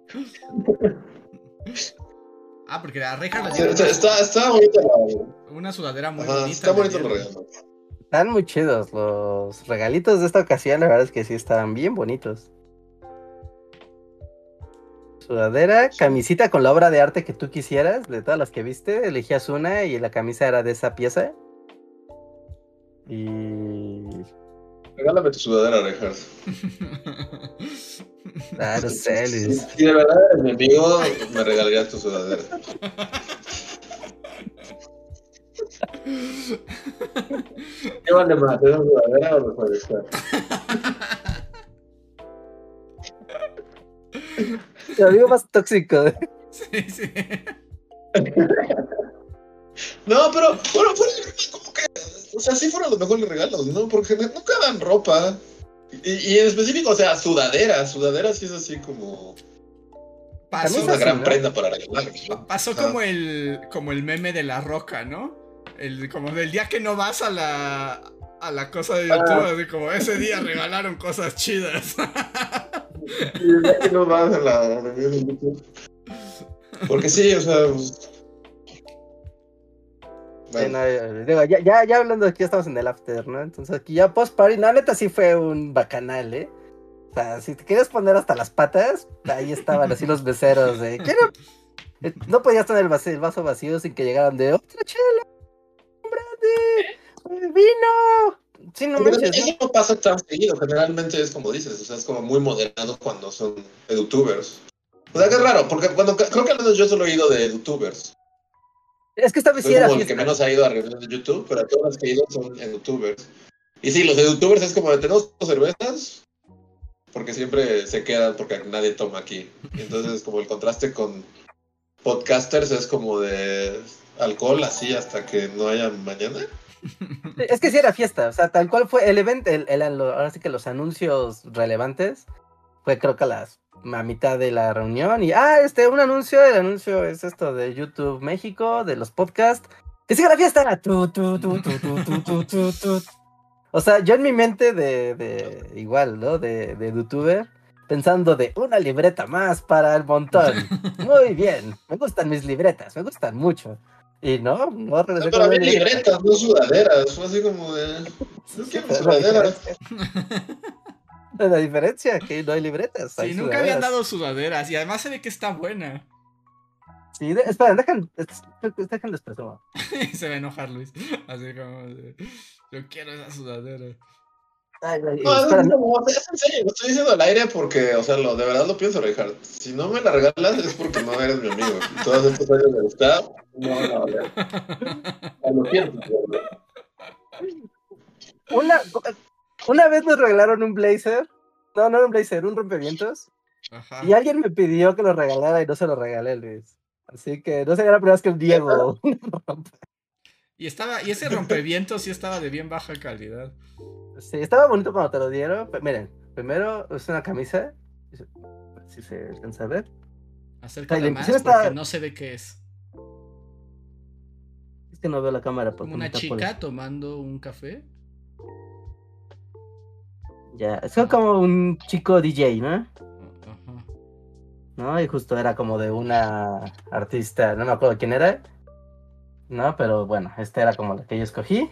Ah, porque la reja la Sí, Está, está, está bonita la. Una sudadera muy Ajá, bonita. está bonito el regalo. Están muy chidos los regalitos de esta ocasión, la verdad es que sí estaban bien bonitos. Sudadera, camisita con la obra de arte que tú quisieras, de todas las que viste, elegías una y la camisa era de esa pieza. Y... Regálame tu sudadera, Reinhardt. Ah, no sé, Si, Luis. si de verdad eres mi amigo, me regalaría tu sudadera. ¿Qué vale más? ¿Es una sudadera o mejor estar? Tu amigo más tóxico. sí, sí. No, pero bueno, broma, como que. O sea, sí fueron los mejores regalos, ¿no? Porque nunca dan ropa. Y, y en específico, o sea, sudadera. Sudadera sí es así como. Pasó, Es una gran ¿no? prenda para regalar. ¿no? pasó como el como el meme de la roca, ¿no? El, como del día que no vas a la a la cosa de YouTube, Ah. así como ese día regalaron cosas chidas. Y ya que no vas a la de YouTube. Porque sí, o sea. pues, Sí, Bueno, no, eh, digo, ya, ya, ya hablando de aquí, estamos en el after, ¿no? Entonces aquí ya post party, no, neta sí fue un bacanal, ¿eh? O sea, si te querías poner hasta las patas, ahí estaban así los beceros de quiero. Eh, No podías tener el vaso, el vaso vacío sin que llegaran de otra chela, hombre, vino. Sí, no Pero manches, eso ¿no? no pasa tan seguido, generalmente es como dices, o sea, es como muy moderado cuando son edutubers. O sea, que es raro, porque cuando creo que al menos yo solo he ido de edutubers. Es que esta vez sí Soy era como el que menos ha ido a reuniones de YouTube, pero todas las que he ido son edutubers. Y sí, los edutubers es como de tenemos cervezas, porque siempre se quedan porque nadie toma aquí. Entonces como el contraste con podcasters es como de alcohol así hasta que no haya mañana. Es que sí era fiesta, o sea, tal cual fue el evento, el, el- ahora sí que los anuncios relevantes fue creo que a las a mitad de la reunión y, ah, este, un anuncio, el anuncio es esto de YouTube México, de los podcasts. ¡Que siga la fiesta! O sea, yo en mi mente de, de igual, ¿no? De, de youtuber, pensando de una libreta más para el montón. Muy bien, me gustan mis libretas, me gustan mucho. Y no, no regresé no, pero a mí libretas, no sudaderas, fue así como de... ¿Qué sudaderas? La diferencia que no hay libretas. Sí, hay nunca habían sudaderas. dado sudaderas y además se ve que está buena. Sí, de- esperen, dejan, es- dejan les presumo. se va a enojar Luis. Así como yo quiero esa sudadera. Ay, ay, No, es, esperen, no, es en serio, lo estoy diciendo al aire porque, o sea, lo, de verdad lo pienso, Richard. Si no me la regalas es porque no eres mi amigo. Todos estos años de amistad, no valer. Ah, Lo pienso, una, una vez nos regalaron un blazer. No, no era un blazer, un rompevientos. Ajá. Y alguien me pidió que lo regalara y no se lo regalé, Luis. Así que no sería la primera vez que el Diego. Y estaba, y ese rompevientos sí estaba de bien baja calidad. sí, estaba bonito cuando te lo dieron. pero miren, primero es una camisa. Si se alcanza a ver. Acércala la más está- porque no sé de qué es. Es que no veo la cámara porque una la- chica tomando un café. Ya, es como un chico DJ, ¿no? ¿no? Y justo era como de una artista, no me acuerdo quién era, ¿no? Pero bueno, esta era como la que yo escogí.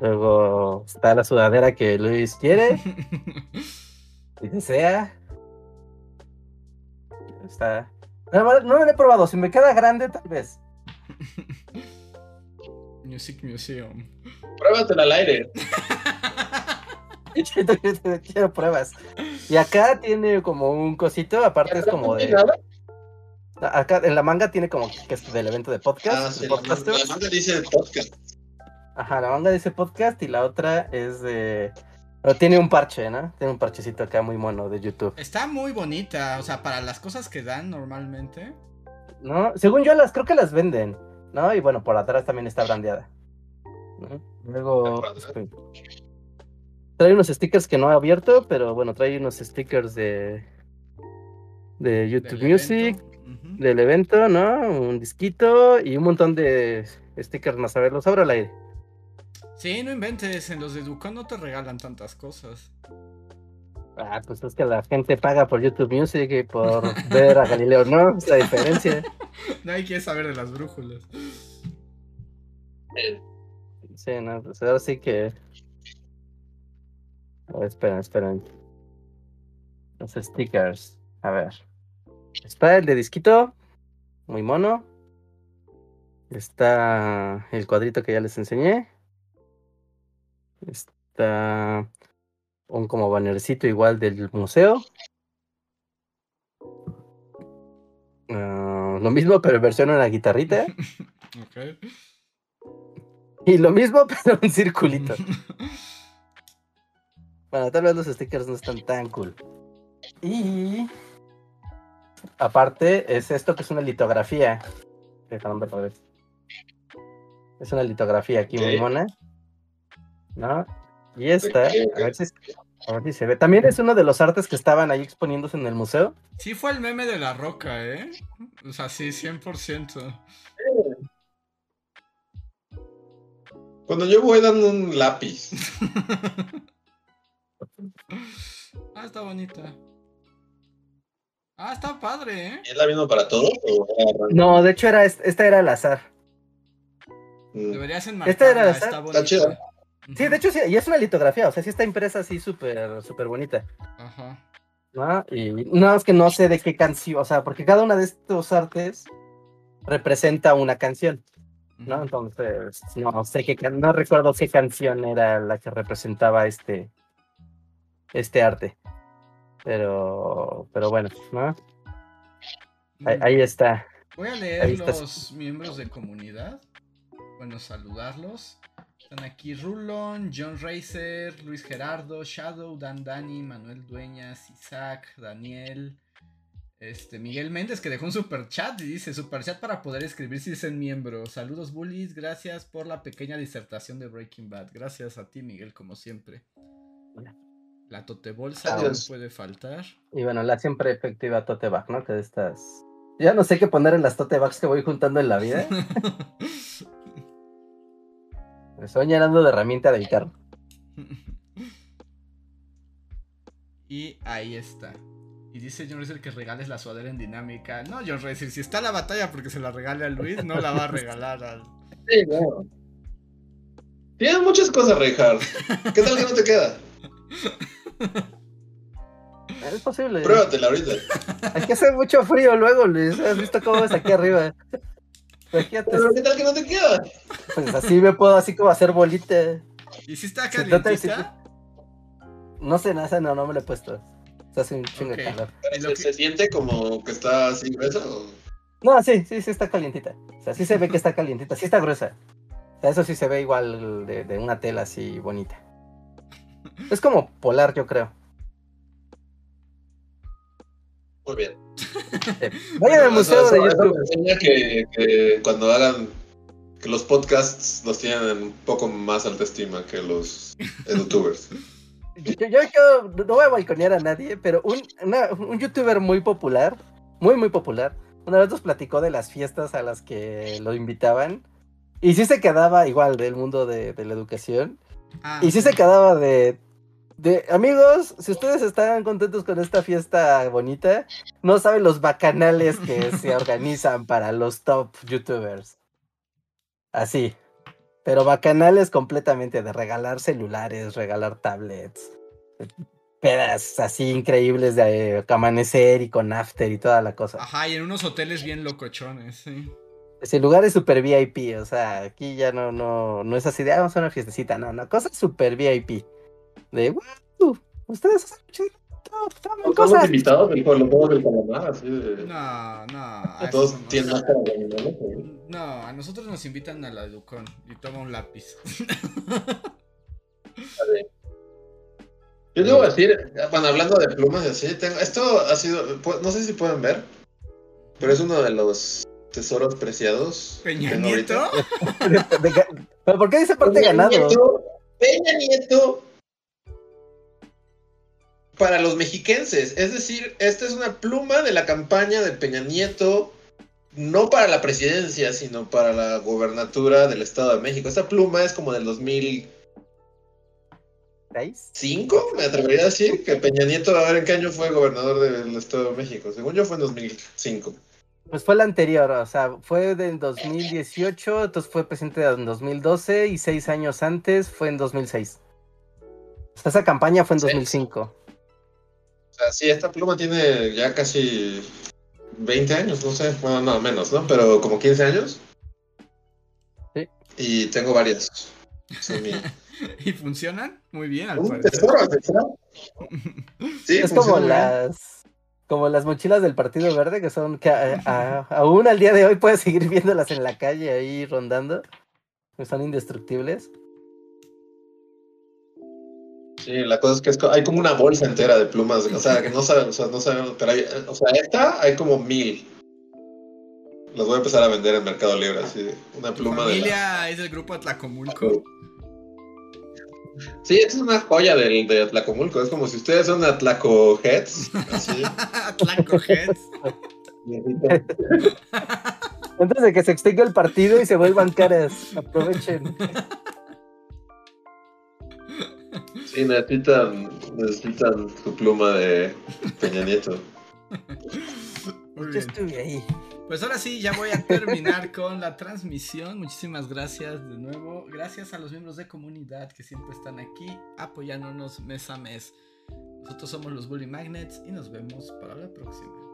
Luego está la sudadera que Luis quiere y desea. Está. No, no la he probado, si me queda grande, tal vez. Music Museum. Pruébatela al aire. Quiero pruebas. Y acá tiene como un cosito, aparte es como de. Acá en la manga tiene como que es del evento de podcast. Ah, la, manga dice podcast. Ajá, la manga ese podcast y la otra es de. Pero tiene un parche, ¿no? Tiene un parchecito acá muy mono de YouTube. Está muy bonita, o sea, para las cosas que dan normalmente. ¿No? Según yo, las creo que las venden, ¿no? Y bueno, por atrás también está brandeada. ¿no? Luego. Trae unos stickers que no he abierto, pero bueno, trae unos stickers de. De YouTube del Music, evento. Del evento, ¿no? Un disquito y un montón de stickers más. A ver, los abro al aire. Sí, no inventes, en los de Ducón no te regalan tantas cosas. Ah, pues es que la gente paga por YouTube Music y por ver a Galileo, ¿no? Es la diferencia. Nadie quiere saber de las brújulas. Sí, no, pues ahora sí que. A ver, esperen, esperen. Los stickers. A ver. Está el de disquito. Muy mono. Está el cuadrito que ya les enseñé. Está un como bannercito igual del museo. Ah, lo mismo, pero en versión una guitarrita. Ok. Y lo mismo, pero un circulito. Bueno, tal vez los stickers no están tan cool. Y aparte es esto que es una litografía. Déjame ver. Es una litografía aquí muy mona. ¿No? Y esta, a ver, si, a ver si se ve. También es uno de los artes que estaban ahí exponiéndose en el museo. Sí fue el meme de la roca, ¿eh? O sea, sí, 100%. Cuando yo voy dando un lápiz. ah, está bonita. Ah, está padre, ¿eh? ¿Es la misma para todos? o era? No, de hecho era est- esta era al azar. Mm. Deberías Esta enmarcarla, era la está sal- bonita. Está chida. Sí, de hecho sí, y es una litografía, o sea, sí está impresa así súper, súper bonita. Ajá. ¿no? Y no es que no sé de qué canción, o sea, porque cada una de estos artes representa una canción, ¿no? Entonces, no sé qué, no recuerdo qué canción era la que representaba este, este arte. Pero, pero bueno, ¿no? Ahí, ahí está. Voy a leer los miembros de comunidad. Bueno, saludarlos. Están aquí Rulon, John Racer, Luis Gerardo, Shadow, Dan Dani, Manuel Dueñas, Isaac, Daniel, este, Miguel Méndez que dejó un super chat y dice super chat para poder escribir si dicen miembro. Saludos bullies, gracias por la pequeña disertación de Breaking Bad. Gracias a ti Miguel como siempre. La tote bolsa no puede faltar. Y bueno, la siempre efectiva tote bag, ¿no? Que de estas... Ya no sé qué poner en las tote bags que voy juntando en la vida. Me estoy llenando de herramienta de guitarra. Y ahí está. Y dice John Racer que regales la sudadera en dinámica. No, John Racer, si está la batalla porque se la regale a Luis, no la va a regalar al. Sí, no. Tienes muchas cosas, Reinhardt. ¿Qué tal que no te queda? Es posible. Pruébatela ahorita. Aquí hace mucho frío luego, Luis. ¿Has visto cómo es aquí arriba? Imagínate, Pero ¿qué tal que no te queda? pues así me puedo así como hacer bolita. ¿Y si está calientita? No sé nada, no, no me lo he puesto. Se hace un chingo de calor. ¿Se, que- se siente como que está así gruesa? o- No, sí, sí, sí está calientita. O sea, sí se ve que está calientita, sí está gruesa. O sea, eso sí se ve igual de, de una tela así bonita. Es como polar, yo creo. Muy bien. Eh, Vayan al museo eso- de eso YouTube. me enseña que, que cuando hagan que los podcasts los tienen un poco más alta estima que los youtubers. Yo, yo, yo no voy a balconear a nadie, pero un, una- un youtuber muy popular, muy, muy popular, una vez nos platicó de las fiestas a las que lo invitaban. Y sí se quedaba igual del mundo de, de la educación. Ah, Y sí se quedaba de, de, amigos, si ustedes están contentos con esta fiesta bonita, no saben los bacanales que se organizan para los top youtubers. Así. Pero bacanales completamente de regalar celulares, regalar tablets, pedas así increíbles de eh, amanecer y con after y toda la cosa. Ajá, y en unos hoteles bien locochones, sí. Ese lugar es super VIP, o sea, aquí ya no, no, no es así de, "Ah, vamos a una fiestecita, no, no, cosas super VIP. De, wow, ustedes hacen mucho- No somos invitados del juego del calamar, así de... No, no. Todos no tienen máscara de animales. No, a nosotros nos invitan a la Educon y toma un lápiz. Yo debo decir, bueno, hablando de plumas y así, tengo, esto ha sido, no sé si pueden ver, pero es uno de los tesoros preciados. que Peña Nieto. ¿Pero por qué dice parte Peña ganado? Nieto, Peña Nieto para los mexiquenses. Es decir, esta es una pluma de la campaña de Peña Nieto, no para la presidencia, sino para la gobernatura del Estado de México. Esta pluma es como del 2005, ¿Seis? me atrevería a decir, que Peña Nieto, a ver en qué año fue gobernador del Estado de México. Según yo fue en 2005. Pues fue la anterior, o sea, fue del 2018, entonces fue presidente en 2012 y seis años antes fue en 2006. O sea, esa campaña fue en Seis. 2005. Sea, sí, esta pluma tiene ya casi 20 años, no sé, bueno, no, menos, ¿no? Pero como 15 años. Sí. Y tengo varias. ¿Y funcionan? Muy bien, al Un tesoro, tesoro. Sí, Es funciona como las como las mochilas del Partido Verde que son que a- a- aún al día de hoy puedes seguir viéndolas en la calle ahí rondando. Son indestructibles. Sí, la cosa es que es hay como una bolsa entera de plumas, o sea, que no saben, o sea, no saben, pero hay, o sea, esta hay como mil. Las voy a empezar a vender en Mercado Libre, así, una ¿Tu pluma de la- familia es del grupo Atlacomulco? Sí, esta es una joya del, de Atlacomulco, es como si ustedes son Atlaco Heads, así. Atlaco Heads. Antes de que se extinga el partido y se vuelvan caras. Aprovechen. Sí, necesitan, necesitan su pluma de Peña Nieto. Yo estuve ahí. Pues ahora sí, ya voy a terminar con la transmisión. Muchísimas gracias de nuevo. Gracias a los miembros de comunidad que siempre están aquí apoyándonos mes a mes. Nosotros somos los Bully Magnets y nos vemos para la próxima.